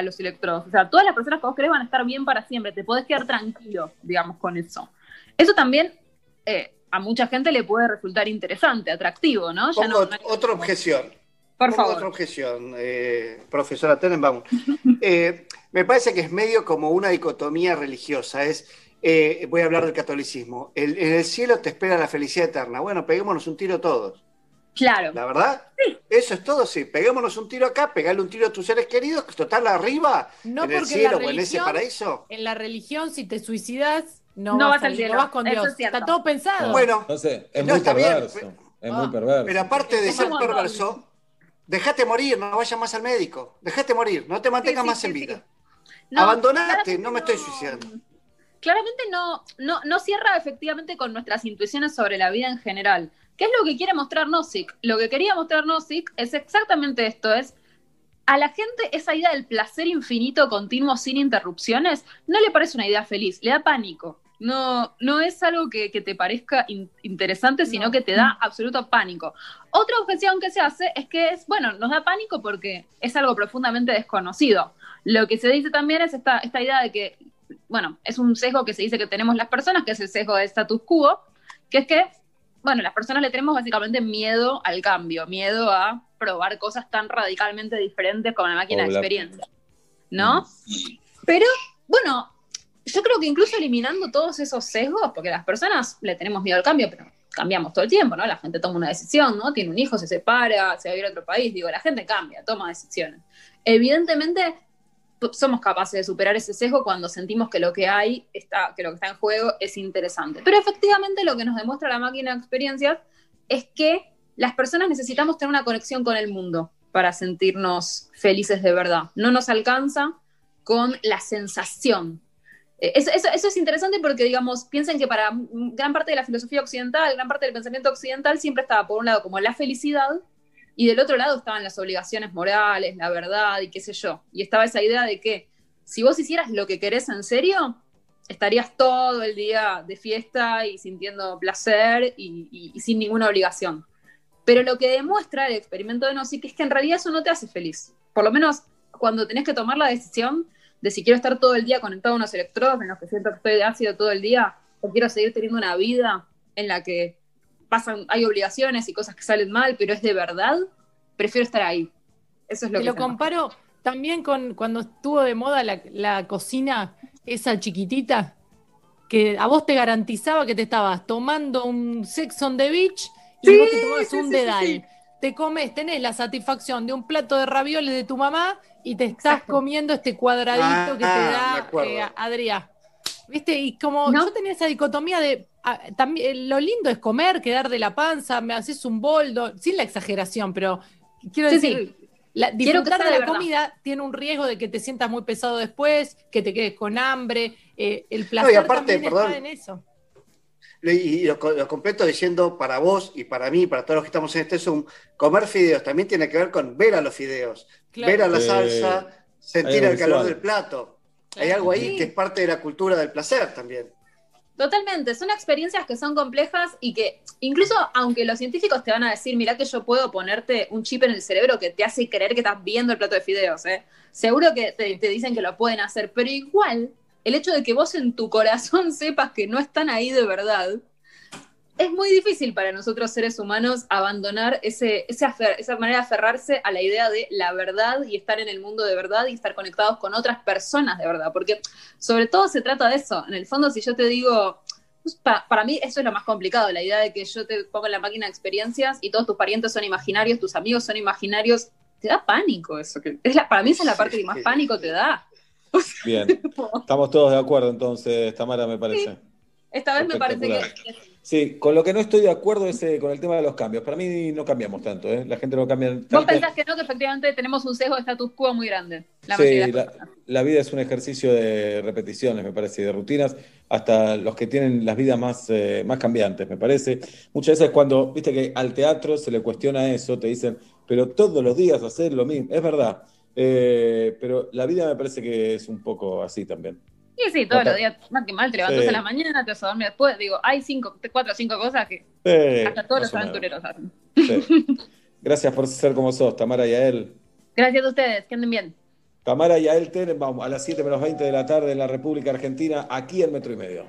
los electrodos. O sea, todas las personas que vos querés van a estar bien para siempre, te podés quedar tranquilo, digamos, con eso. Eso también eh, a mucha gente le puede resultar interesante, atractivo, ¿no? Ya no- otra objeción. Por favor. otra objeción, eh, profesora Tenenbaum. Eh, me parece que es medio como una dicotomía religiosa. Es, eh, voy a hablar del catolicismo. El- en el cielo te espera la felicidad eterna. Bueno, peguémonos un tiro todos. Claro. ¿La verdad? Eso es todo, sí. Peguémonos un tiro acá, pegale un tiro a tus seres queridos, que total arriba, No en el cielo o en ese paraíso. en la religión, si te suicidas, no, No vas, vas al cielo, no vas con Dios. es. Está todo pensado. Bueno, es No, muy está bien, perverso. Es muy Ah. perverso. Pero aparte de Es ser perverso, dejate morir, no vayas más al médico. Dejate morir, no te mantengas sí, más sí, en vida. No, Abandonate, no me estoy suicidando. claramente no, no, no cierra efectivamente con nuestras intuiciones sobre la vida en general. ¿Qué es lo que quiere mostrar Nozick? Lo que quería mostrar Nozick es exactamente esto, es a la gente esa idea del placer infinito continuo sin interrupciones no le parece una idea feliz, le da pánico. No, no es algo que, que te parezca in- interesante, sino que te da absoluto pánico. Otra objeción que se hace es que es, bueno, nos da pánico porque es algo profundamente desconocido. Lo que se dice también es esta, esta idea de que, bueno, es un sesgo que se dice que tenemos las personas, que es el sesgo de status quo, que es que, bueno, las personas le tenemos básicamente miedo al cambio, miedo a probar cosas tan radicalmente diferentes como la máquina de experiencia, ¿no? Pero, bueno, yo creo que incluso eliminando todos esos sesgos, porque las personas le tenemos miedo al cambio, pero cambiamos todo el tiempo, ¿no? La gente toma una decisión, ¿no? Tiene un hijo, se separa, se va a ir a otro país, digo, la gente cambia, toma decisiones. Evidentemente, somos capaces de superar ese sesgo cuando sentimos que lo que hay está, que lo que está en juego es interesante. Pero efectivamente lo que nos demuestra la máquina de experiencias es que las personas necesitamos tener una conexión con el mundo para sentirnos felices de verdad. No nos alcanza con la sensación. Eh, Eso, es interesante porque, digamos, piensen que para gran parte de la filosofía occidental, gran parte del pensamiento occidental siempre estaba por un lado como la felicidad y del otro lado estaban las obligaciones morales, la verdad y qué sé yo. Y estaba esa idea de que si vos hicieras lo que querés en serio, estarías todo el día de fiesta y sintiendo placer y, y- y sin ninguna obligación. Pero lo que demuestra el experimento de Nozick es que en realidad eso no te hace feliz. Por lo menos cuando tenés que tomar la decisión de si quiero estar todo el día conectado a unos electrodos en los que siento que estoy de ácido todo el día, o quiero seguir teniendo una vida en la que pasan, hay obligaciones y cosas que salen mal, pero es de verdad, prefiero estar ahí. Eso es lo Te que lo comparo también con cuando estuvo de moda la, la cocina esa chiquitita, que a vos te garantizaba que te estabas tomando un Sex on the Beach y Sí, vos te tomabas sí, un sí, dedal. te comes, tenés la satisfacción de un plato de ravioles de tu mamá y te estás comiendo este cuadradito que te Ah, da eh, Adrián. ¿Viste? Y como yo tenía esa dicotomía de ah, también lo lindo es comer, quedar de la panza, me haces un boldo, sin la exageración, pero quiero Sí, decir, sí. la- disfrutar de la verdad. comida tiene un riesgo de que te sientas muy pesado después, que te quedes con hambre. eh, el No, y placer aparte, también perdón, está en eso. Y lo, lo completo diciendo para vos y para mí, para todos los que estamos en este Zoom, comer fideos también tiene que ver con ver a los fideos, Claro. ver a la Sí. salsa, sentir el calor del plato. Hay algo ahí Sí. que es parte de la cultura del placer también. Totalmente, son experiencias que son complejas y que incluso aunque los científicos te van a decir, mira que yo puedo ponerte un chip en el cerebro que te hace creer que estás viendo el plato de fideos, ¿eh? seguro que te, te dicen que lo pueden hacer, pero igual el hecho de que vos en tu corazón sepas que no están ahí de verdad, es muy difícil para nosotros seres humanos abandonar ese, ese afer- esa manera de aferrarse a la idea de la verdad y estar en el mundo de verdad y estar conectados con otras personas de verdad, porque sobre todo se trata de eso. En el fondo, si yo te digo, pues, pa- para mí eso es lo más complicado, la idea de que yo te pongo en la máquina de experiencias y todos tus parientes son imaginarios, tus amigos son imaginarios, te da pánico eso. Que es la, para mí esa es la parte que más pánico te da. Bien. Estamos todos de acuerdo entonces, Tamara, me parece. Esta vez me parece que... Sí, con lo que no estoy de acuerdo es eh, con el tema de los cambios. Para mí no cambiamos tanto, ¿eh? La gente no cambia Vos tanto. pensás que no, que efectivamente tenemos un sesgo de status quo muy grande. La Sí, la vida es un ejercicio de repeticiones, me parece, y de rutinas, hasta los que tienen las vidas más, eh, más cambiantes, me parece. Muchas veces cuando, viste que al teatro se le cuestiona eso, te dicen, pero todos los días hacer lo mismo, es verdad, Eh, pero la vida me parece que es un poco así también. Sí, sí, todos los días, más que mal, te levantas Sí. a la mañana, te vas a dormir después. Digo, hay cinco, cuatro o cinco cosas que Sí, hasta todos los aventureros hacen. Sí. Gracias por ser como sos, Tamara y a él. Gracias a ustedes, que anden bien. Tamara y a él Tenenbaum a las 7 menos 20 de la tarde en la República Argentina, aquí en Metro y Medio.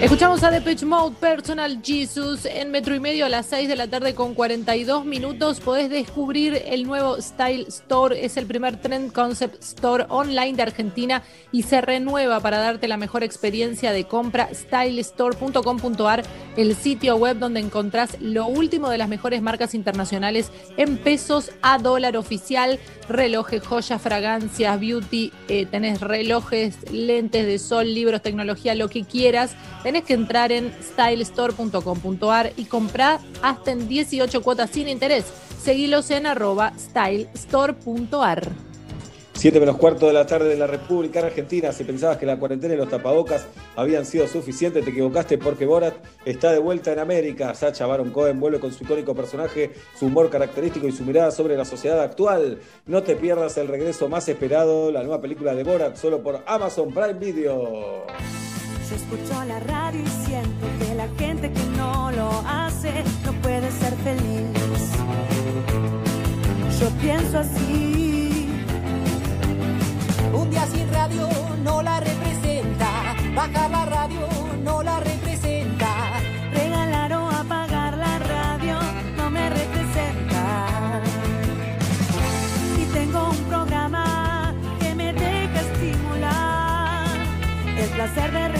Escuchamos a Depeche Mode Personal Jesus en metro y medio a las 6 de la tarde con 42 minutos. Podés descubrir el nuevo Style Store. Es el primer Trend Concept Store online de Argentina y se renueva para darte la mejor experiencia de compra. Stylestore.com.ar, el sitio web donde encontrás lo último de las mejores marcas internacionales en pesos a dólar oficial. Relojes, joyas, fragancias, beauty, eh, tenés relojes, lentes de sol, libros, tecnología, lo que quieras. Tenés que entrar en stylestore.com.ar y comprar hasta en 18 cuotas sin interés. Seguilos en arroba stylestore.ar. 7 menos cuarto de la tarde de la República Argentina. Si pensabas que la cuarentena y los tapabocas habían sido suficientes, te equivocaste porque Borat está de vuelta en América. Sacha Baron Cohen vuelve con su icónico personaje, su humor característico y su mirada sobre la sociedad actual. No te pierdas el regreso más esperado, la nueva película de Borat, solo por Amazon Prime Video. Escucho la radio y siento que la gente que no lo hace no puede ser feliz. Yo pienso así. Un día sin radio no la representa. Bajar la radio no la representa. Regalar o apagar la radio no me representa. Y tengo un programa que me deja estimular el placer de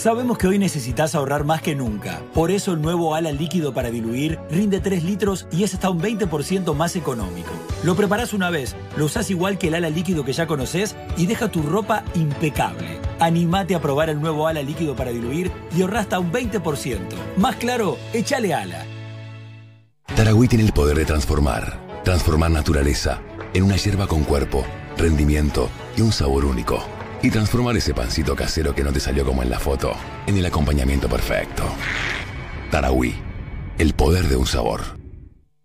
Sabemos que hoy necesitas ahorrar más que nunca. Por eso el nuevo ala líquido para diluir rinde 3 litros y es hasta un 20% más económico. Lo preparás una vez, lo usás igual que el ala líquido que ya conoces y deja tu ropa impecable. Animate a probar el nuevo ala líquido para diluir y ahorra hasta un 20%. Más claro, échale ala. Taragüí tiene el poder de transformar. Transformar naturaleza en una hierba con cuerpo, rendimiento y un sabor único. Y transformar ese pancito casero que no te salió como en la foto en el acompañamiento perfecto. Taragüí, el poder de un sabor.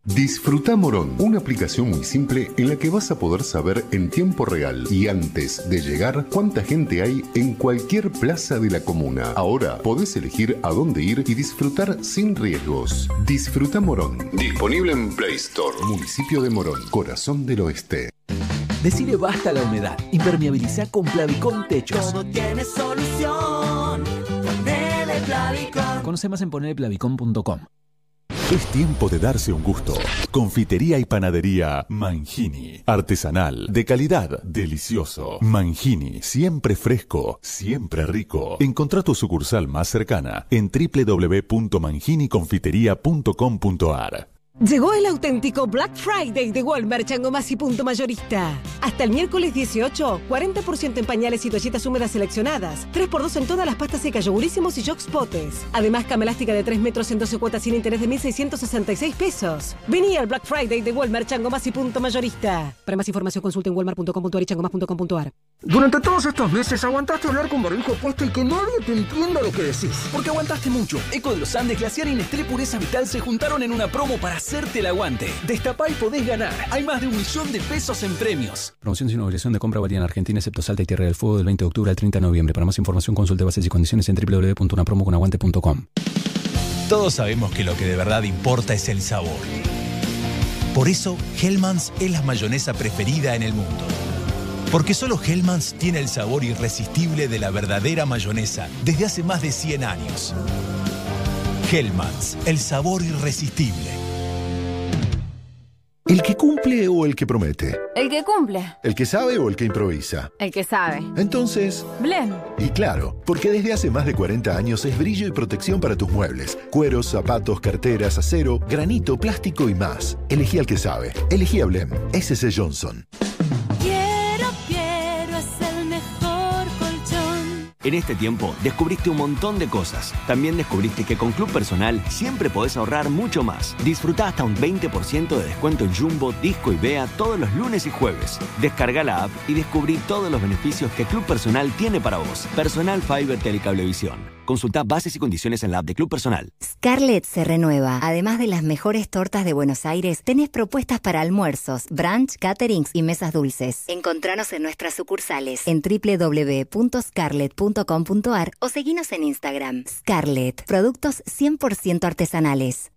Disfruta Morón, una aplicación muy simple en la que vas a poder saber en tiempo real y antes de llegar cuánta gente hay en cualquier plaza de la comuna. Ahora podés elegir a dónde ir y disfrutar sin riesgos. Disfruta Morón. Disponible en Play Store. Municipio de Morón, corazón del oeste. Decide basta a la humedad. Impermeabiliza con Plavicón Techos. Todo tiene solución. Ponele Plavicón. Conoce más en ponerplavicón.com. Es tiempo de darse un gusto. Confitería y panadería Mangini. Artesanal, de calidad, delicioso. Mangini, siempre fresco, siempre rico. Encontrá tu sucursal más cercana en www.manginiconfiteria.com.ar. Llegó el auténtico Black Friday de Walmart Changomás y Punto Mayorista. Hasta el miércoles 18, 40% en pañales y toallitas húmedas seleccionadas. 3x2 en todas las pastas secas, yogurísimos y jocks potes. Además, cama elástica de 3 metros en 12 cuotas sin interés de 1.666 pesos. Vení al Black Friday de Walmart Changomás y Punto Mayorista. Para más información consulte en walmart.com.ar y changomás.com.ar. Durante todos estos meses aguantaste hablar con barbijo puesto y que nadie te entienda lo que decís. Porque aguantaste mucho. Eco de los Andes, Glaciar y Nestlé Pureza Vital se juntaron en una promo para hacerte el aguante. Destapá y podés ganar. Hay más de un millón de pesos en premios. Promoción sin obligación de compra válida en Argentina, excepto Salta y Tierra del Fuego, del 20 de octubre al 30 de noviembre. Para más información, consulte bases y condiciones en www.unapromoconaguante.com. Todos sabemos que lo que de verdad importa es el sabor. Por eso, Hellmann's es la mayonesa preferida en el mundo. Porque solo Hellmann's tiene el sabor irresistible de la verdadera mayonesa desde hace más de 100 años. Hellmann's, el sabor irresistible. ¿El que cumple o el que promete? El que cumple. ¿El que sabe o el que improvisa? El que sabe. Entonces, Blem. y claro, porque desde hace más de 40 años es brillo y protección para tus muebles. Cueros, zapatos, carteras, acero, granito, plástico y más. Elegí al que sabe. Elegí a Blem. SC Johnson. En este tiempo descubriste un montón de cosas. También descubriste que con Club Personal siempre podés ahorrar mucho más. Disfruta hasta un 20% de descuento en Jumbo, Disco y Bea todos los lunes y jueves. Descarga la app y descubrí todos los beneficios que Club Personal tiene para vos. Personal Fiber Telecablevisión. Consulta bases y condiciones en la app de Club Personal. Scarlett se renueva. Además de las mejores tortas de Buenos Aires, tenés propuestas para almuerzos, brunch, caterings y mesas dulces. Encontranos en nuestras sucursales en www.scarlett.com.ar o seguinos en Instagram. Scarlett, productos 100% artesanales.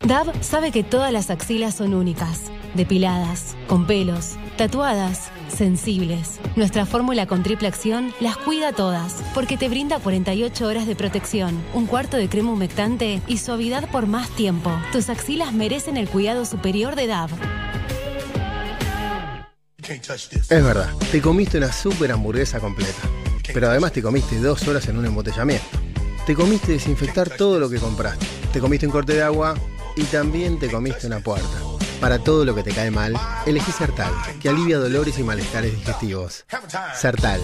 DAB sabe que todas las axilas son únicas, depiladas, con pelos, tatuadas, sensibles. Nuestra fórmula con triple acción las cuida todas, porque te brinda 48 horas de protección, un cuarto de crema humectante y suavidad por más tiempo. Tus axilas merecen el cuidado superior de DAB. Es verdad, te comiste una super hamburguesa completa. Pero además te comiste dos horas en un embotellamiento. Te comiste desinfectar todo lo que compraste. Te comiste un corte de agua y también te comiste una puerta. Para todo lo que te cae mal, elegí Sertal, que alivia dolores y malestares digestivos. Sertal.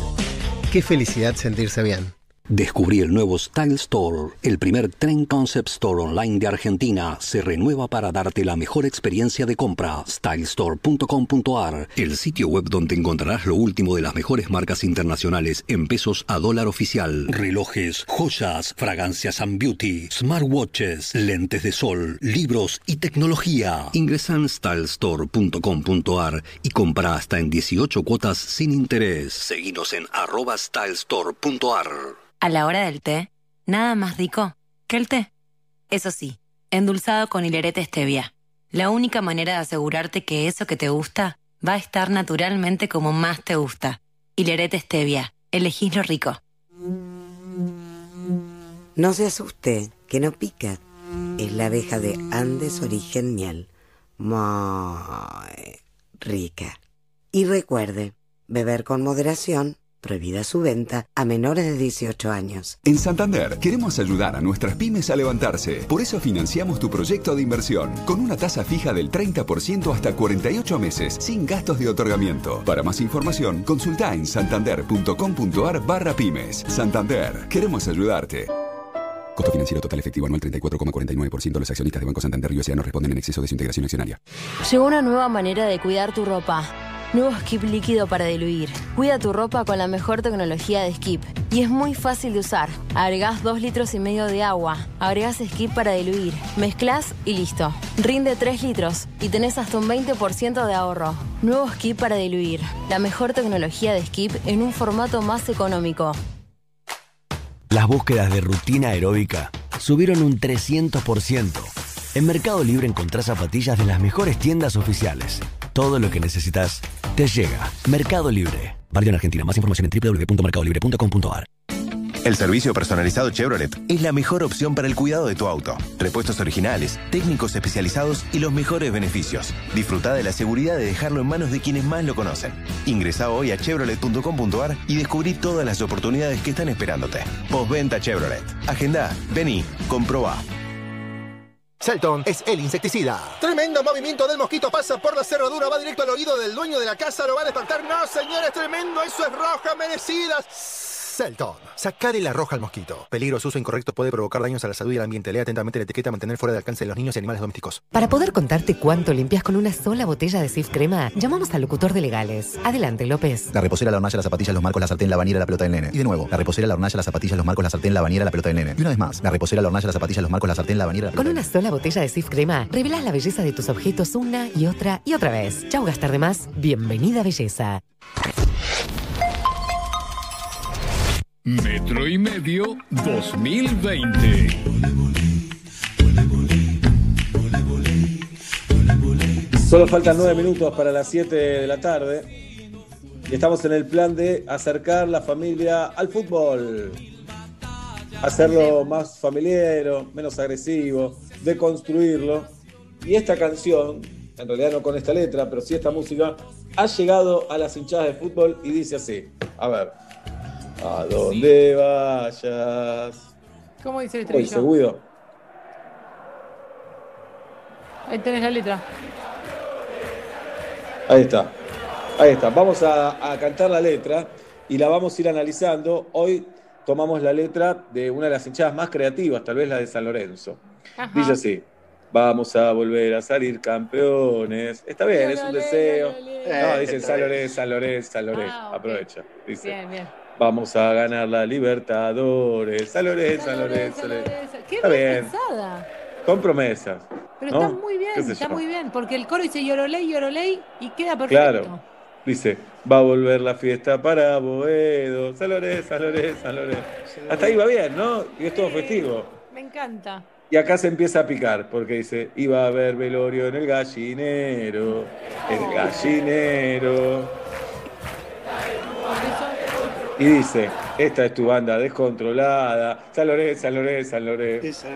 Qué felicidad sentirse bien. Descubrí el nuevo Style Store, el primer Trend Concept Store online de Argentina. Se renueva para darte la mejor experiencia de compra. Stylestore.com.ar, el sitio web donde encontrarás lo último de las mejores marcas internacionales en pesos a dólar oficial. Relojes, joyas, fragancias and beauty, smartwatches, lentes de sol, libros y tecnología. Ingresa en stylestore.com.ar y compra hasta en 18 cuotas sin interés. Seguinos en arroba stylestore.ar. A la hora del té, nada más rico que el té. Eso sí, endulzado con hilerete stevia. La única manera de asegurarte que eso que te gusta va a estar naturalmente como más te gusta. Hilerete stevia. Elegís lo rico. No se asuste, que no pica. Es la abeja de Andes Origen Miel. Muy rica. Y recuerde, beber con moderación, prohibida su venta a menores de 18 años. En Santander queremos ayudar a nuestras pymes a levantarse. Por eso financiamos tu proyecto de inversión con una tasa fija del 30% hasta 48 meses, sin gastos de otorgamiento. Para más información, consulta en santander.com.ar barra pymes. Santander, queremos ayudarte. Costo financiero total efectivo anual 34,49%. Los accionistas de Banco Santander y USA no responden en exceso de su integración accionaria. Llegó una nueva manera de cuidar tu ropa. Nuevo Skip líquido para diluir. Cuida tu ropa con la mejor tecnología de Skip. Y es muy fácil de usar. Agregás 2 litros y medio de agua. Agregás Skip para diluir. Mezclas y listo. Rinde 3 litros y tenés hasta un 20% de ahorro. Nuevo Skip para diluir. La mejor tecnología de Skip en un formato más económico. Las búsquedas de rutina aeróbica subieron un 300%. En Mercado Libre encontrás zapatillas de las mejores tiendas oficiales. Todo lo que necesitas te llega. Mercado Libre. Válido en Argentina. Más información en www.mercadolibre.com.ar. El servicio personalizado Chevrolet es la mejor opción para el cuidado de tu auto. Repuestos originales, técnicos especializados y los mejores beneficios. Disfruta de la seguridad de dejarlo en manos de quienes más lo conocen. Ingresa hoy a chevrolet.com.ar y descubrí todas las oportunidades que están esperándote. Postventa Chevrolet. Agenda, vení, comprobá. Selton es el insecticida. Tremendo movimiento del mosquito pasa por la cerradura, va directo al oído del dueño de la casa, lo va a despertar. No, señores, tremendo, eso es roja merecida. Selton. Sacale la roja al mosquito. Peligros, uso incorrecto puede provocar daños a la salud y al ambiente. Lea atentamente la etiqueta mantener fuera de alcance de los niños y animales domésticos. Para poder contarte cuánto limpias con una sola botella de Sif Crema, llamamos al locutor de legales. Adelante, López. La reposera, la hornalla, las zapatillas, los marcos, la sartén, la bañera, la pelota del nene. Y de nuevo, la reposera, la hornalla, las zapatillas, los marcos, la sartén, la bañera, la pelota del nene. Y una vez más, la reposera, la hornalla, las zapatillas, los marcos, la sartén, la bañera, la Con una sola botella de Sif Crema, revelas la belleza de tus objetos una y otra y otra vez. Chau, gastar de más. Bienvenida, belleza. Metro y medio 2020. Solo faltan nueve minutos para las 7 de la tarde. Y estamos en el plan de acercar la familia al fútbol. hacerlo más familiar, menos agresivo, deconstruirlo. Y esta canción, en realidad no con esta letra, pero sí esta música, ha llegado a las hinchadas de fútbol y dice así, a ver, a donde vayas. ¿Cómo dice el ¿Cómo dice estribillo? Guido? Ahí tenés la letra. Ahí está. Ahí está. Vamos a, a cantar la letra y la vamos a ir analizando. Hoy tomamos la letra de una de las hinchadas más creativas, tal vez la de San Lorenzo. Ajá. Dice así. Vamos a volver a salir campeones. Está bien, es un deseo. No, dicen San Lorenzo, San Lorenzo, San Lorenzo. Ah, ok. Aprovecha. Dice. Bien, bien. Vamos a ganar la Libertadores. San Lorenzo, San Lorenzo. Qué Está bien pensada. Con promesas. Pero ¿no? está muy bien, ¿Qué sé está muy bien. Porque el coro dice Yoroley, Yoroley y queda perfecto. Claro. Dice, va a volver la fiesta para Boedo. San Lorenzo, San Lorenzo, San Lorenzo. Hasta ahí va bien, ¿no? Y es todo festivo. Me encanta. Y acá se empieza a picar, porque dice, iba a haber velorio en el gallinero, el gallinero. Y dice, esta es tu banda descontrolada, San Lorenzo, San Lorenzo, San Lorenzo.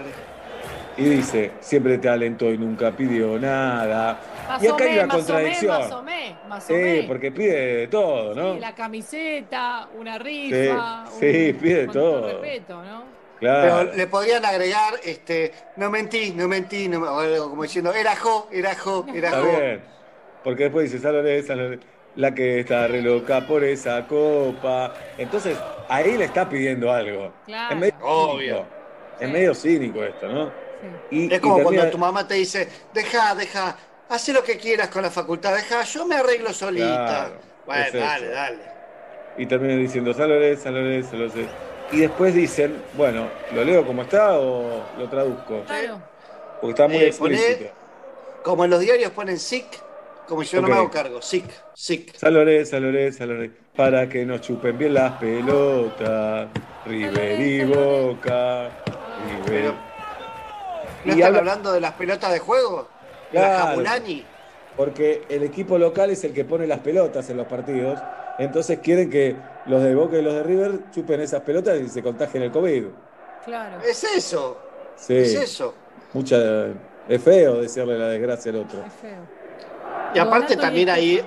Y dice, siempre te alentó y nunca pidió nada. y acá hay Masomé, una contradicción. Masomé, Masomé. Sí, porque pide de todo, ¿no? Sí, la camiseta, una Sí, rifa. sí, un- pide con todo todo. respeto, ¿no? Claro. Pero le podrían agregar, este, no mentí, no mentí, no, me- o algo como diciendo, era jo, era jo, era Está jo. bien. Porque después dice, San Lorenzo, San Lorenzo, la que está re loca por esa copa. Entonces, ahí le está pidiendo algo. Claro. Es medio Obvio. cínico. Es medio cínico esto, ¿no? Y, Es como y cuando tu mamá te dice, deja, deja, haz lo que quieras con la facultad, deja, yo me arreglo solita. Claro, bueno, es dale, eso. dale. Y termina diciendo Lorenzo, San Lorenzo. Y después dicen, bueno, ¿lo leo como está o lo traduzco? Claro. Porque está muy Eh, poné- explícito. Como en los diarios ponen sick, como yo no me hago cargo, Lorenzo, San Lorenzo, San Lorenzo. Para que nos chupen bien las pelotas. River y Boca. River. ¿No Y están habla- hablando de las pelotas de juego? ¿De la Claro. Jabulani? Porque el equipo local es el que pone las pelotas en los partidos. Entonces quieren que los de Boca y los de River chupen esas pelotas y se contagien el COVID. Claro. Es eso, Sí. es eso. Mucha, es feo decirle la desgracia al otro. Es feo. Y aparte Donato también y ahí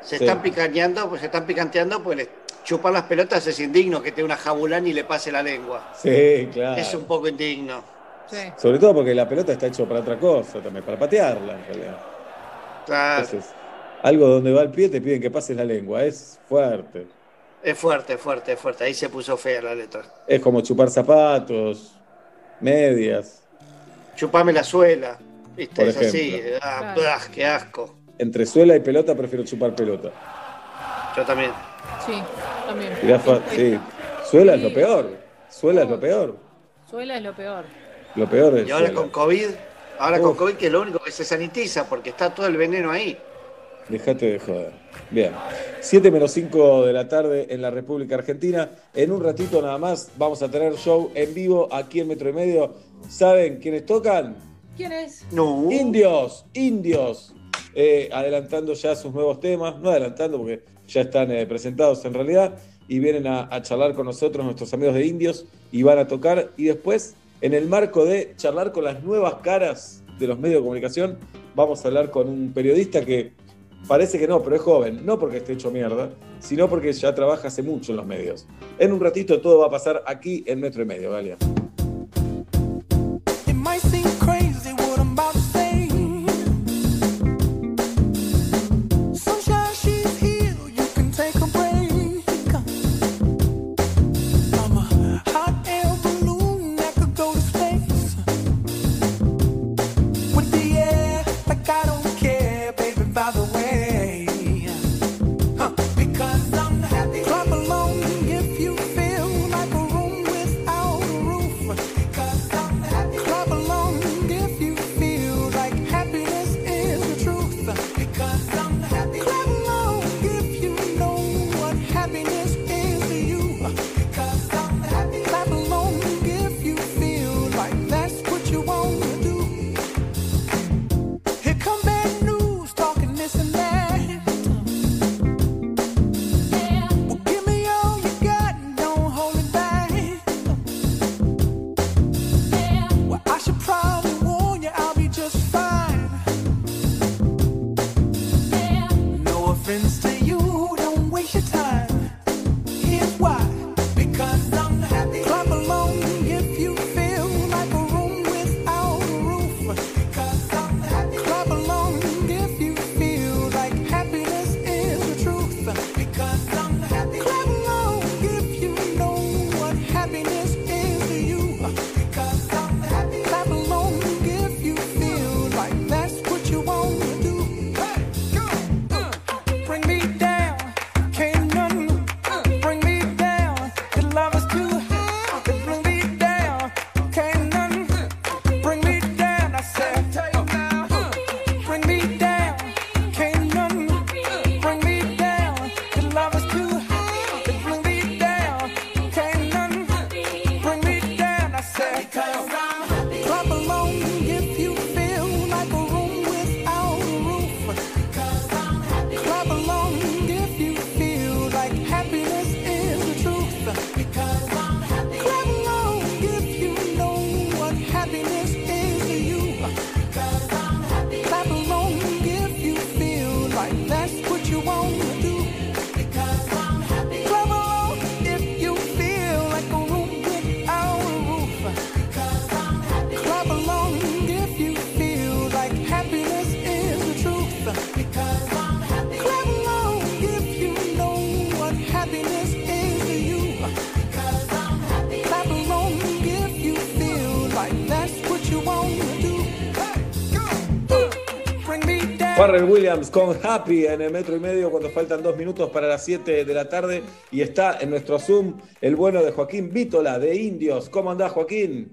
se Sí. están picaneando, pues se están picanteando, pues les chupar las pelotas es indigno que te una Jabulani y le pase la lengua. Sí, claro. Es un poco indigno. Sí. Sobre todo porque la pelota está hecha para otra cosa también, para patearla en realidad. Claro. Entonces, algo donde va el pie te piden que pases la lengua. Es fuerte. Es fuerte, fuerte, fuerte. Ahí se puso fea la letra. Es como chupar zapatos, medias. Chupame la suela. ¿Viste? Por es así. ejemplo. Ah, Claro. bah, qué asco. Entre suela y pelota prefiero chupar pelota. Yo también. Sí, también. Sí. Suela es lo peor. Suela es lo peor. Suela es lo peor. Lo peor es Y ahora suela. con COVID, ahora con. COVID que es lo único que se sanitiza porque está todo el veneno ahí. Dejate de joder. Bien. 7 menos 5 de la tarde en la República Argentina. En un ratito nada más vamos a tener show en vivo aquí en Metro y Medio. ¿Saben quiénes tocan? ¿Quién es? No. Indios, indios. Eh, adelantando ya sus nuevos temas. No adelantando porque ya están eh, presentados en realidad. Y vienen a, a charlar con nosotros, nuestros amigos de indios. Y van a tocar. Y después, en el marco de charlar con las nuevas caras de los medios de comunicación, vamos a hablar con un periodista que parece que no, pero es joven. No porque esté hecho mierda, sino porque ya trabaja hace mucho en los medios. En un ratito todo va a pasar aquí en Metro y Medio, Galia. Farrell Williams con Happy en el metro y medio cuando faltan dos minutos para las 7 de la tarde y está en nuestro Zoom el bueno de Joaquín Vítola de Indios. ¿Cómo andás, Joaquín?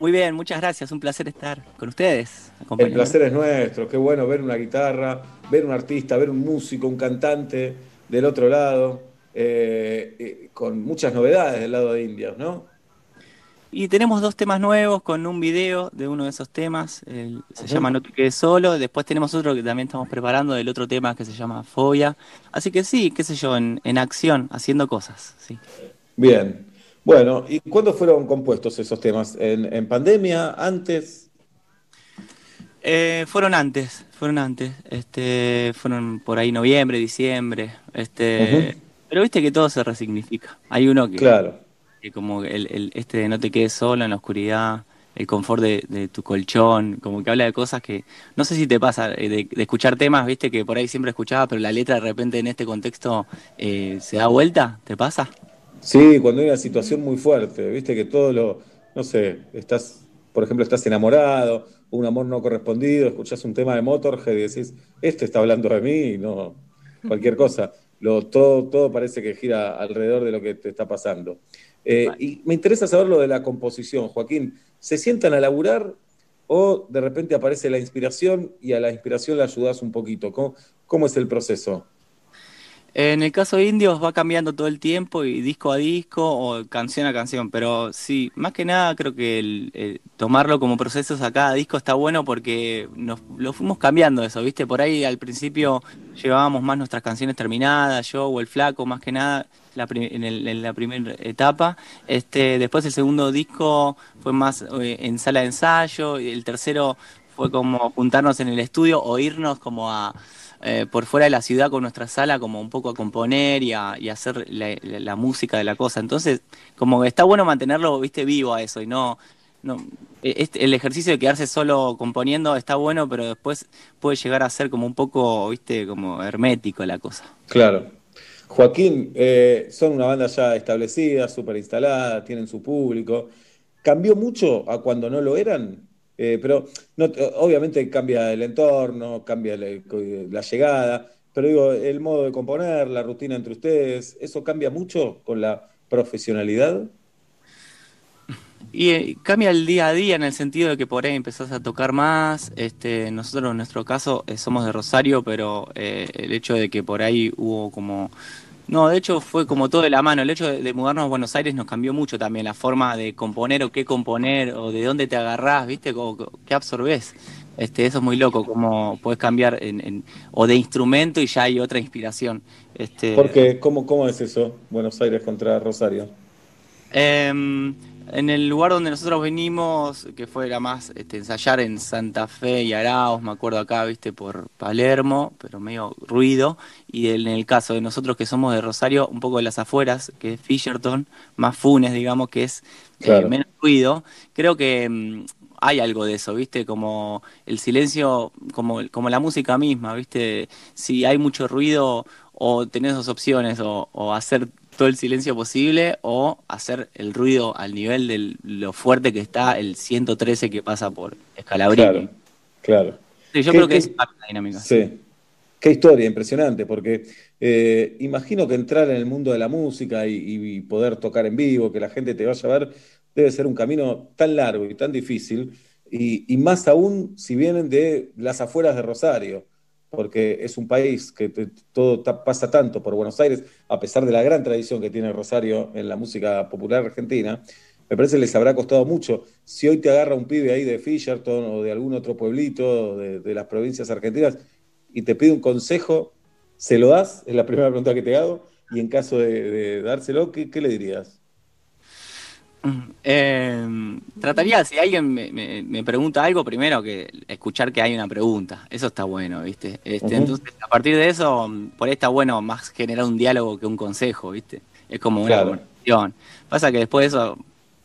Muy bien, muchas gracias. Un placer estar con ustedes. El placer es nuestro, qué bueno ver una guitarra, ver un artista, ver un músico, un cantante del otro lado, eh, eh, con muchas novedades del lado de Indios, ¿no? Y tenemos dos temas nuevos con un video de uno de esos temas. el- se llama No te quedes solo. Después tenemos otro que también estamos preparando del otro tema que se llama Fobia. Así que sí, qué sé yo, en, en acción, haciendo cosas. Sí. Bien. Bueno, ¿y cuándo fueron compuestos esos temas? ¿En, en pandemia? ¿Antes? Eh, fueron antes, fueron antes. Este, fueron por ahí noviembre, diciembre. Este, pero viste que todo se resignifica. Hay uno que, Claro. Como el, el- este de no te quedes solo en la oscuridad, el confort de, tu colchón, como que habla de cosas que no sé si te pasa eh, de, de escuchar temas, viste que por ahí siempre escuchaba, pero la letra de repente en este contexto eh, se da vuelta, ¿te pasa? Sí, cuando hay una situación muy fuerte, viste que todo lo, no sé, estás, por ejemplo, estás enamorado, un amor no correspondido, escuchás un tema de Motorhead y decís, este está hablando de mí no cualquier cosa. Lo, todo, todo parece que gira alrededor de lo que te está pasando. Eh, y me interesa saber lo de la composición, Joaquín. ¿Se sientan a laburar o de repente aparece la inspiración y a la inspiración la ayudás un poquito? ¿Cómo, cómo es el proceso? En el caso de Indios va cambiando todo el tiempo y disco a disco o canción a canción, pero sí, más que nada creo que el, el tomarlo como procesos a cada disco está bueno porque nos lo fuimos cambiando eso, ¿viste? Por ahí al principio llevábamos más nuestras canciones terminadas, yo o el flaco más que nada la en, el- en la primera etapa. Este, después el segundo disco fue más eh, en sala de ensayo y el tercero fue como juntarnos en el estudio o irnos como a eh, por fuera de la ciudad con nuestra sala como un poco a componer y a, hacer la, música de la cosa. Entonces, como que está bueno mantenerlo, viste, vivo a eso y no, no eh, este- el ejercicio de quedarse solo componiendo está bueno, pero después puede llegar a ser como un poco, viste, como hermético la cosa. Claro. Joaquín, eh, son una banda ya establecida, súper instalada, tienen su público. ¿Cambió mucho a cuando no lo eran? Eh, pero obviamente cambia el entorno, cambia la, llegada, pero digo, el modo de componer, la rutina entre ustedes, ¿eso cambia mucho con la profesionalidad? Y eh, cambia el día a día en el sentido de que por ahí empezás a tocar más. Este, nosotros en nuestro caso eh, somos de Rosario, pero el hecho de que por ahí hubo como... No, de hecho fue como todo de la mano. El hecho de, de mudarnos a Buenos Aires nos cambió mucho también la forma de componer o qué componer o de dónde te agarrás, ¿viste? O, qué absorbés. Este, eso es muy loco, como puedes cambiar en, en- o de instrumento y ya hay otra inspiración. Este, Porque, ¿cómo, ¿cómo es eso? Buenos Aires contra Rosario. Em, en el lugar donde nosotros venimos, que fue era más este, ensayar en Santa Fe y Araos, me acuerdo acá, viste, por Palermo, pero medio ruido. Y en el caso de nosotros que somos de Rosario, un poco de las afueras, que es Fisherton, más Funes, digamos, que es eh, menos ruido. Creo que mm, hay algo de eso, viste, como el silencio, como, como la música misma, viste. Si hay mucho ruido, o tenés dos opciones, o, o hacer todo el silencio posible o hacer el ruido al nivel de lo fuerte que está el 113 que pasa por Escalabrini. Claro, claro. Sí, yo ¿Qué- creo que es la dinámica. Sí. Qué historia impresionante, porque eh, imagino que entrar en el mundo de la música y, y poder tocar en vivo, que la gente te vaya a ver, debe ser un camino tan largo y tan difícil, y, y más aún si vienen de las afueras de Rosario, porque es un país que todo pasa tanto por Buenos Aires, a pesar de la gran tradición que tiene Rosario en la música popular argentina, me parece que les habrá costado mucho. Si hoy te agarra un pibe ahí de Fisherton o de algún otro pueblito de, las provincias argentinas y te pide un consejo, ¿se lo das? Es la primera pregunta que te hago. Y en caso de, dárselo, ¿qué, qué le dirías? Eh, trataría, si alguien me, me- me pregunta algo, primero que escuchar que hay una pregunta. Eso está bueno, ¿viste? Este. Entonces, a partir de eso, por ahí está bueno más generar un diálogo que un consejo, ¿viste? Es como una conversación. Pasa que después de eso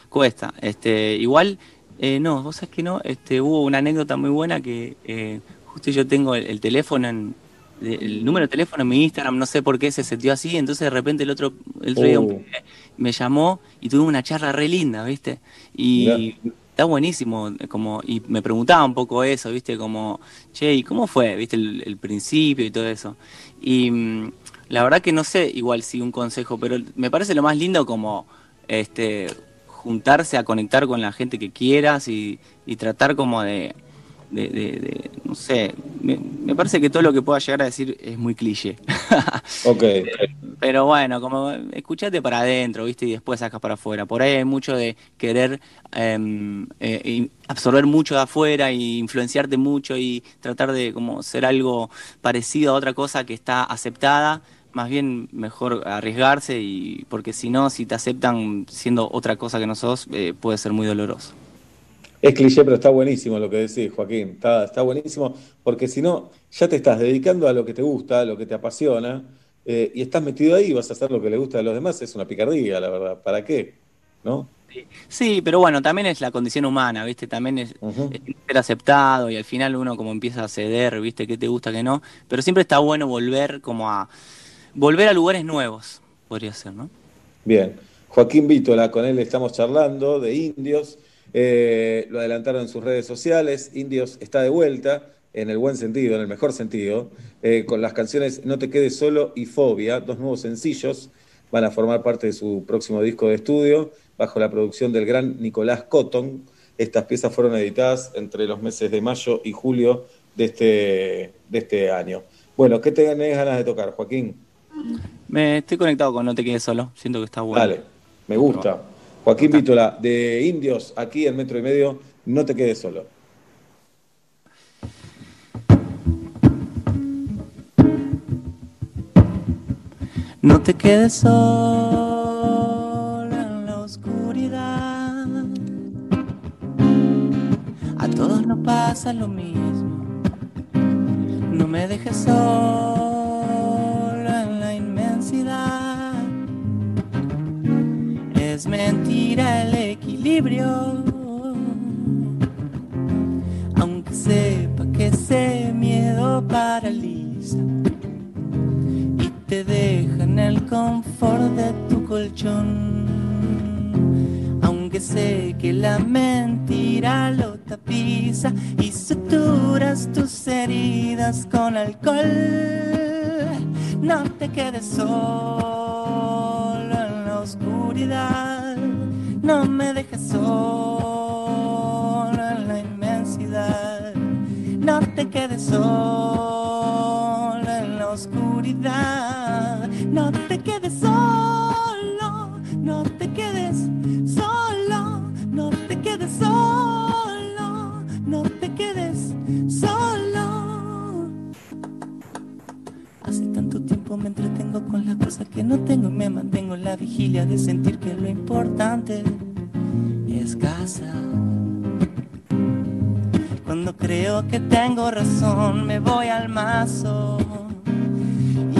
cuesta. Este, igual, eh, no, vos sabés que no, este, hubo una anécdota muy buena que eh, justo yo tengo el, el teléfono en, el número de teléfono en mi Instagram, no sé por qué se setió así, entonces de repente el otro, el otro día un Oh. pibe me llamó y tuvimos una charla re linda, ¿viste? Y está buenísimo, como, y me preguntaba un poco eso, viste, como, che, ¿y cómo fue, viste, el, el principio y todo eso? Y mm, la verdad que no sé igual si un consejo, pero me parece lo más lindo como, este, juntarse a conectar con la gente que quieras y, y tratar como de, de, de- de- no sé, me, me parece que todo lo que pueda llegar a decir es muy cliché. Ok. Pero bueno, como escuchate para adentro, ¿viste? Y después sacas para afuera. Por ahí hay mucho de querer em, eh, absorber mucho de afuera y influenciarte mucho y tratar de como ser algo parecido a otra cosa que está aceptada. Más bien mejor arriesgarse y porque si no, si te aceptan siendo otra cosa que no sos, eh, puede ser muy doloroso. Es cliché, pero está buenísimo lo que decís, Joaquín. Está, está buenísimo, porque si no, ya te estás dedicando a lo que te gusta, a lo que te apasiona, eh, y estás metido ahí vas a hacer lo que le gusta a los demás. Es una picardía, la verdad. ¿Para qué? ¿No? Sí, pero bueno, también es la condición humana, ¿viste? También es, es ser aceptado y al final uno como empieza a ceder, ¿viste? ¿Qué te gusta, qué no? Pero siempre está bueno volver como a... Volver a lugares nuevos, podría ser, ¿no? Bien. Joaquín Vítola, con él estamos charlando de Indios. Eh, lo adelantaron en sus redes sociales. Indios está de vuelta, en el buen sentido, en el mejor sentido, eh, con las canciones No te quedes solo y Fobia, dos nuevos sencillos. Van a formar parte de su próximo disco de estudio, bajo la producción del gran Nicolás Cotton. Estas piezas fueron editadas entre los meses de mayo y julio de este, de este año. Bueno, ¿qué tenés ganas de tocar, Joaquín? Me estoy conectado con No te quedes solo, siento que está bueno. Dale, me gusta. Joaquín Vítola, de Indios, aquí en Metro y Medio, no te quedes solo. No te quedes solo en la oscuridad. A todos nos pasa lo mismo. No me dejes solo en la inmensidad. Es mentira el equilibrio. Aunque sepa que ese miedo paraliza y te deja en el confort de tu colchón. Aunque sé que la mentira lo tapiza y suturas tus heridas con alcohol, no te quedes solo oscuridad, no me dejes solo en la inmensidad, no te quedes solo en la oscuridad, no te quedes solo, no te quedes solo, no te quedes solo, no te quedes solo. Hace tanto tiempo me con las cosas que no tengo y me mantengo en la vigilia de sentir que lo importante es casa. Cuando creo que tengo razón, me voy al mazo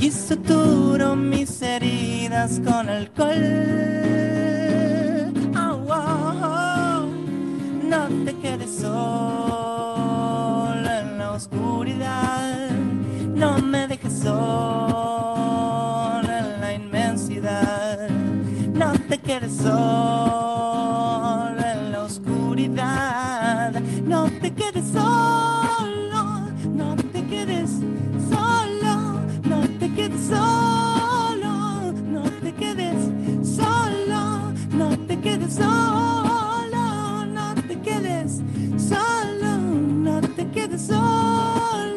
y suturo mis heridas con alcohol. Oh, oh, oh. No te quedes solo en la oscuridad, no me dejes solo solo en la oscuridad, no te quedes solo, no te quedes solo, no te quedes solo, no te quedes solo, no te quedes solo, no te quedes solo, no te quedes solo,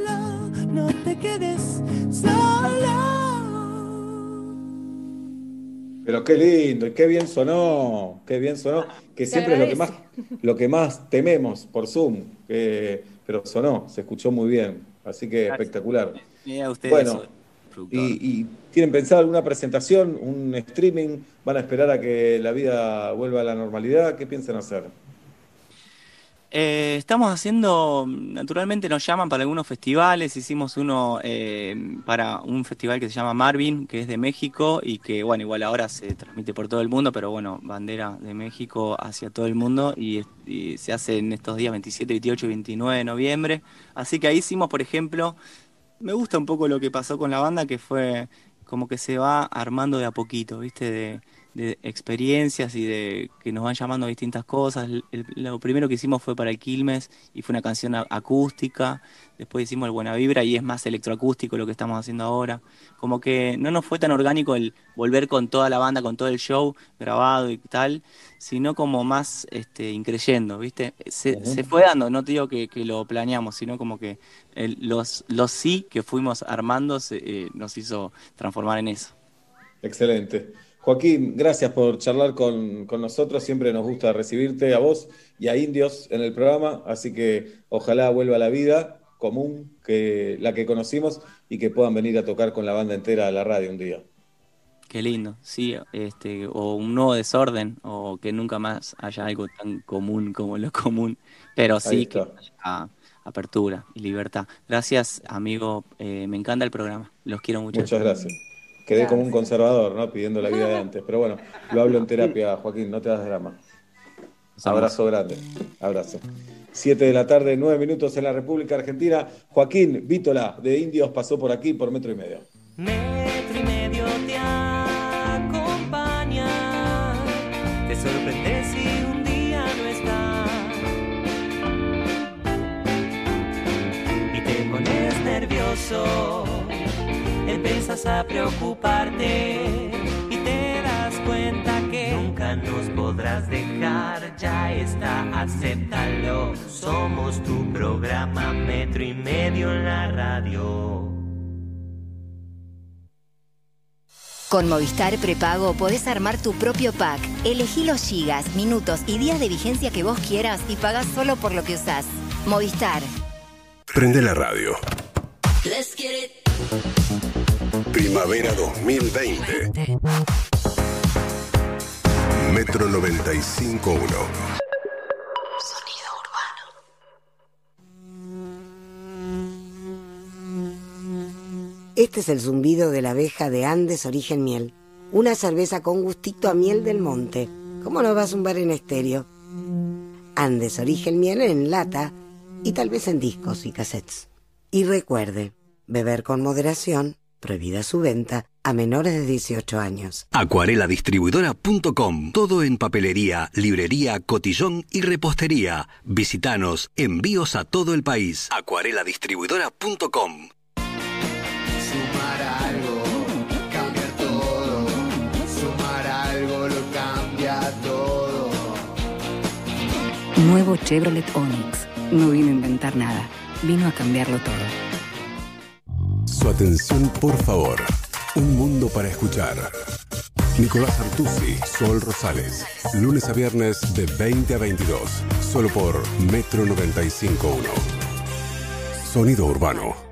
Pero qué lindo, y qué bien sonó, qué bien sonó, que Se siempre es lo que más, lo que más tememos por Zoom, que- pero sonó, se escuchó muy bien, así que espectacular. Mira ustedes, Bueno, y, y tienen pensado alguna presentación, un streaming? ¿Van a esperar a que la vida vuelva a la normalidad? ¿Qué piensan hacer? Eh, estamos haciendo, naturalmente nos llaman para algunos festivales, hicimos uno eh, para un festival que se llama Marvin, que es de México y que, bueno, igual ahora se transmite por todo el mundo, pero bueno, bandera de México hacia todo el mundo y, y se hace en estos días 27, 28 y 29 de noviembre. Así que ahí hicimos, por ejemplo, me gusta un poco lo que pasó con la banda, que fue como que se va armando de a poquito, ¿viste? De, de experiencias y de que nos van llamando a distintas cosas. El- el- lo primero que hicimos fue para el Quilmes y fue una canción a- acústica. Después hicimos el Buena Vibra y es más electroacústico lo que estamos haciendo ahora. Como que no nos fue tan orgánico el volver con toda la banda, con todo el show grabado y tal, sino como más este, increyendo, ¿viste? Se, se fue dando, no te digo que, que lo planeamos, sino como que el- los, los sí que fuimos armando se, eh, nos hizo transformar en eso. Excelente. Joaquín, gracias por charlar con, con nosotros. Siempre nos gusta recibirte a vos y a Indios en el programa, así que ojalá vuelva la vida común que la que conocimos y que puedan venir a tocar con la banda entera a la radio un día. Qué lindo, sí, este, o un nuevo desorden, o que nunca más haya algo tan común como lo común, pero sí que haya apertura y libertad. Gracias, amigo, eh, me encanta el programa, los quiero mucho. Muchas gracias. Quedé como un conservador, ¿no? Pidiendo la vida de antes. Pero bueno, lo hablo en terapia, Joaquín, no te das drama. Abrazo grande. Abrazo. Siete de la tarde, nueve minutos en la República Argentina. Joaquín Vítola de Indios pasó por aquí por metro y medio. Metro y medio te acompaña. Te sorprende si un día no está. Y te pones nervioso. Empiezas a preocuparte. Y te das cuenta que nunca nos podrás dejar. Ya está, acéptalo. Somos tu programa Metro y medio en la radio. Con Movistar Prepago podés armar tu propio pack. Elegí los gigas, minutos y días de vigencia que vos quieras y pagás solo por lo que usás. Movistar. Prende la radio. Let's get it. Primavera 2020. Metro 95.1. Este es el zumbido de la abeja de Andes Origen Miel. Una cerveza con gustito a miel del monte. ¿Cómo no va a zumbar en estéreo? Andes Origen Miel en lata y tal vez en discos y cassettes. Y recuerde, beber con moderación, prohibida su venta a menores de 18 años. Acuareladistribuidora.com. Todo en papelería, librería, cotillón y repostería. Visítanos. Envíos a todo el país. Acuareladistribuidora.com. Sumar algo, cambiar todo. Sumar algo lo cambia todo. Nuevo Chevrolet Onix. No vino a inventar nada, vino a cambiarlo todo. Su atención, por favor. Un mundo para escuchar. Nicolás Artusi, Sol Rosales. Lunes a viernes de 20 a 22. Solo por Metro 95.1. Sonido urbano.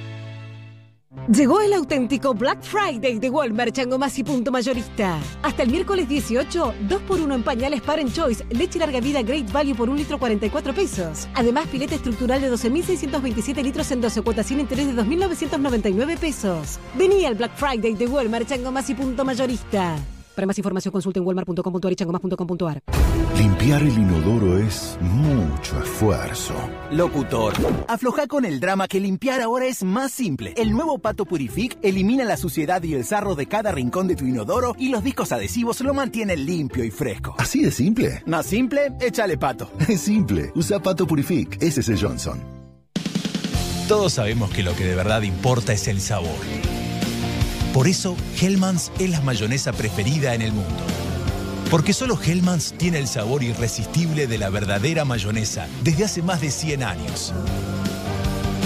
Llegó el auténtico Black Friday de Walmart Changomás y Punto Mayorista. Hasta el miércoles 18, 2x1 en pañales Parent Choice, leche larga vida Great Value por 1 litro 44 pesos. Además, pileta estructural de 12.627 litros en 12 cuotas sin interés de 2.999 pesos. Vení al Black Friday de Walmart Changomás y Punto Mayorista. Para más información consulte en walmart.com.ar y. Limpiar el inodoro es mucho esfuerzo. Locutor, afloja con el drama que limpiar ahora es más simple. El nuevo Pato Purific elimina la suciedad y el sarro de cada rincón de tu inodoro y los discos adhesivos lo mantienen limpio y fresco. ¿Así de simple? Más simple, échale pato. Es simple. Usa Pato Purific. Ese es el Johnson. Todos sabemos que lo que de verdad importa es el sabor. Por eso, Hellmann's es la mayonesa preferida en el mundo. Porque solo Hellmann's tiene el sabor irresistible de la verdadera mayonesa desde hace más de 100 años.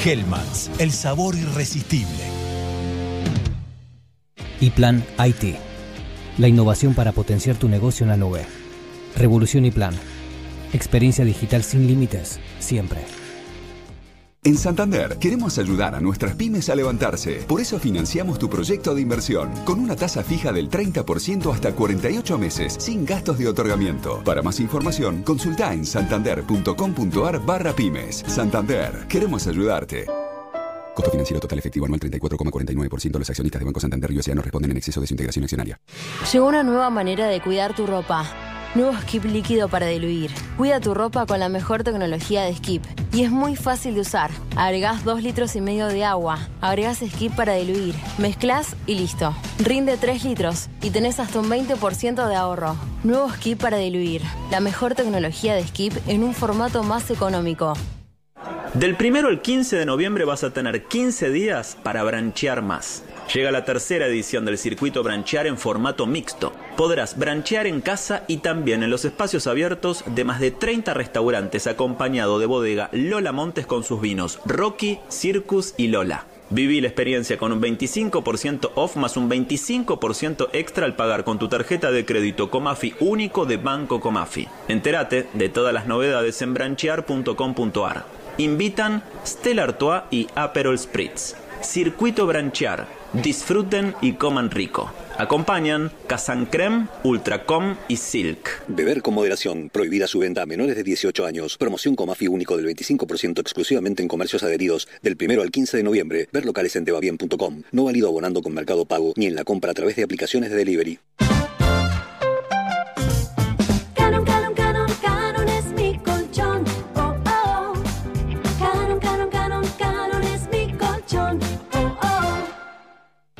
Hellmann's, el sabor irresistible. Y Plan IT. La innovación para potenciar tu negocio en la nube. Revolución y Plan. Experiencia digital sin límites, siempre. En Santander queremos ayudar a nuestras pymes a levantarse. Por eso financiamos tu proyecto de inversión con una tasa fija del 30% hasta 48 meses sin gastos de otorgamiento. Para más información, consulta en santander.com.ar barra pymes. Santander, queremos ayudarte. Costo financiero total efectivo anual 34,49%. Los accionistas de Banco Santander y responden en exceso de su integración accionaria. Llegó una nueva manera de cuidar tu ropa. Nuevo Skip líquido para diluir. Cuida tu ropa con la mejor tecnología de Skip. Y es muy fácil de usar. Agregás 2 litros y medio de agua. Agregás Skip para diluir. Mezclas y listo. Rinde 3 litros y tenés hasta un 20% de ahorro. Nuevo Skip para diluir. La mejor tecnología de Skip en un formato más económico. Del primero al 15 de noviembre vas a tener 15 días para branchear más. Llega la tercera edición del circuito Branchear en formato mixto. Podrás branchear en casa y también en los espacios abiertos de más de 30 restaurantes acompañado de bodega Lola Montes con sus vinos Rocky, Circus y Lola. Viví la experiencia con un 25% off más un 25% extra al pagar con tu tarjeta de crédito Comafi único de Banco Comafi. Entérate de todas las novedades en branchear.com.ar. Invitan Stella Artois y Aperol Spritz. Circuito Branchear. Disfruten y coman rico. Acompañan Kazan Creme, Ultracom y Silk. Beber con moderación. Prohibida su venta a menores de 18 años. Promoción Comafi único del 25% exclusivamente en comercios adheridos del 1 al 15 de noviembre. Ver locales en tebabien.com. No válido abonando con Mercado Pago ni en la compra a través de aplicaciones de delivery.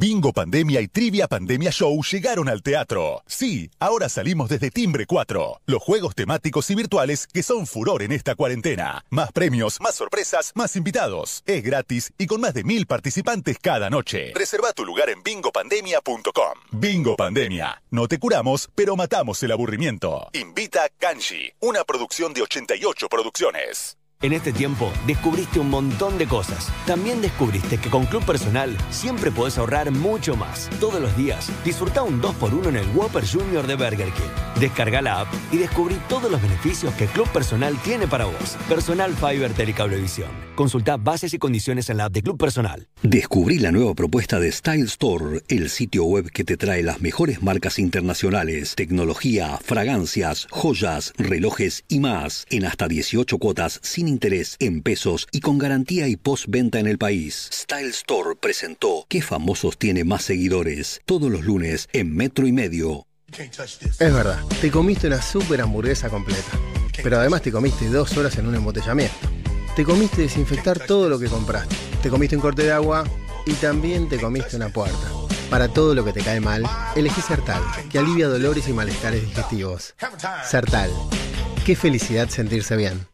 Bingo Pandemia y Trivia Pandemia Show llegaron al teatro. Sí, ahora salimos desde Timbre 4. Los juegos temáticos y virtuales que son furor en esta cuarentena. Más premios, más sorpresas, más invitados. Es gratis y con más de mil participantes cada noche. Reserva tu lugar en bingopandemia.com. Bingo Pandemia. No te curamos, pero matamos el aburrimiento. Invita Kanji, una producción de 88 producciones. En este tiempo descubriste un montón de cosas. También descubriste que con Club Personal siempre podés ahorrar mucho más. Todos los días disfruta un 2x1 en el Whopper Junior de Burger King. Descarga la app y descubrí todos los beneficios que Club Personal tiene para vos. Personal Fiber Telecablevisión. Consulta bases y condiciones en la app de Club Personal. Descubrí la nueva propuesta de Style Store, el sitio web que te trae las mejores marcas internacionales, tecnología, fragancias, joyas, relojes y más, en hasta 18 cuotas sin interés, en pesos y con garantía y postventa en el país. Style Store presentó ¿Qué famosos tiene más seguidores? Todos los lunes en Metro y Medio. Es verdad, te comiste una super hamburguesa completa. Pero además te comiste dos horas en un embotellamiento. Te comiste desinfectar todo lo que compraste. Te comiste un corte de agua y también te comiste una puerta. Para todo lo que te cae mal, elegí Sertal, que alivia dolores y malestares digestivos. Sertal. Qué felicidad sentirse bien.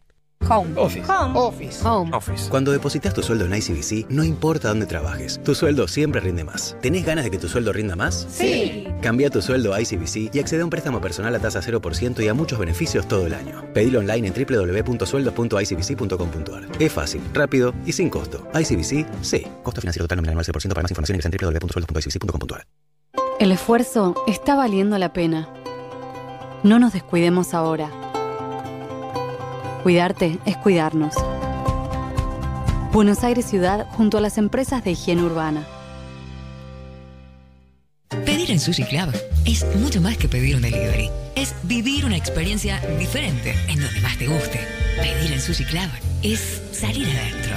Home. Office. Home. Office. Home. Office. Cuando depositas tu sueldo en ICBC, no importa dónde trabajes, tu sueldo siempre rinde más. ¿Tenés ganas de que tu sueldo rinda más? Sí. Cambia tu sueldo a ICBC y accede a un préstamo personal a tasa 0% y a muchos beneficios todo el año. Pedilo online en www.sueldos.icbc.com.ar. Es fácil, rápido y sin costo. ICBC, sí. Costo financiero total nominal 9% para más información ingresa en www.sueldos.icbc.com.ar. El esfuerzo está valiendo la pena. No nos descuidemos ahora. Cuidarte es cuidarnos. Buenos Aires Ciudad junto a las empresas de higiene urbana. Pedir en Sushi Club es mucho más que pedir un delivery. Es vivir una experiencia diferente en donde más te guste. Pedir en Sushi Club es salir adentro.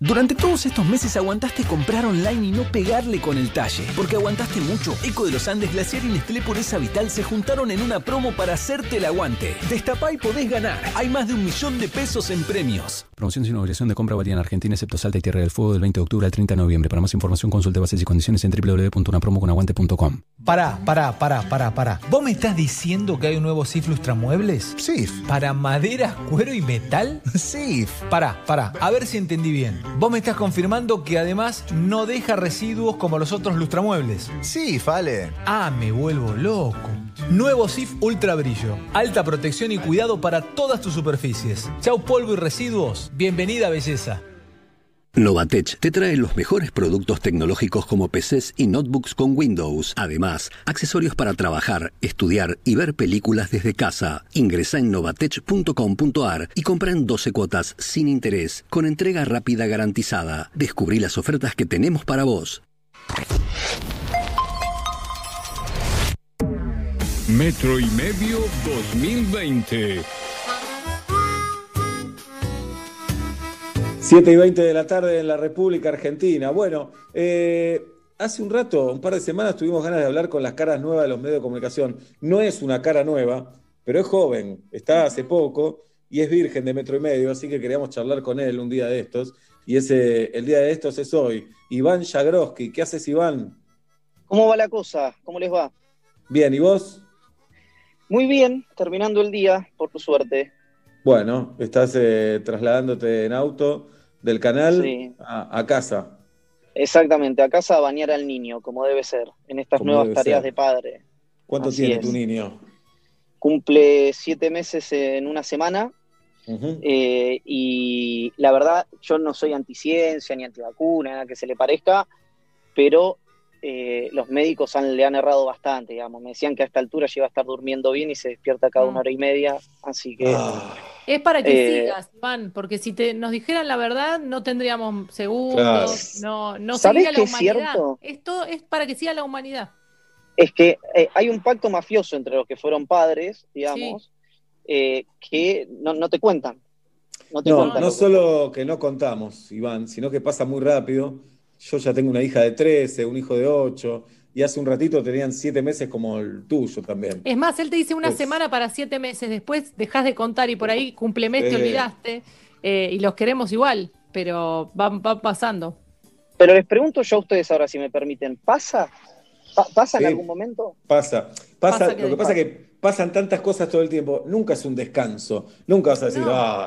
Durante todos estos meses aguantaste comprar online y no pegarle con el talle. Porque aguantaste mucho. Eco de los Andes, Glaciar y Nestlé Pureza Vital se juntaron en una promo para hacerte el aguante. Destapá y podés ganar. Hay más de un millón de pesos en premios. Promoción sin obligación de compra válida en Argentina, excepto Salta y Tierra del Fuego del 20 de octubre al 30 de noviembre. Para más información consulte bases y condiciones en www.unapromoconaguante.com. Pará, pará, pará, pará, pará. ¿Vos me estás diciendo que hay un nuevo SIF Lustramuebles? SIF. ¿Para madera, cuero y metal? SIF. Pará, pará, a ver si entendí bien. Vos me estás confirmando que además no deja residuos como los otros lustramuebles. Sí, vale. Ah, me vuelvo loco. Nuevo SIF Ultra Brillo. Alta protección y cuidado para todas tus superficies. Chau polvo y residuos. Bienvenida belleza. Novatech te trae los mejores productos tecnológicos como PCs y notebooks con Windows. Además, accesorios para trabajar, estudiar y ver películas desde casa. Ingresa en novatech.com.ar y compra en 12 cuotas sin interés, con entrega rápida garantizada. Descubrí las ofertas que tenemos para vos. Metro y Medio 2020. 7 y 20 de la tarde en la República Argentina. Bueno, eh, hace un rato, un par de semanas, tuvimos ganas de hablar con las caras nuevas de los medios de comunicación. No es una cara nueva, pero es joven, está hace poco y es virgen de metro y medio, así que queríamos charlar con él un día de estos. Y ese, el día de estos es hoy. Iván Jagroski. ¿Qué haces, Iván? ¿Cómo va la cosa? ¿Cómo les va? Bien, ¿y vos? Muy bien, terminando el día, por tu suerte. Bueno, estás eh, trasladándote en auto del canal a, casa. Exactamente, a casa a bañar al niño, como debe ser, en estas nuevas tareas de padre. ¿Cuánto tiene tu niño? Cumple siete meses en una semana. Eh, y la verdad, yo no soy anticiencia ni antivacuna, nada que se le parezca, pero eh, los médicos le han errado bastante, digamos. Me decían que a esta altura ya iba a estar durmiendo bien y se despierta cada una mm. hora y media, así que... Ah. Es para que eh, sigas, Iván, porque si te, nos dijeran la verdad, no tendríamos segundos, no, no sería la humanidad. Esto es para que siga la humanidad. Es que eh, hay un pacto mafioso entre los que fueron padres, digamos, eh, que no, te cuentan. No, te no, no solo que no contamos, Iván, sino que pasa muy rápido. Yo ya tengo una hija de 13, un hijo de 8, y hace un ratito tenían siete meses como el tuyo también. Es más, él te dice una semana para siete meses, después dejas de contar y por ahí cumple mes, te olvidaste, eh, y los queremos igual, pero van, pasando. Pero les pregunto yo a ustedes ahora, si me permiten, ¿pasa? ¿Pasa en algún momento? Pasa. pasa, lo que pasa es que pasan tantas cosas todo el tiempo, nunca es un descanso, nunca vas a decir, ah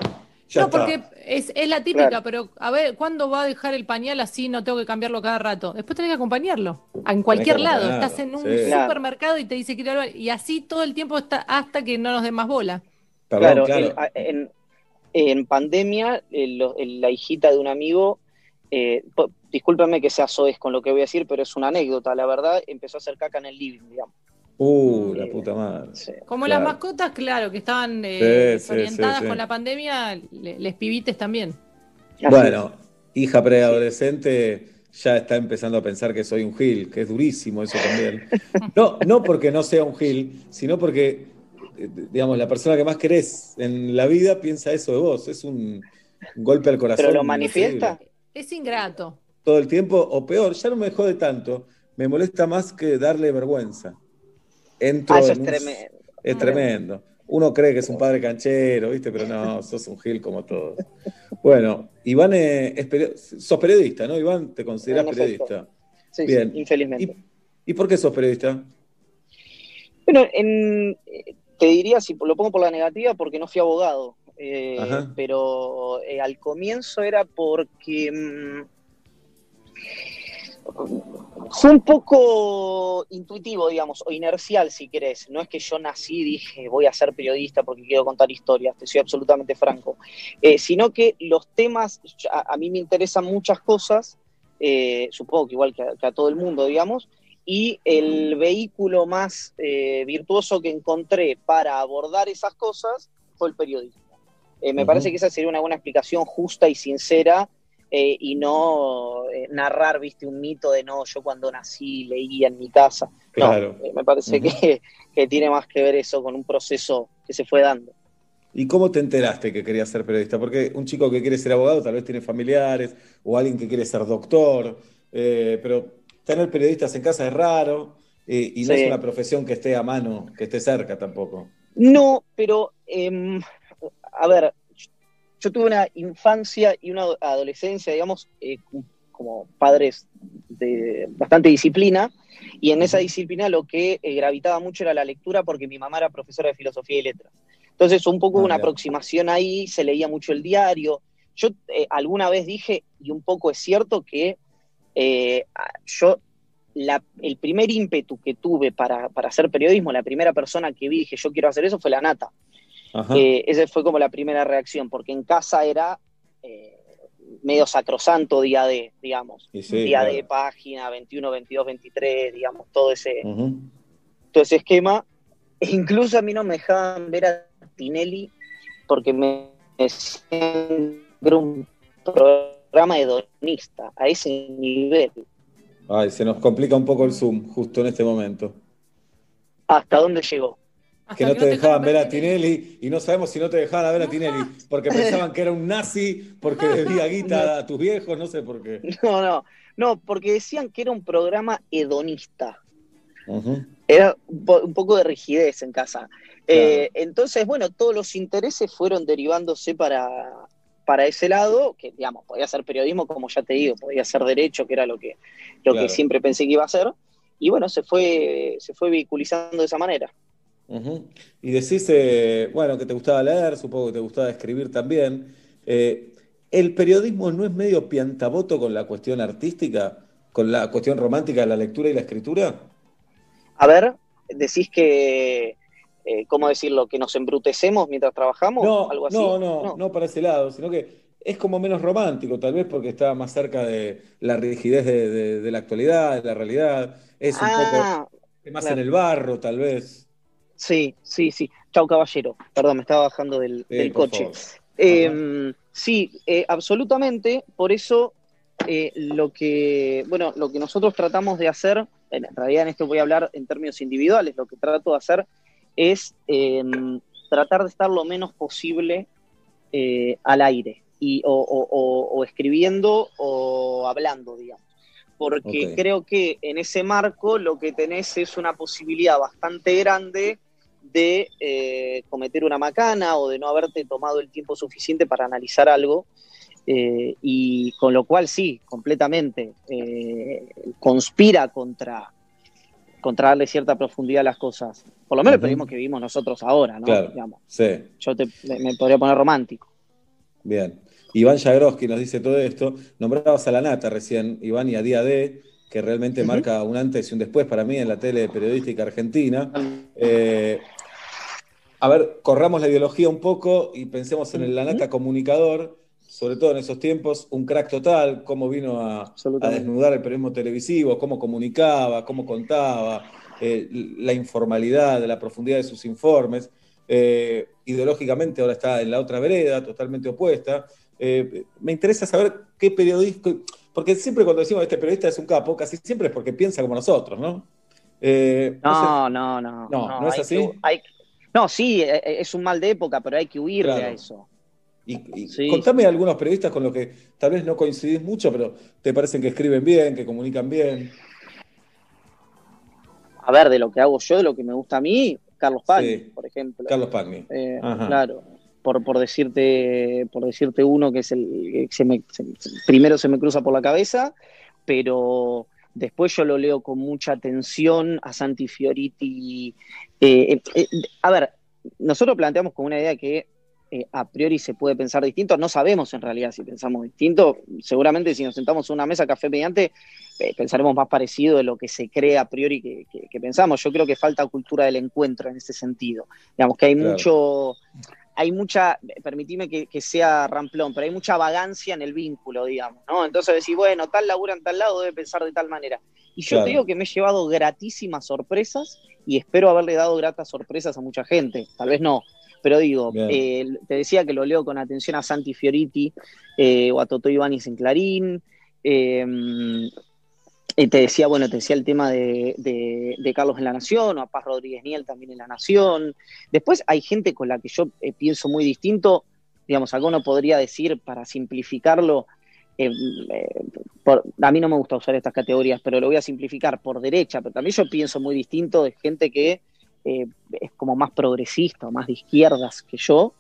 no, porque es, la típica, pero a ver, ¿cuándo va a dejar el pañal así? No tengo que cambiarlo cada rato. Después tenés que acompañarlo. En cualquier lado. Estás en un supermercado y te dice que ir al Y así todo el tiempo está, hasta que no nos den más bola. claro, En, pandemia, la hijita de un amigo, eh, discúlpeme que sea soez con lo que voy a decir, pero es una anécdota, la verdad, empezó a hacer caca en el living, digamos. Uh, la puta madre. Como las mascotas, claro, que estaban eh, orientadas con la pandemia, les pibites también. Bueno, hija preadolescente ya está empezando a pensar que soy un gil, que es durísimo eso también. No, no porque no sea un gil, sino porque, eh, digamos, la persona que más querés en la vida piensa eso de vos. Es un golpe al corazón. Pero lo manifiesta. Es ingrato. Todo el tiempo, o peor, ya no me jode tanto, me molesta más que darle vergüenza. Entro ah, es tremendo. Es tremendo. Uno cree que es un padre canchero, ¿viste? Pero no, sos un gil como todos. Bueno, Iván es, sos periodista, ¿no? Iván, te consideras periodista. Sí, Bien. infelizmente. ¿Y, por qué sos periodista? Bueno, te diría, si lo pongo por la negativa, porque no fui abogado. Eh, pero eh, al comienzo era porque mm, fue un poco intuitivo, digamos, o inercial, si querés. No es que yo nací y dije, voy a ser periodista porque quiero contar historias, te soy absolutamente franco. Eh, sino que los temas, a, mí me interesan muchas cosas, eh, supongo que igual que a, todo el mundo, digamos, y el vehículo más eh, virtuoso que encontré para abordar esas cosas fue el periodismo. me parece que esa sería una buena explicación justa y sincera eh, y no eh, narrar, viste, un mito de no, yo cuando nací leía en mi casa. Claro. Eh, me parece que, tiene más que ver eso con un proceso que se fue dando. ¿Y cómo te enteraste que querías ser periodista? Porque un chico que quiere ser abogado tal vez tiene familiares, o alguien que quiere ser doctor, pero tener periodistas en casa es raro, y no es una profesión que esté a mano, que esté cerca tampoco. No, pero, em, a ver, yo tuve una infancia y una adolescencia, digamos, eh, como padres de bastante disciplina, y en esa disciplina lo que eh, gravitaba mucho era la lectura porque mi mamá era profesora de filosofía y letras. Entonces, un poco ah, una aproximación ahí, se leía mucho el diario. Yo eh, alguna vez dije, y un poco es cierto, que yo, el primer ímpetu que tuve para, para hacer periodismo, la primera persona que vi, dije, yo quiero hacer eso, fue la nata. Eh, esa fue como la primera reacción, porque en casa era, eh, medio sacrosanto día de, digamos, día de página 21, 22, 23, digamos, todo ese, todo ese esquema. E incluso a mí no me dejaban ver a Tinelli porque me decían que era un programa hedonista, a ese nivel. Ay, se nos complica un poco el Zoom justo en este momento. ¿Hasta dónde llegó? Que no te dejaban ver a Tinelli y no sabemos si no te dejaban ver a Tinelli porque pensaban que era un nazi, porque debía guita a tus viejos, no sé por qué. No, no, no, porque decían que era un programa hedonista. Era un poco de rigidez en casa. Eh, entonces, bueno, todos los intereses fueron derivándose para, para ese lado, que digamos, podía ser periodismo, como ya te digo, podía ser derecho, que era lo que, lo que siempre pensé que iba a ser. Y bueno, se fue, se fue vehiculizando de esa manera. Y decís, eh, bueno, que te gustaba leer, supongo que te gustaba escribir también. Eh, ¿El periodismo no es medio piantaboto con la cuestión artística, con la cuestión romántica de la lectura y la escritura? A ver, decís que, eh, ¿cómo decirlo? ¿Que nos embrutecemos mientras trabajamos? No, ¿Algo así? No, no, no, para ese lado, sino que es como menos romántico, tal vez porque está más cerca de la rigidez de, la actualidad, de la realidad. Es un ah, poco más en el barro, tal vez. Sí, sí, sí. Chau, caballero. Perdón, me estaba bajando del, coche. Em, sí, eh, absolutamente. Por eso eh, lo que, bueno, lo que nosotros tratamos de hacer, en realidad en esto voy a hablar en términos individuales, lo que trato de hacer es em, tratar de estar lo menos posible eh, al aire, y, o, escribiendo o hablando, digamos. Porque creo que en ese marco lo que tenés es una posibilidad bastante grande de eh, cometer una macana o de no haberte tomado el tiempo suficiente para analizar algo. Eh, y con lo cual sí, completamente, eh, conspira contra, contra darle cierta profundidad a las cosas. Por lo menos el periodismo que vivimos nosotros ahora, ¿no? Claro, sí. Yo me podría poner romántico. Bien. Iván Jagroski nos dice todo esto. Nombrabas a la nata recién, Iván, y a Día D, que realmente marca un antes y un después para mí en la tele periodística argentina. A ver, corramos la ideología un poco y pensemos en el Lanata comunicador, sobre todo en esos tiempos, un crack total, cómo vino a, desnudar el periodismo televisivo, cómo comunicaba, cómo contaba, eh, la informalidad, la profundidad de sus informes. Eh, ideológicamente ahora está en la otra vereda, totalmente opuesta. Eh, me interesa saber qué periodista, porque siempre cuando decimos este periodista es un capo, casi siempre es porque piensa como nosotros, ¿no? no, no, no, no, no. es así? No, sí, e, e, es un mal de época, pero hay que huirle a eso. Y, contame algunos periodistas con los que tal vez no coincidís mucho, pero te parecen que escriben bien, que comunican bien. A ver, de lo que hago yo, de lo que me gusta a mí, Carlos Pagni, por ejemplo. Carlos Pagni. Eh, claro. Por, por, decirte, por decirte uno que es el que se me, primero se me cruza por la cabeza, pero Después yo lo leo con mucha atención a Santi Fioriti. Eh, eh, eh, a ver, nosotros planteamos con una idea que a priori se puede pensar distinto. No sabemos en realidad si pensamos distinto. Seguramente si nos sentamos en una mesa café mediante, pensaremos más parecido de lo que se cree a priori que, pensamos. Yo creo que falta cultura del encuentro en ese sentido. Digamos que hay mucho hay mucha, permitime que, sea ramplón, pero hay mucha vagancia en el vínculo, digamos, ¿no? Entonces decís, bueno, tal labura en tal lado debe pensar de tal manera. Y yo te digo que me he llevado gratísimas sorpresas y espero haberle dado gratas sorpresas a mucha gente. Tal vez no, pero digo, eh, te decía que lo leo con atención a Santi Fioriti eh, o a Toto Ibanis en Clarín. Eh, y te decía, bueno, te decía el tema de, Carlos en la Nación, o a Paz Rodríguez Niel también en la Nación. Después hay gente con la que yo eh, pienso muy distinto, digamos, algo no podría decir, para simplificarlo, eh, eh, a mí no me gusta usar estas categorías, pero lo voy a simplificar por derecha, pero también yo pienso muy distinto de gente que es como más progresista o más de izquierdas que yo,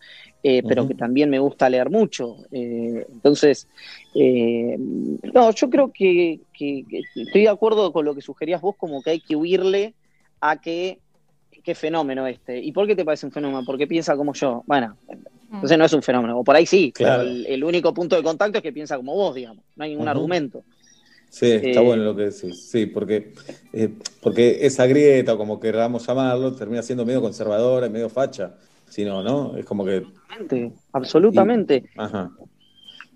eh, pero que también me gusta leer mucho. Eh, entonces, eh, no, yo creo que, estoy de acuerdo con lo que sugerías vos, como que hay que huirle a que, qué fenómeno este. ¿Y por qué te parece un fenómeno? Porque piensa como yo. Bueno, entonces no es un fenómeno, o por ahí sí, claro. el, único punto de contacto es que piensa como vos, digamos, no hay ningún argumento. Sí, está bueno lo que decís, sí, porque, porque esa grieta, o como queramos llamarlo, termina siendo medio conservadora, medio facha. Si no, ¿no? Es como que. Absolutamente, absolutamente.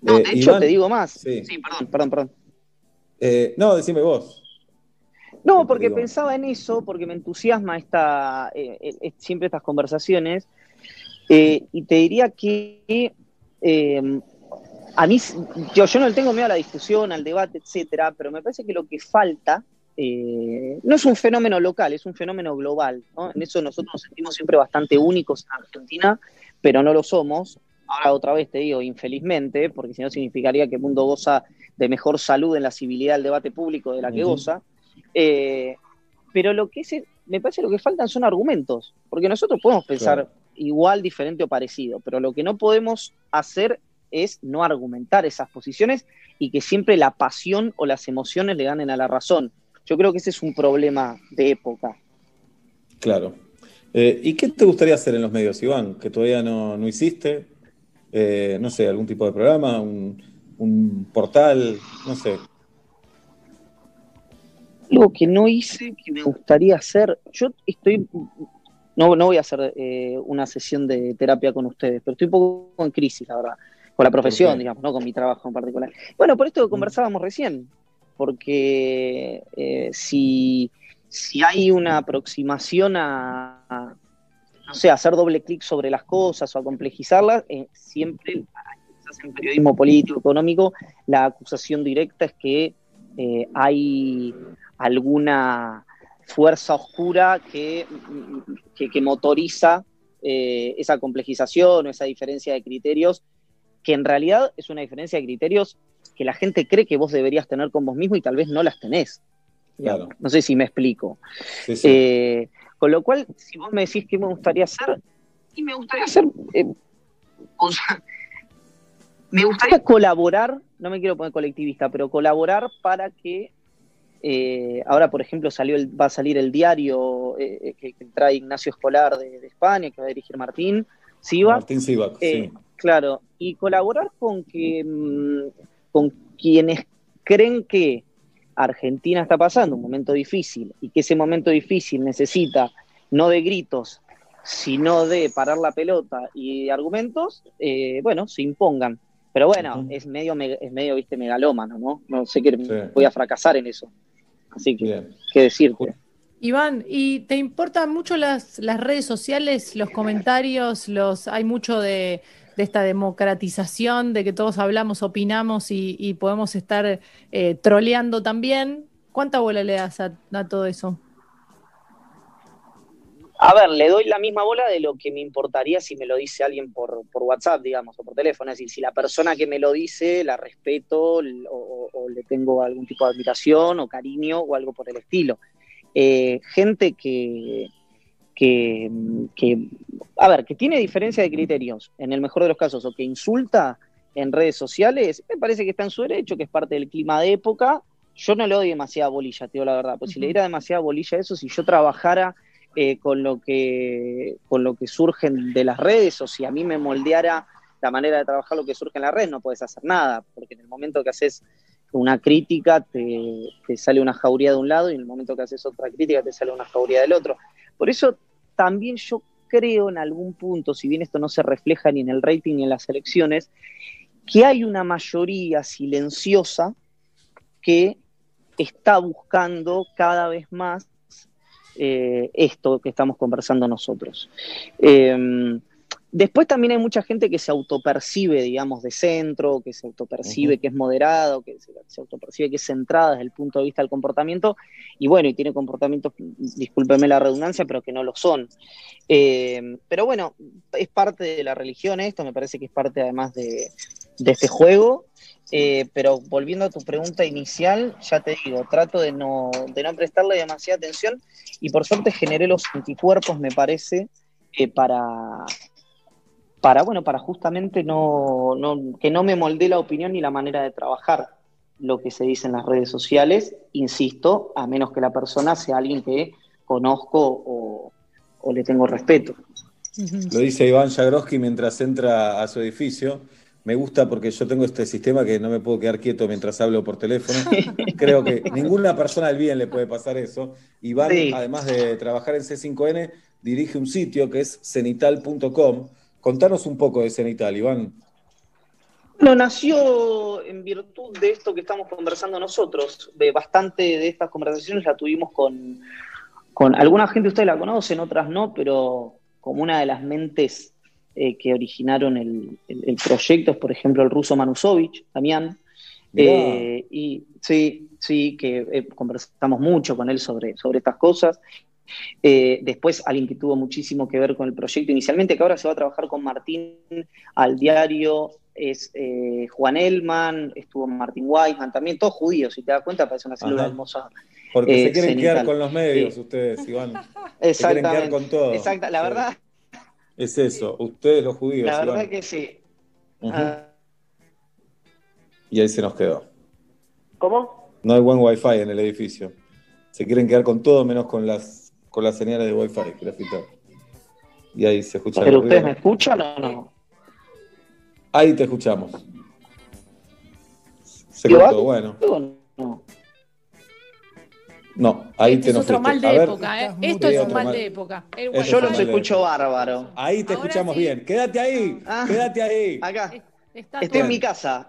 No, de hecho, te digo más. Sí, perdón, perdón, perdón. no, decime vos. No, porque pensaba en eso, porque me entusiasma esta, siempre estas conversaciones. Y te diría que a mí, yo, yo no le tengo miedo a la discusión, al debate, etcétera, pero me parece que lo que falta eh, no es un fenómeno local, es un fenómeno global. En eso nosotros nos sentimos siempre bastante únicos en Argentina, pero no lo somos. Ahora otra vez te digo, infelizmente, porque si no significaría que el mundo goza de mejor salud en la civilidad del debate público de la que goza. Eh, pero lo que es, me parece lo que faltan son argumentos, porque nosotros podemos pensar igual, diferente o parecido, pero lo que no podemos hacer es no argumentar esas posiciones y que siempre la pasión o las emociones le ganen a la razón. Yo creo que ese es un problema de época. Claro. Eh, ¿Y qué te gustaría hacer en los medios, Iván? Que todavía no, hiciste. Eh, no sé, algún tipo de programa, un, portal, no sé. Algo que no hice, que me gustaría hacer. Yo estoy. No, no voy a hacer eh, una sesión de terapia con ustedes, pero estoy un poco en crisis, la verdad con la profesión, digamos, no con mi trabajo en particular. Bueno, por esto conversábamos recién, porque eh, si, hay una aproximación a, no sé, hacer doble clic sobre las cosas o a complejizarlas, eh, siempre, quizás en periodismo político, económico, la acusación directa es que hay alguna fuerza oscura que, que, motoriza esa complejización o esa diferencia de criterios que en realidad es una diferencia de criterios que la gente cree que vos deberías tener con vos mismo y tal vez no las tenés. No sé si me explico. Eh, con lo cual, si vos me decís qué me gustaría hacer, y me gustaría hacer, eh, me gustaría colaborar, no me quiero poner colectivista, pero colaborar para que eh, ahora, por ejemplo, salió va a salir el diario que, trae Ignacio Escolar de, España, que va a dirigir Martín Siva. Martín Siva, sí. Claro, y colaborar con que mm, con quienes creen que Argentina está pasando un momento difícil y que ese momento difícil necesita no de gritos, sino de parar la pelota y de argumentos, eh, bueno, se impongan. Pero bueno, es medio, es medio, viste, megalómano, ¿no? No sé que voy a fracasar en eso. Así que, ¿qué decirte? Iván, ¿y te importan mucho las, las redes sociales, los comentarios, los hay mucho de de esta democratización, de que todos hablamos, opinamos y, podemos estar eh, troleando también. ¿Cuánta bola le das a, todo eso? A ver, le doy la misma bola de lo que me importaría si me lo dice alguien por, WhatsApp, digamos, o por teléfono. Es decir, si la persona que me lo dice la respeto o, le tengo algún tipo de admiración o cariño o algo por el estilo. Eh, gente que, que, a ver, que tiene diferencia de criterios, en el mejor de los casos, o que insulta en redes sociales, me parece que está en su derecho, que es parte del clima de época. Yo no le doy demasiada bolilla, te digo la verdad, pues si le diera demasiada bolilla a eso, si yo trabajara eh, con, lo que, con lo que surgen de las redes, o si a mí me moldeara la manera de trabajar lo que surge en la red, no puedes hacer nada, porque en el momento que haces una crítica te, te, sale una jauría de un lado y en el momento que haces otra crítica te sale una jauría del otro. Por eso también yo creo en algún punto, si bien esto no se refleja ni en el rating ni en las elecciones, que hay una mayoría silenciosa que está buscando cada vez más eh, esto que estamos conversando nosotros. Em, Después también hay mucha gente que se autopercibe, digamos, de centro, que se autopercibe que es moderado, que se, autopercibe que es centrada desde el punto de vista del comportamiento, y bueno, y tiene comportamientos, discúlpeme la redundancia, pero que no lo son. Eh, pero bueno, es parte de la religión esto, me parece que es parte además de, este juego. Eh, pero volviendo a tu pregunta inicial, ya te digo, trato de no, de no prestarle demasiada atención y por suerte generé los anticuerpos, me parece, eh, para, para, bueno, para justamente no, que no me molde la opinión ni la manera de trabajar lo que se dice en las redes sociales, insisto, a menos que la persona sea alguien que conozco o, le tengo respeto. Lo dice Iván Jagroski mientras entra a su edificio. Me gusta porque yo tengo este sistema que no me puedo quedar quieto mientras hablo por teléfono. Creo que ninguna persona del bien le puede pasar eso. Iván, además de trabajar en C5N, dirige un sitio que es cenital.com, Contanos un poco de Cenital, Iván. Bueno, nació en virtud de esto que estamos conversando nosotros. De bastante de estas conversaciones la tuvimos con, con alguna gente, ustedes la conocen, otras no, pero como una de las mentes eh, que originaron el, proyecto es, por ejemplo, el ruso Manusovich, Damián. Eh, y sí, sí, que eh, conversamos mucho con él sobre, sobre estas cosas. después, alguien que tuvo muchísimo que ver con el proyecto inicialmente, que ahora se va a trabajar con Martín al diario es eh, Juan Elman, estuvo Martin Weisman, también todos judíos, si te das cuenta, parece una célula hermosa. Porque se eh, quieren quedar con los medios ustedes, Iván. Exactamente. Se quieren quedar con todo. Exacto, la verdad. Es eso, ustedes los judíos. La verdad que sí. Ah. Y ahí se nos quedó. ¿Cómo? No hay buen wifi en el edificio. Se quieren quedar con todo menos con las con las señales de wifi, Y ahí se escucha. ¿Pero ustedes me escuchan o no? Ahí te escuchamos. Se cortó, bueno. No. Ahí este te es otro mal de época, ¿eh? Esto es un mal de época. Yo los escucho bárbaro. Ahí te escuchamos bien. Quédate ahí, ah. quédate ahí. Acá. Estoy en mi casa.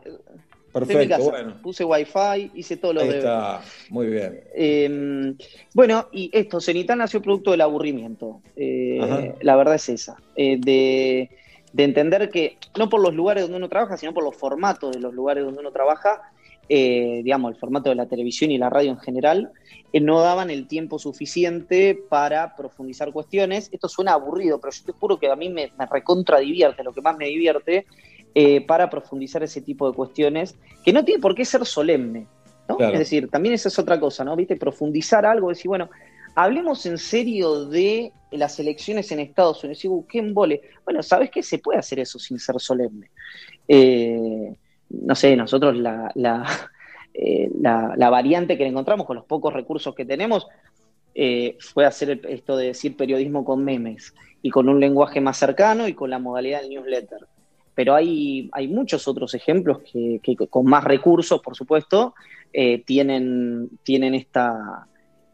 Perfecto, bueno. Puse wifi, hice todo lo Ahí está, muy bien. Em, bueno, y esto, Cenital nació producto del aburrimiento. Eh, la verdad es esa. Eh, de de entender que no por los lugares donde uno trabaja, sino por los formatos de los lugares donde uno trabaja, eh, digamos, el formato de la televisión y la radio en general, eh, no daban el tiempo suficiente para profundizar cuestiones. Esto suena aburrido, pero yo te juro que a mí me, me recontra divierte, lo que más me divierte, eh, para profundizar ese tipo de cuestiones, que no tiene por qué ser solemne. ¿no? Es decir, también esa es otra cosa, ¿no? ¿Viste? Profundizar algo, decir, bueno, hablemos en serio de las elecciones en Estados Unidos. Digo, ¿qué embole? Bueno, ¿sabes qué? Se puede hacer eso sin ser solemne. Eh, no sé, nosotros eh, la, la, variante que encontramos con los pocos recursos que tenemos eh, fue hacer esto de decir periodismo con memes y con un lenguaje más cercano y con la modalidad del newsletter. Pero hay, hay muchos otros ejemplos que, con más recursos, por supuesto, tienen, tienen esta,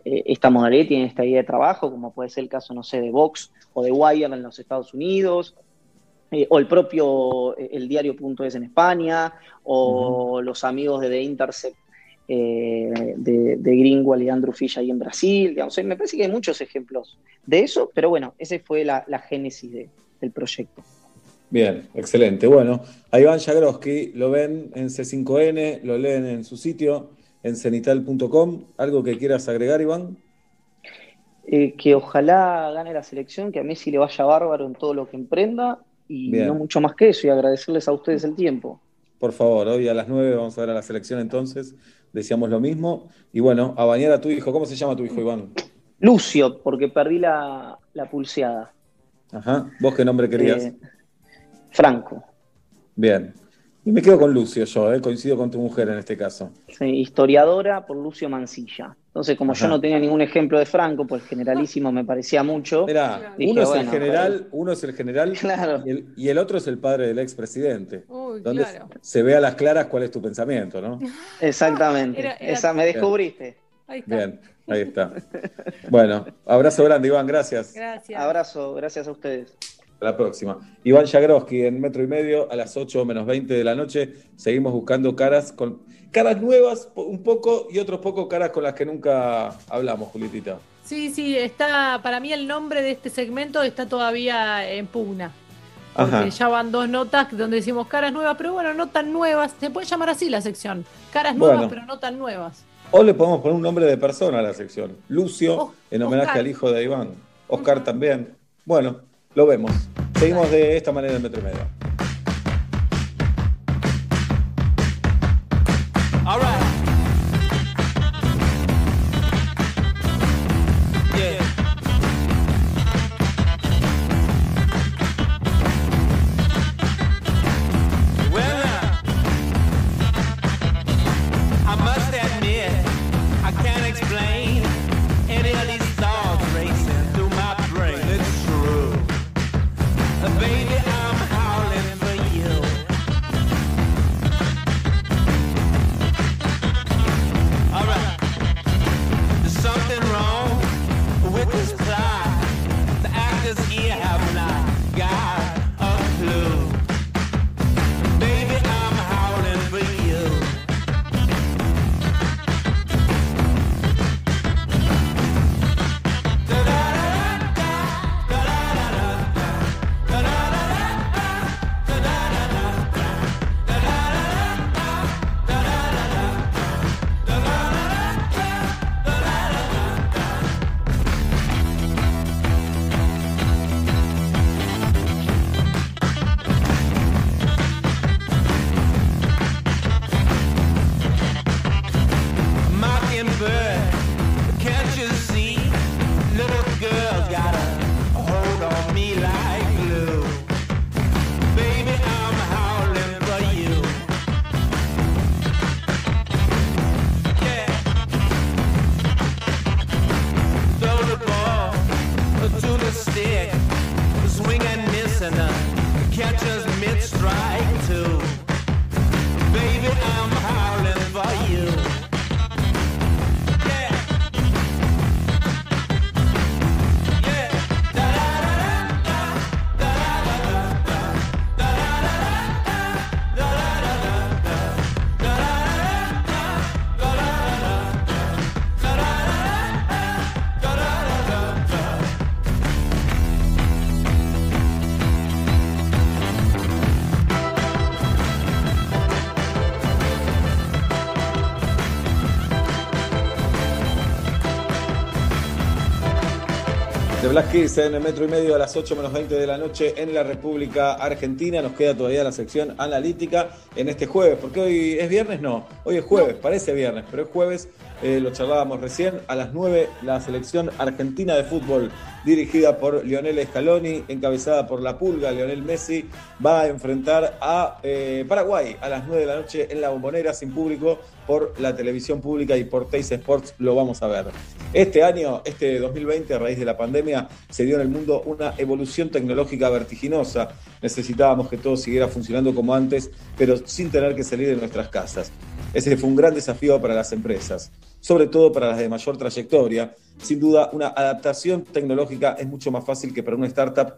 eh, esta modalidad, tiene esta idea de trabajo, como puede ser el caso, no sé, de Vox o de Wire en los Estados Unidos, eh, o el propio eh, el diario.es en España, o los amigos de The Intercept de, de, Greenwald y Andrew Fish ahí en Brasil. Digamos. Me parece que hay muchos ejemplos de eso, pero bueno, esa fue la, génesis del proyecto. Bien, excelente. Bueno, a Iván Jagroski lo ven en C5N, lo leen en su sitio en cenital.com. ¿Algo que quieras agregar, Iván? Eh, que ojalá gane la selección, que a Messi le vaya bárbaro en todo lo que emprenda y no mucho más que eso y agradecerles a ustedes el tiempo. Por favor, hoy a las 9 vamos a ver a la selección entonces, decíamos lo mismo. Y bueno, a bañar a tu hijo, ¿cómo se llama tu hijo, Iván? Lucio, porque perdí la, pulseada. Ajá, ¿vos qué nombre querías? Eh, Franco. Bien, y me quedo con Lucio yo, eh, coincido con tu mujer en este caso. Sí, historiadora por Lucio Mancilla. Entonces, como yo no tenía ningún ejemplo de Franco, pues generalísimo me parecía mucho. Mira, uno es el general, uno es el general y, el, otro es el padre del expresidente. donde se ve a las claras cuál es tu pensamiento, ¿no? Exactamente. Esa me descubriste. Ahí está. Bien, ahí está. bueno, abrazo grande, Iván, gracias. Gracias. Abrazo, gracias a ustedes la próxima. Iván Jagroski en metro y medio a las 8 menos 20 de la noche. Seguimos buscando caras con caras nuevas, un poco, y otros poco caras con las que nunca hablamos, Julitita. Sí, sí, está, para mí el nombre de este segmento está todavía en pugna. Porque ya van dos notas donde decimos caras nuevas, pero bueno, no tan nuevas. Se puede llamar así la sección. Caras nuevas, pero no tan nuevas. O le podemos poner un nombre de persona a la sección. Lucio, en homenaje al hijo de Iván. Oscar también. Bueno, lo vemos. Seguimos de esta manera en Metro y Medio. Black Kiss en el metro y medio a las 8 menos 20 de la noche en la República Argentina. Nos queda todavía la sección analítica en este jueves, porque hoy es viernes, no, hoy es jueves, parece viernes, pero es jueves, eh, lo charlábamos recién, a las 9 la selección argentina de fútbol dirigida por Lionel Scaloni, encabezada por la pulga, Lionel Messi, va a enfrentar a eh, Paraguay a las 9 de la noche en la bombonera sin público por la televisión pública y por Teis Sports lo vamos a ver. Este año, este 2020, a raíz de la pandemia, se dio en el mundo una evolución tecnológica vertiginosa. Necesitábamos que todo siguiera funcionando como antes, pero sin tener que salir de nuestras casas. Ese fue un gran desafío para las empresas, sobre todo para las de mayor trayectoria. Sin duda, una adaptación tecnológica es mucho más fácil que para una startup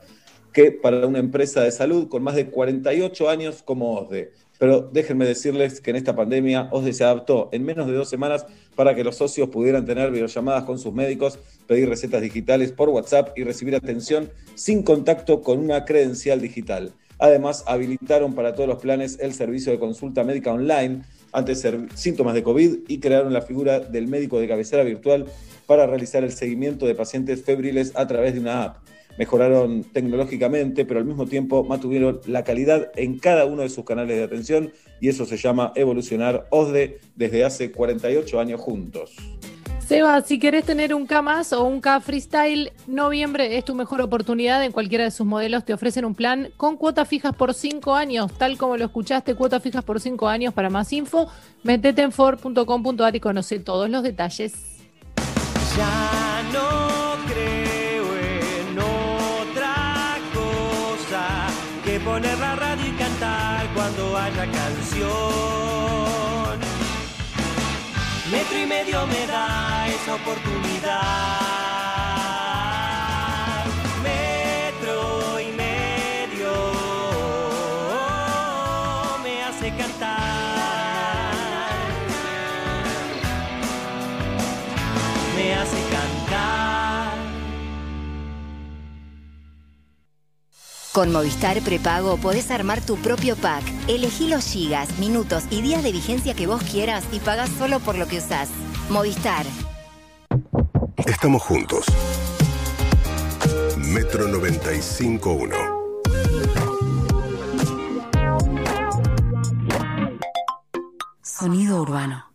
que para una empresa de salud con más de 48 años como OSDE. Pero déjenme decirles que en esta pandemia OSDE se adaptó en menos de dos semanas para que los socios pudieran tener videollamadas con sus médicos, pedir recetas digitales por WhatsApp y recibir atención sin contacto con una credencial digital. Además, habilitaron para todos los planes el servicio de consulta médica online ante síntomas de COVID y crearon la figura del médico de cabecera virtual para realizar el seguimiento de pacientes febriles a través de una app mejoraron tecnológicamente, pero al mismo tiempo mantuvieron la calidad en cada uno de sus canales de atención y eso se llama evolucionar OSDE desde hace 48 años juntos. Seba, si querés tener un K más o un K Freestyle, noviembre es tu mejor oportunidad. En cualquiera de sus modelos te ofrecen un plan con cuotas fijas por 5 años, tal como lo escuchaste, cuotas fijas por 5 años. Para más info, metete en Ford.com.ar y conoce todos los detalles. Ya no creo en otra cosa que poner la radio y cantar cuando haya canción. Metro y medio me da oportunidad. Metro y medio me hace cantar. Me hace cantar. Con Movistar Prepago podés armar tu propio pack. Elegí los gigas, minutos y días de vigencia que vos quieras y pagás solo por lo que usás. Movistar. Estamos juntos. Metro 95.1. Sonido urbano.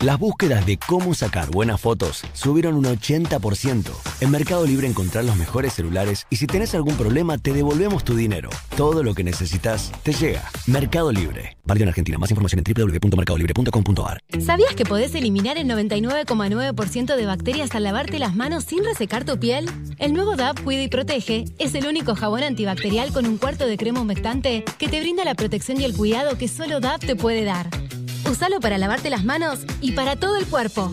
Las búsquedas de cómo sacar buenas fotos subieron un 80%. En Mercado Libre encontrás los mejores celulares y si tenés algún problema te devolvemos tu dinero. Todo lo que necesitas te llega. Mercado Libre. Válido en Argentina. Más información en www.mercadolibre.com.ar. ¿Sabías que podés eliminar el 99,9% de bacterias al lavarte las manos sin resecar tu piel? El nuevo DAP Cuida y Protege es el único jabón antibacterial con un cuarto de crema humectante que te brinda la protección y el cuidado que solo DAP te puede dar. Usalo para lavarte las manos y para todo el cuerpo.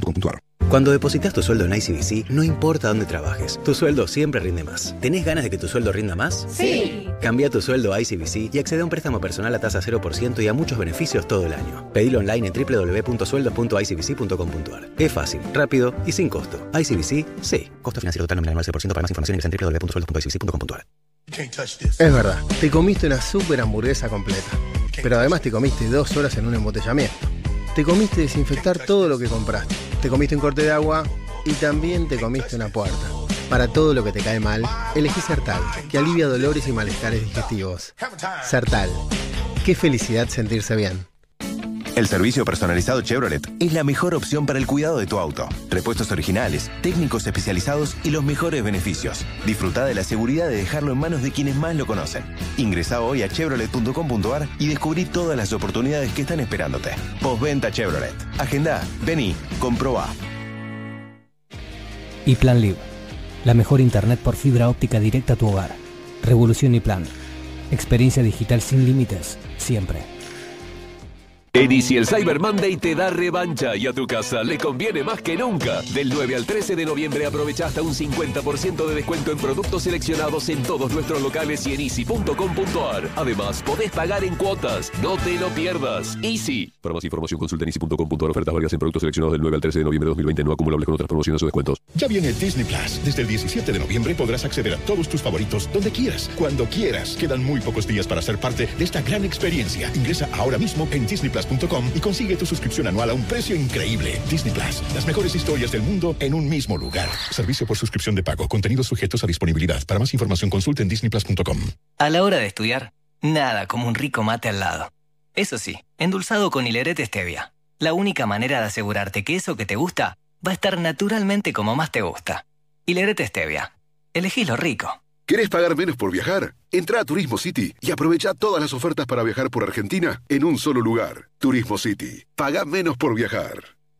Cuando depositas tu sueldo en ICBC, no importa dónde trabajes, tu sueldo siempre rinde más. ¿Tenés ganas de que tu sueldo rinda más? Sí. Cambia tu sueldo a ICBC y accede a un préstamo personal a tasa 0% y a muchos beneficios todo el año. Pedilo online en www.sueldos.icbc.com.ar. Es fácil, rápido y sin costo. ICBC, sí. Costo financiero total nominal 9% para más información ingresa en www.sueldos.icbc.com.ar. Es verdad, te comiste una super hamburguesa completa. Pero además te comiste dos horas en un embotellamiento. Te comiste desinfectar todo lo que compraste. Te comiste un corte de agua y también te comiste una puerta. Para todo lo que te cae mal, elegí Sertal, que alivia dolores y malestares digestivos. Sertal. Qué felicidad sentirse bien. El servicio personalizado Chevrolet es la mejor opción para el cuidado de tu auto. Repuestos originales, técnicos especializados y los mejores beneficios. Disfruta de la seguridad de dejarlo en manos de quienes más lo conocen. Ingresa hoy a chevrolet.com.ar y descubrí todas las oportunidades que están esperándote. Postventa Chevrolet. Agenda, vení, comproba. Y Plan Live. La mejor internet por fibra óptica directa a tu hogar. Revolución y Plan. Experiencia digital sin límites, siempre. En Easy el Cyber Monday te da revancha y a tu casa le conviene más que nunca. Del 9 al 13 de noviembre aprovecha hasta un 50% de descuento en productos seleccionados en todos nuestros locales y en easy.com.ar. Además, podés pagar en cuotas. No te lo pierdas. Easy. Para más información consulta en easy.com.ar. Ofertas válidas en productos seleccionados del 9 al 13 de noviembre de 2020 no acumulables con otras promociones o descuentos. Ya viene Disney Plus. Desde el 17 de noviembre podrás acceder a todos tus favoritos donde quieras, cuando quieras. Quedan muy pocos días para ser parte de esta gran experiencia. Ingresa ahora mismo en Disney Plus y consigue tu suscripción anual a un precio increíble. Disney Plus, las mejores historias del mundo en un mismo lugar. Servicio por suscripción de pago, contenidos sujetos a disponibilidad. Para más información consulte en disneyplus.com. A la hora de estudiar, nada como un rico mate al lado. Eso sí, endulzado con hilerete stevia. La única manera de asegurarte que eso que te gusta va a estar naturalmente como más te gusta. Hilerete stevia. Elegí lo rico. ¿Querés pagar menos por viajar? Entra a Turismo City y aprovecha todas las ofertas para viajar por Argentina en un solo lugar. Turismo City. Paga menos por viajar.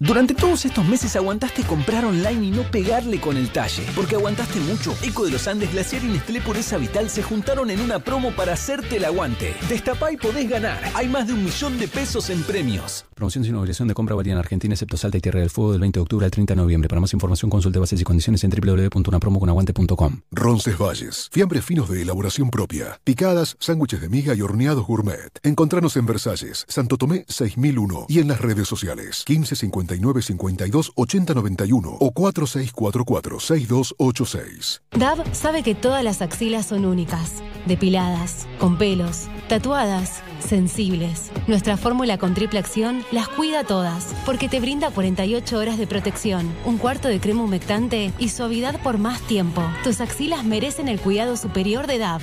Durante todos estos meses aguantaste comprar online y no pegarle con el talle. Porque aguantaste mucho. Eco de los Andes, Glaciar y Nestlé Pureza Vital se juntaron en una promo para hacerte el aguante. Destapá y podés ganar. Hay más de un millón de pesos en premios. Promoción sin obligación de compra valía en Argentina, excepto Salta y Tierra del Fuego del 20 de octubre al 30 de noviembre. Para más información consulte bases y condiciones en www.unapromoconaguante.com. Ronces Valles. Fiambres finos de elaboración propia. Picadas, sándwiches de miga y horneados gourmet. Encontranos en Versalles, Santo Tomé 6001 y en las redes sociales 1550 52 80 91 o 4644 6286. DAB sabe que todas las axilas son únicas, depiladas, con pelos, tatuadas, sensibles. Nuestra fórmula con triple acción las cuida todas, porque te brinda 48 horas de protección, un cuarto de crema humectante y suavidad por más tiempo. Tus axilas merecen el cuidado superior de DAB.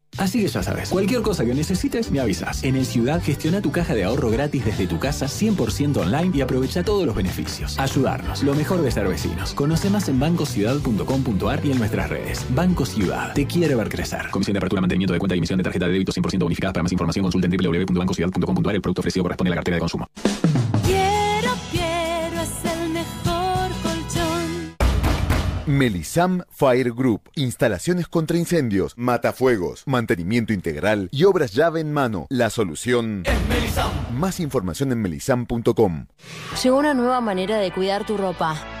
Así que ya sabes, cualquier cosa que necesites me avisas. En el Ciudad gestiona tu caja de ahorro gratis desde tu casa 100% online y aprovecha todos los beneficios. Ayudarnos, lo mejor de ser vecinos. Conoce más en bancociudad.com.ar y en nuestras redes. Banco Ciudad, te quiere ver crecer. Comisión de apertura, mantenimiento de cuenta y emisión de tarjeta de débito 100% bonificada. Para más información consulta en www.bancociudad.com.ar. El producto ofrecido corresponde a la cartera de consumo. Melisam Fire Group. Instalaciones contra incendios, matafuegos, mantenimiento integral y obras llave en mano. La solución es Melisam. Más información en melisam.com. Llegó una nueva manera de cuidar tu ropa.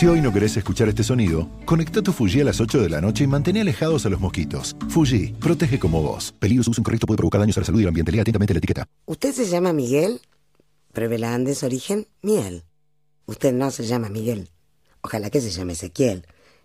Si hoy no querés escuchar este sonido, conecta tu Fuji a las 8 de la noche y mantén alejados a los mosquitos. Fuji, protege como vos. Peligro uso incorrecto puede provocar daños a la salud y al ambiente. Lea atentamente la etiqueta. ¿Usted se llama Miguel? Pruebe la Andes Origen Miel. Usted no se llama Miguel. Ojalá que se llame Ezequiel.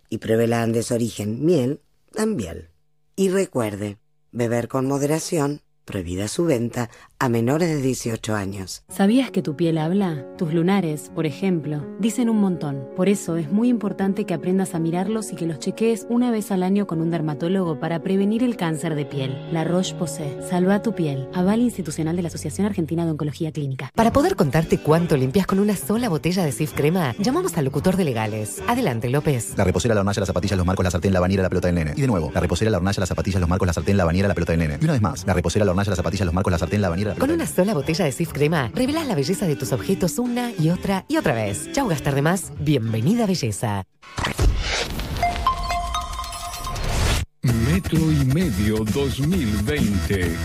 Y pruebe la Andes Origen Miel también. Y recuerde, beber con moderación Prohibida su venta a menores de 18 años. ¿Sabías que tu piel habla? Tus lunares, por ejemplo, dicen un montón. Por eso es muy importante que aprendas a mirarlos y que los chequees una vez al año con un dermatólogo para prevenir el cáncer de piel. La Roche-Posay. Salva tu piel. Aval institucional de la Asociación Argentina de Oncología Clínica. Para poder contarte cuánto limpias con una sola botella de Sif Crema, llamamos al locutor de legales. Adelante, López. La reposera, la hornalla, las zapatillas, los marcos, la sartén, la bañera, la pelota del nene. Y de nuevo, la reposera, la hornalla, las zapatillas, los marcos, la sartén, la bañera, la pelota del nene. Y una vez más, la reposera, la hornalla, las zapatillas, los marcos, la sartén, la bañera, Con una sola botella de Sif Crema, revelas la belleza de tus objetos una y otra y otra vez. Chau, gastar de más. Bienvenida, belleza. Metro y Medio 2020.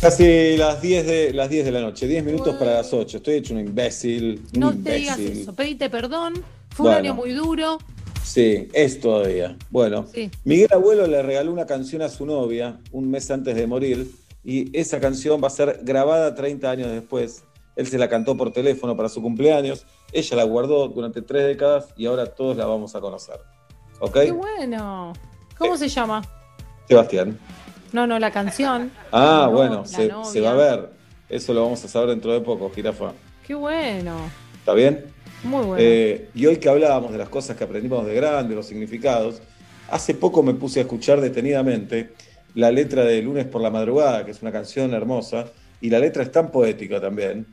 Casi las 10 de, las 10 de la noche, 10 minutos para las 8. Estoy hecho un imbécil. Un No te imbécil. digas eso, pedite perdón. Fue un año muy duro. Sí, es todavía. Bueno, Sí. Miguel Abuelo le regaló una canción a su novia un mes antes de morir y esa canción va a ser grabada 30 años después. Él se la cantó por teléfono para su cumpleaños, ella la guardó durante tres décadas y ahora todos la vamos a conocer. ¿Ok? Qué bueno. ¿Cómo se llama? Sebastián. No, no, la canción. Ah, no- bueno, se, se va a ver. Eso lo vamos a saber dentro de poco, jirafa. Qué bueno. ¿Está bien? Muy bueno. Eh, y hoy que hablábamos de las cosas que aprendimos de grande, los significados, hace poco me puse a escuchar detenidamente la letra de Lunes por la Madrugada, que es una canción hermosa, y la letra es tan poética también.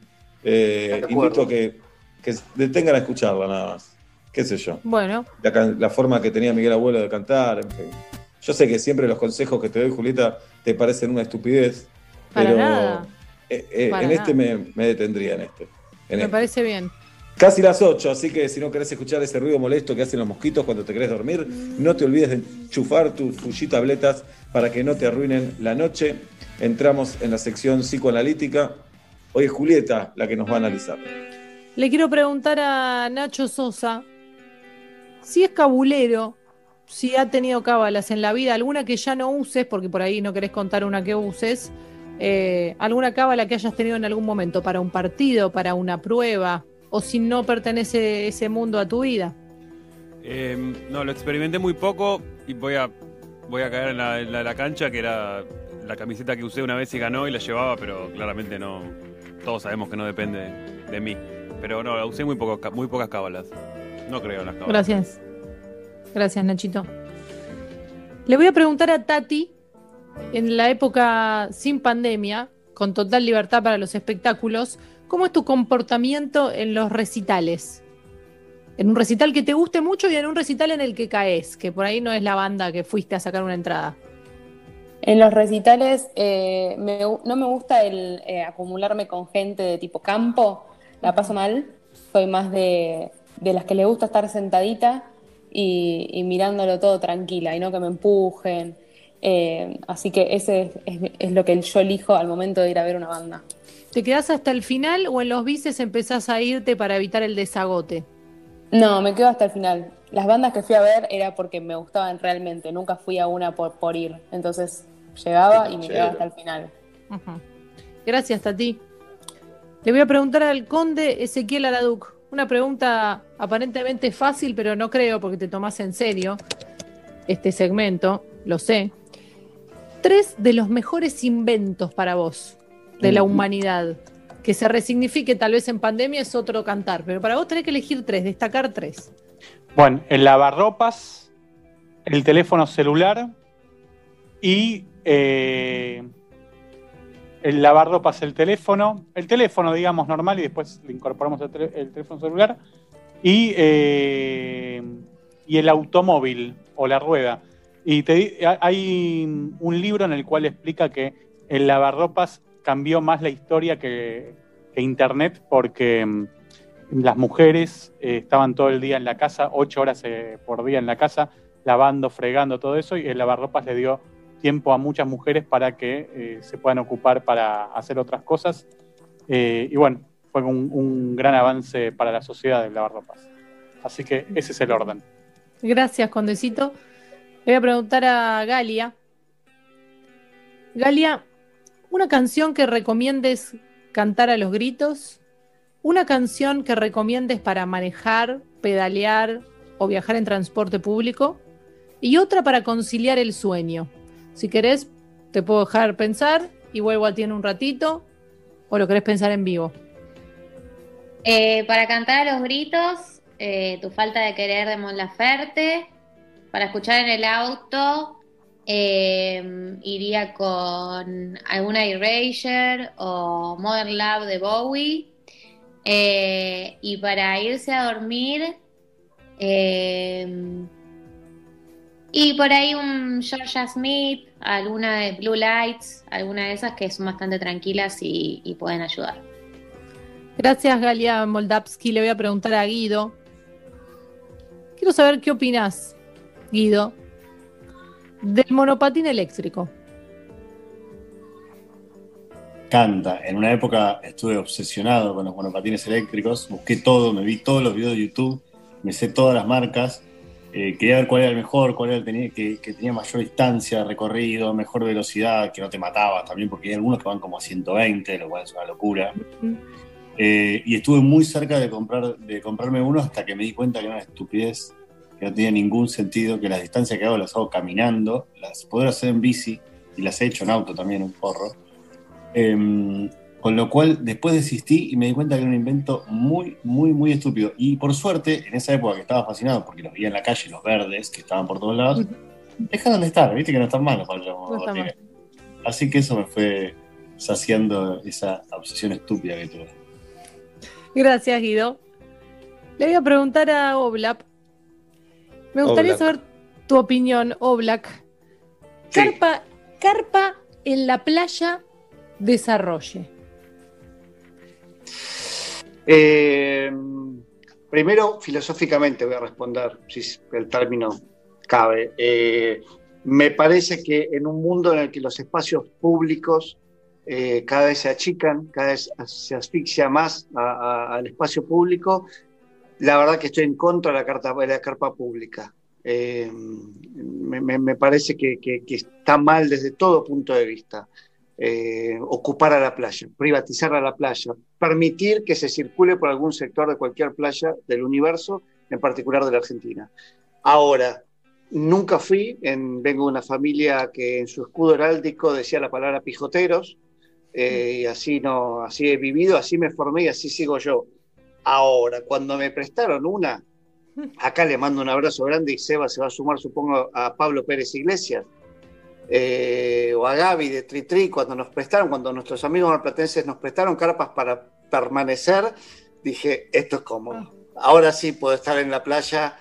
Eh, invito a que, que detengan a escucharla nada más. ¿Qué sé yo? Bueno, La, la forma que tenía Miguel Abuelo de cantar, en fin. Yo sé que siempre los consejos que te doy, Julieta, te parecen una estupidez, Para pero nada. eh, eh, Para en este nada. me, me detendría en este. en me este. parece bien. Casi las 8, así que si no querés escuchar ese ruido molesto que hacen los mosquitos cuando te querés dormir, no te olvides de enchufar tus Fuji tabletas para que no te arruinen la noche. Entramos en la sección psicoanalítica. Hoy es Julieta la que nos va a analizar. Le quiero preguntar a Nacho Sosa si es cabulero, si ha tenido cábalas en la vida, alguna que ya no uses, porque por ahí no querés contar una que uses, eh, alguna cábala que hayas tenido en algún momento para un partido, para una prueba, o si no pertenece ese mundo a tu vida. Eh, no, lo experimenté muy poco y voy a, voy a caer en la, en la- la cancha, que era la camiseta que usé una vez y ganó y la llevaba, pero claramente no. Todos sabemos que no depende de mí. Pero no, la usé muy, poco, muy pocas cábalas. No creo en las cábalas. Gracias. Gracias, Nachito. Le voy a preguntar a Tati, en la época sin pandemia, con total libertad para los espectáculos, ¿cómo es tu comportamiento en los recitales? En un recital que te guste mucho y en un recital en el que caes, que por ahí no es la banda que fuiste a sacar una entrada. En los recitales eh, me no me gusta el eh, acumularme con gente de tipo campo, la paso mal, soy más de, de las que le gusta estar sentadita y, y mirándolo todo tranquila y no que me empujen. Eh, así que ese es, es- es lo que yo elijo al momento de ir a ver una banda. ¿Te quedás hasta el final o en los bices empezás a irte para evitar el desagote? No, me quedo hasta el final. Las bandas que fui a ver era porque me gustaban realmente, nunca fui a una por, por ir. Entonces llegaba y me quedaba hasta el final. Ujú. Gracias, Tati. Le voy a preguntar al conde Ezequiel Araduc. Una pregunta aparentemente fácil, pero no creo porque te tomás en serio este segmento, lo sé. Tres de los mejores inventos para vos de la Ujú. humanidad. Que se resignifique tal vez en pandemia es otro cantar, pero para vos tenés que elegir tres, destacar tres. Bueno, el lavarropas, el teléfono celular y eh, el lavarropas, el teléfono, el teléfono, digamos, normal y después le incorporamos el, teléfono celular y, eh, y el automóvil o la rueda. Y te hay un libro en el cual explica que el lavarropas cambió más la historia que, Internet porque mm, las mujeres eh, estaban todo el día en la casa, ocho horas eh, por día en la casa, lavando, fregando, todo eso, y el lavarropas le dio tiempo a muchas mujeres para que eh, se puedan ocupar para hacer otras cosas. Y bueno, fue un, un gran avance para la sociedad el lavarropas. Así que ese es el orden. Gracias, Condecito. Le voy a preguntar a Galia. Galia, una canción que recomiendes cantar a los gritos, una canción que recomiendes para manejar, pedalear, o viajar en transporte público, y otra para conciliar el sueño. Si querés, te puedo dejar pensar y vuelvo a ti en un ratito, o lo querés pensar en vivo. Eh, para cantar a los gritos, eh, Tu falta de querer de Mon Laferte. Para escuchar en el auto, eh, iría con alguna Erasure o Modern Love de Bowie. y para irse a dormir, y por ahí un Georgia Smith, alguna de Blue Lights, alguna de esas que son bastante tranquilas y, pueden ayudar. Gracias, Galia Moldavsky. Le voy a preguntar a Guido. Quiero saber qué opinas, Guido, del monopatín eléctrico. Canta. En una época estuve obsesionado con los monopatines eléctricos. Busqué todo, me vi todos los videos de YouTube, me sé todas las marcas eh, quería ver cuál era el mejor, cuál era el que, que, tenía mayor distancia, recorrido, mejor velocidad, que no te mataba también, porque hay algunos que van como a 120, lo cual es una locura. Eh, y estuve muy cerca de, comprar, de comprarme uno hasta que me di cuenta que era una estupidez, que no tenía ningún sentido, que las distancias que hago las hago caminando, las puedo hacer en bici y las he hecho en auto también, un porro. Em, con lo cual después desistí y me di cuenta que era un invento muy, muy, muy estúpido. Y por suerte, en esa época que estaba fascinado porque los veía en la calle, los verdes que estaban por todos lados, dejaron de estar, viste que no están malos para no Así que eso me fue saciando esa obsesión estúpida que tuve. Gracias, Guido. Le voy a preguntar a Oblap. Me gustaría saber tu opinión, Oblak. Carpa, carpa en la playa desarrolle. Eh, primero, filosóficamente voy a responder, si el término cabe. Eh, me parece que en un mundo en el que los espacios públicos eh, cada vez se achican, cada vez se asfixia más al espacio público, la verdad que estoy en contra de la, carta, de la carpa pública. Me, parece que, está mal desde todo punto de vista. Eh, ocupar a la playa, privatizar a la playa, permitir que se circule por algún sector de cualquier playa del universo, en particular de la Argentina. Ahora, nunca fui, en, vengo de una familia que en su escudo heráldico decía la palabra pijoteros, eh, y así, no, así he vivido, así me formé y así sigo yo. Ahora, cuando me prestaron una, acá le mando un abrazo grande y Seba se va a sumar, supongo, a Pablo Pérez Iglesias, eh, o a Gaby de Tritri, cuando nos prestaron, cuando nuestros amigos marplatenses nos prestaron carpas para permanecer, dije, esto es cómodo. Ahora sí puedo estar en la playa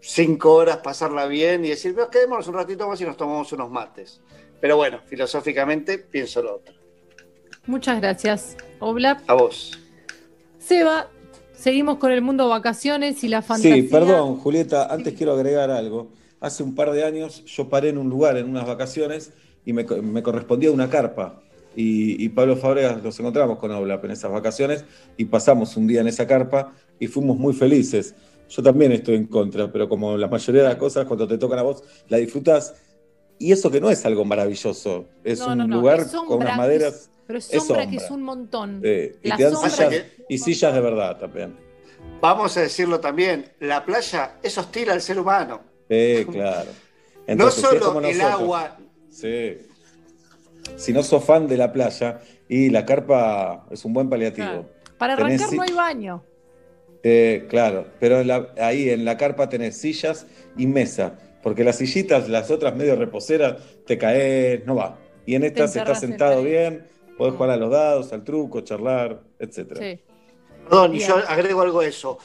cinco horas, pasarla bien y decir, pero quedémonos un ratito más y nos tomamos unos mates. Pero bueno, filosóficamente pienso lo otro. Muchas gracias, Oblap. A vos. Seba, seguimos con el mundo vacaciones y la fantasía. Sí, perdón, Julieta, antes quiero agregar algo hace un par de años yo paré en un lugar, en unas vacaciones, y me, correspondía una carpa. Y, Pablo Fabregas los encontramos con Oblap en esas vacaciones y pasamos un día en esa carpa y fuimos muy felices. Yo también estoy en contra, pero como la mayoría de las cosas, cuando te tocan a vos, la disfrutas. Y eso que no es algo maravilloso, es un lugar con unas maderas. Pero es sombra, que es un montón. y sillas, y sillas de verdad también. Vamos a decirlo también, la playa es hostil al ser humano. Sí, claro. no solo el agua. Sí. Si no sos fan de la playa, y la carpa es un buen paliativo. Para arrancar no hay baño. Eh, claro, pero ahí en la carpa tenés sillas y mesa, porque las sillitas, las otras medio reposeras, te caes, no va. Y en estas estás sentado bien, podés jugar a los dados, al truco, charlar, etc. Sí. Perdón, y yo agrego algo a eso.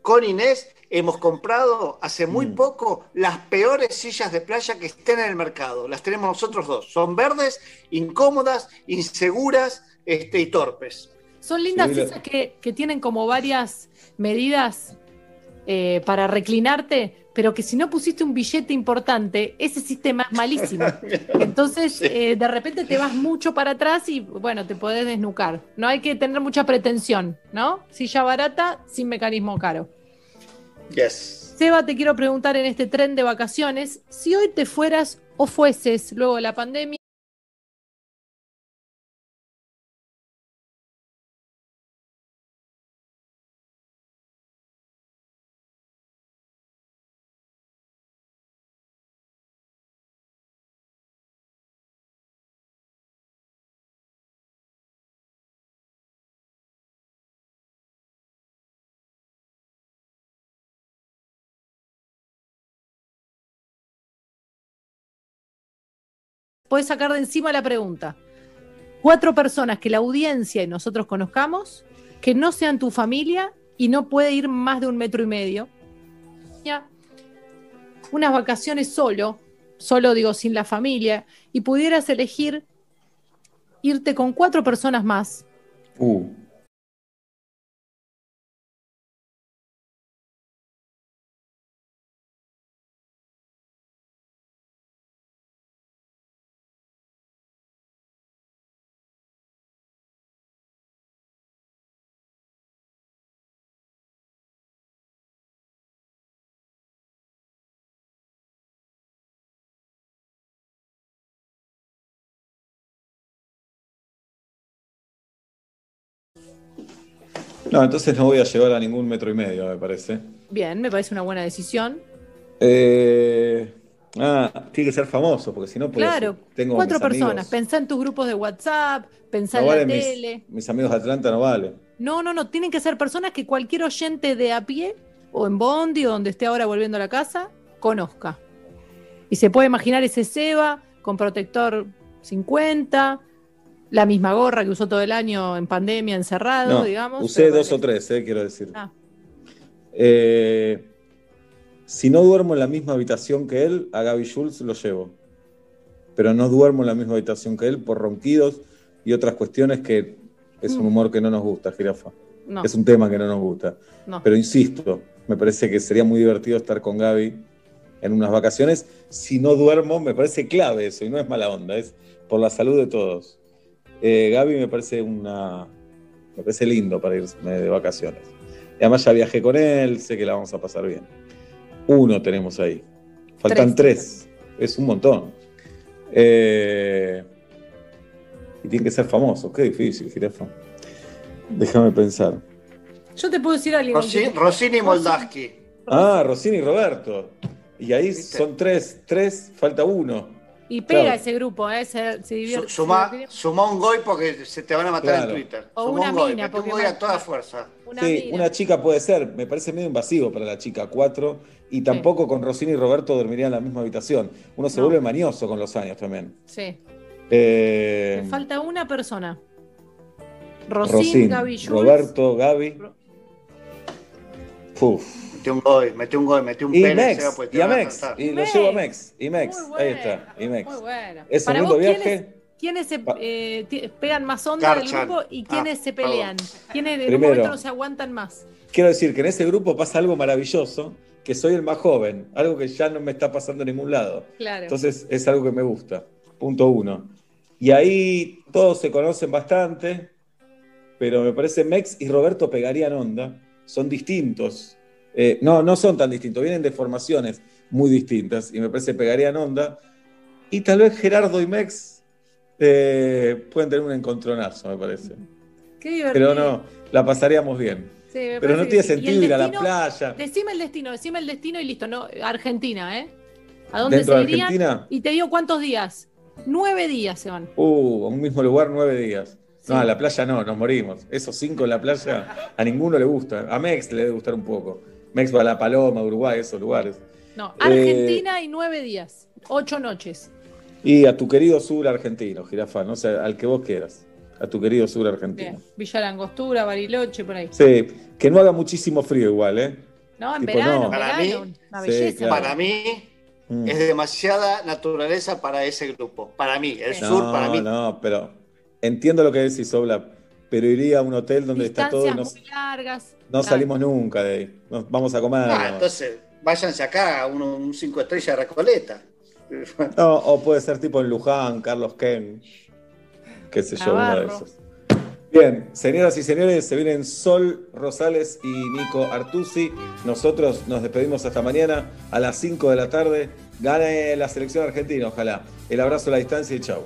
Con Inés hemos comprado hace muy mm. poco las peores sillas de playa que estén en el mercado. Las tenemos nosotros dos. Son verdes, incómodas, inseguras este, y torpes. Son lindas sillas que, tienen como varias medidas eh, para reclinarte, pero que si no pusiste un billete importante, ese sistema es malísimo. Entonces, eh, de repente te vas mucho para atrás y, bueno, te podés desnucar. No hay que tener mucha pretensión, ¿no? Silla barata sin mecanismo caro. Yes. Seba, te quiero preguntar en este tren de vacaciones, si hoy te fueras o fueses luego de la pandemia, podés sacar de encima la pregunta. Cuatro personas que la audiencia y nosotros conozcamos, que no sean tu familia y no puede ir más de un metro y medio. Ya. Unas vacaciones solo, solo digo sin la familia, y pudieras elegir irte con cuatro personas más. Uh, No, entonces no voy a llevar a ningún metro y medio, me parece. Bien, me parece una buena decisión. Eh, ah, tiene que ser famoso, porque si no, pues, Claro, tengo cuatro amigos- personas. Pensá en tus grupos de WhatsApp, pensá No en la mis, tele. mis amigos de Atlanta, no vale. No, no, no, tienen que ser personas que cualquier oyente de a pie o en Bondi o donde esté ahora volviendo a la casa conozca. Y se puede imaginar ese Seba con protector 50, la misma gorra que usó todo el año en pandemia, encerrado, No, digamos. usé dos o tres, eh, quiero decir. Ah. Eh, si no duermo en la misma habitación que él, a Gaby Schultz lo llevo. Pero no duermo en la misma habitación que él por ronquidos y otras cuestiones que es un Mm. humor que no nos gusta, jirafa. No. Es un tema que no nos gusta. No. Pero insisto, me parece que sería muy divertido estar con Gaby en unas vacaciones. Si no duermo, me parece clave eso, y no es mala onda, es por la salud de todos. Eh, Gaby me parece una. Me parece lindo para irme de vacaciones. Y además ya viajé con él, sé que la vamos a pasar bien. Uno tenemos ahí. Faltan tres. Es un montón. Eh, y tiene que ser famoso. Qué difícil, jirafa. Déjame pensar. Yo te puedo decir a alguien. Rossi- Rossini y Moldaski. Ah, Rossini y Roberto. Y ahí son tres, tres, falta uno. Y pega Claro. ese grupo, ¿eh? Se, se divierte. Suma, un goy porque se te van a matar Claro. en Twitter. O Suma una un goy, mina, mete un porque goy más- a toda fuerza. Una sí, mina. una chica puede ser. Me parece medio invasivo para la chica, cuatro. Y tampoco con Rossini y Roberto dormirían en la misma habitación. Uno se No. vuelve manioso con los años también. Sí. Eh, Me falta una persona. Rosín, Rossini, Gaby. Roberto, Gaby. Uf. Mete un goy, mete un goy, mete un Y. Mex, pues y a Mex, y lo llevo a Mex, y Mex, ahí está, y Mex. Muy buena. Es un Para lindo vos, viaje. ¿quiénes, quiénes se eh, pegan más onda del grupo y quiénes Ah, se pelean? ¿Quiénes un Primero. momento no se aguantan más? Quiero decir que en ese grupo pasa algo maravilloso, que soy el más joven, algo que ya no me está pasando en ningún lado. Claro. Entonces es algo que me gusta. Punto uno. Y ahí todos se conocen bastante, pero me parece Mex y Roberto pegarían onda. Son distintos. Eh, no, no son tan distintos, vienen de formaciones muy distintas y me parece pegarían onda. Y tal vez Gerardo y Mex eh, pueden tener un encontronazo, me parece. Qué divertido. Pero no, la pasaríamos bien. Sí, Pero no tiene sentido ir a la playa. Decime el destino, decime el destino y listo. No, Argentina, ¿eh? ¿A dónde ¿Dentro se irían? Argentina? Y te digo cuántos días. Nueve días se van. Uh, a un mismo lugar nueve días. No, a la playa no, nos morimos. Esos cinco en la playa a ninguno le gusta. A Mex le debe gustar un poco. Mex va a La Paloma, Uruguay, esos lugares. No, Eh, Argentina y nueve días. Ocho noches. Y a tu querido sur argentino, jirafa, no sé, al que vos quieras. A tu querido sur argentino. Bien. Villa Langostura, Bariloche, por ahí. Sí, que no haga muchísimo frío igual, ¿eh? No, en Tipo, verano, no. en Para verano. mí- una Sí, belleza. claro. Para mí Mm. es demasiada naturaleza para ese grupo. Para mí, el Sí. sur No, para mí. no, pero entiendo lo que decís, Obla, pero iría a un hotel donde está todo Distancias no, muy largas. No Claro. salimos nunca de ahí. Nos vamos a comer. Ah, entonces váyanse acá, un, un cinco estrellas de Recoleta. No, o puede ser tipo en Luján, Carlos Ken, qué sé yo, uno de esos. Bien, señoras y señores, se vienen Sol Rosales y Nico Artusi. Nosotros nos despedimos hasta mañana a las 5 de la tarde. Gane la selección argentina, ojalá. El abrazo a la distancia y chau.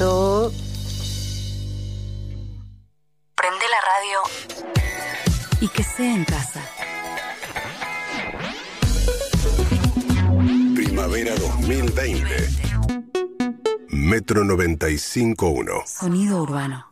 Prende la radio. Y que sea en casa. Primavera 2020. Metro 95.1. Sonido urbano.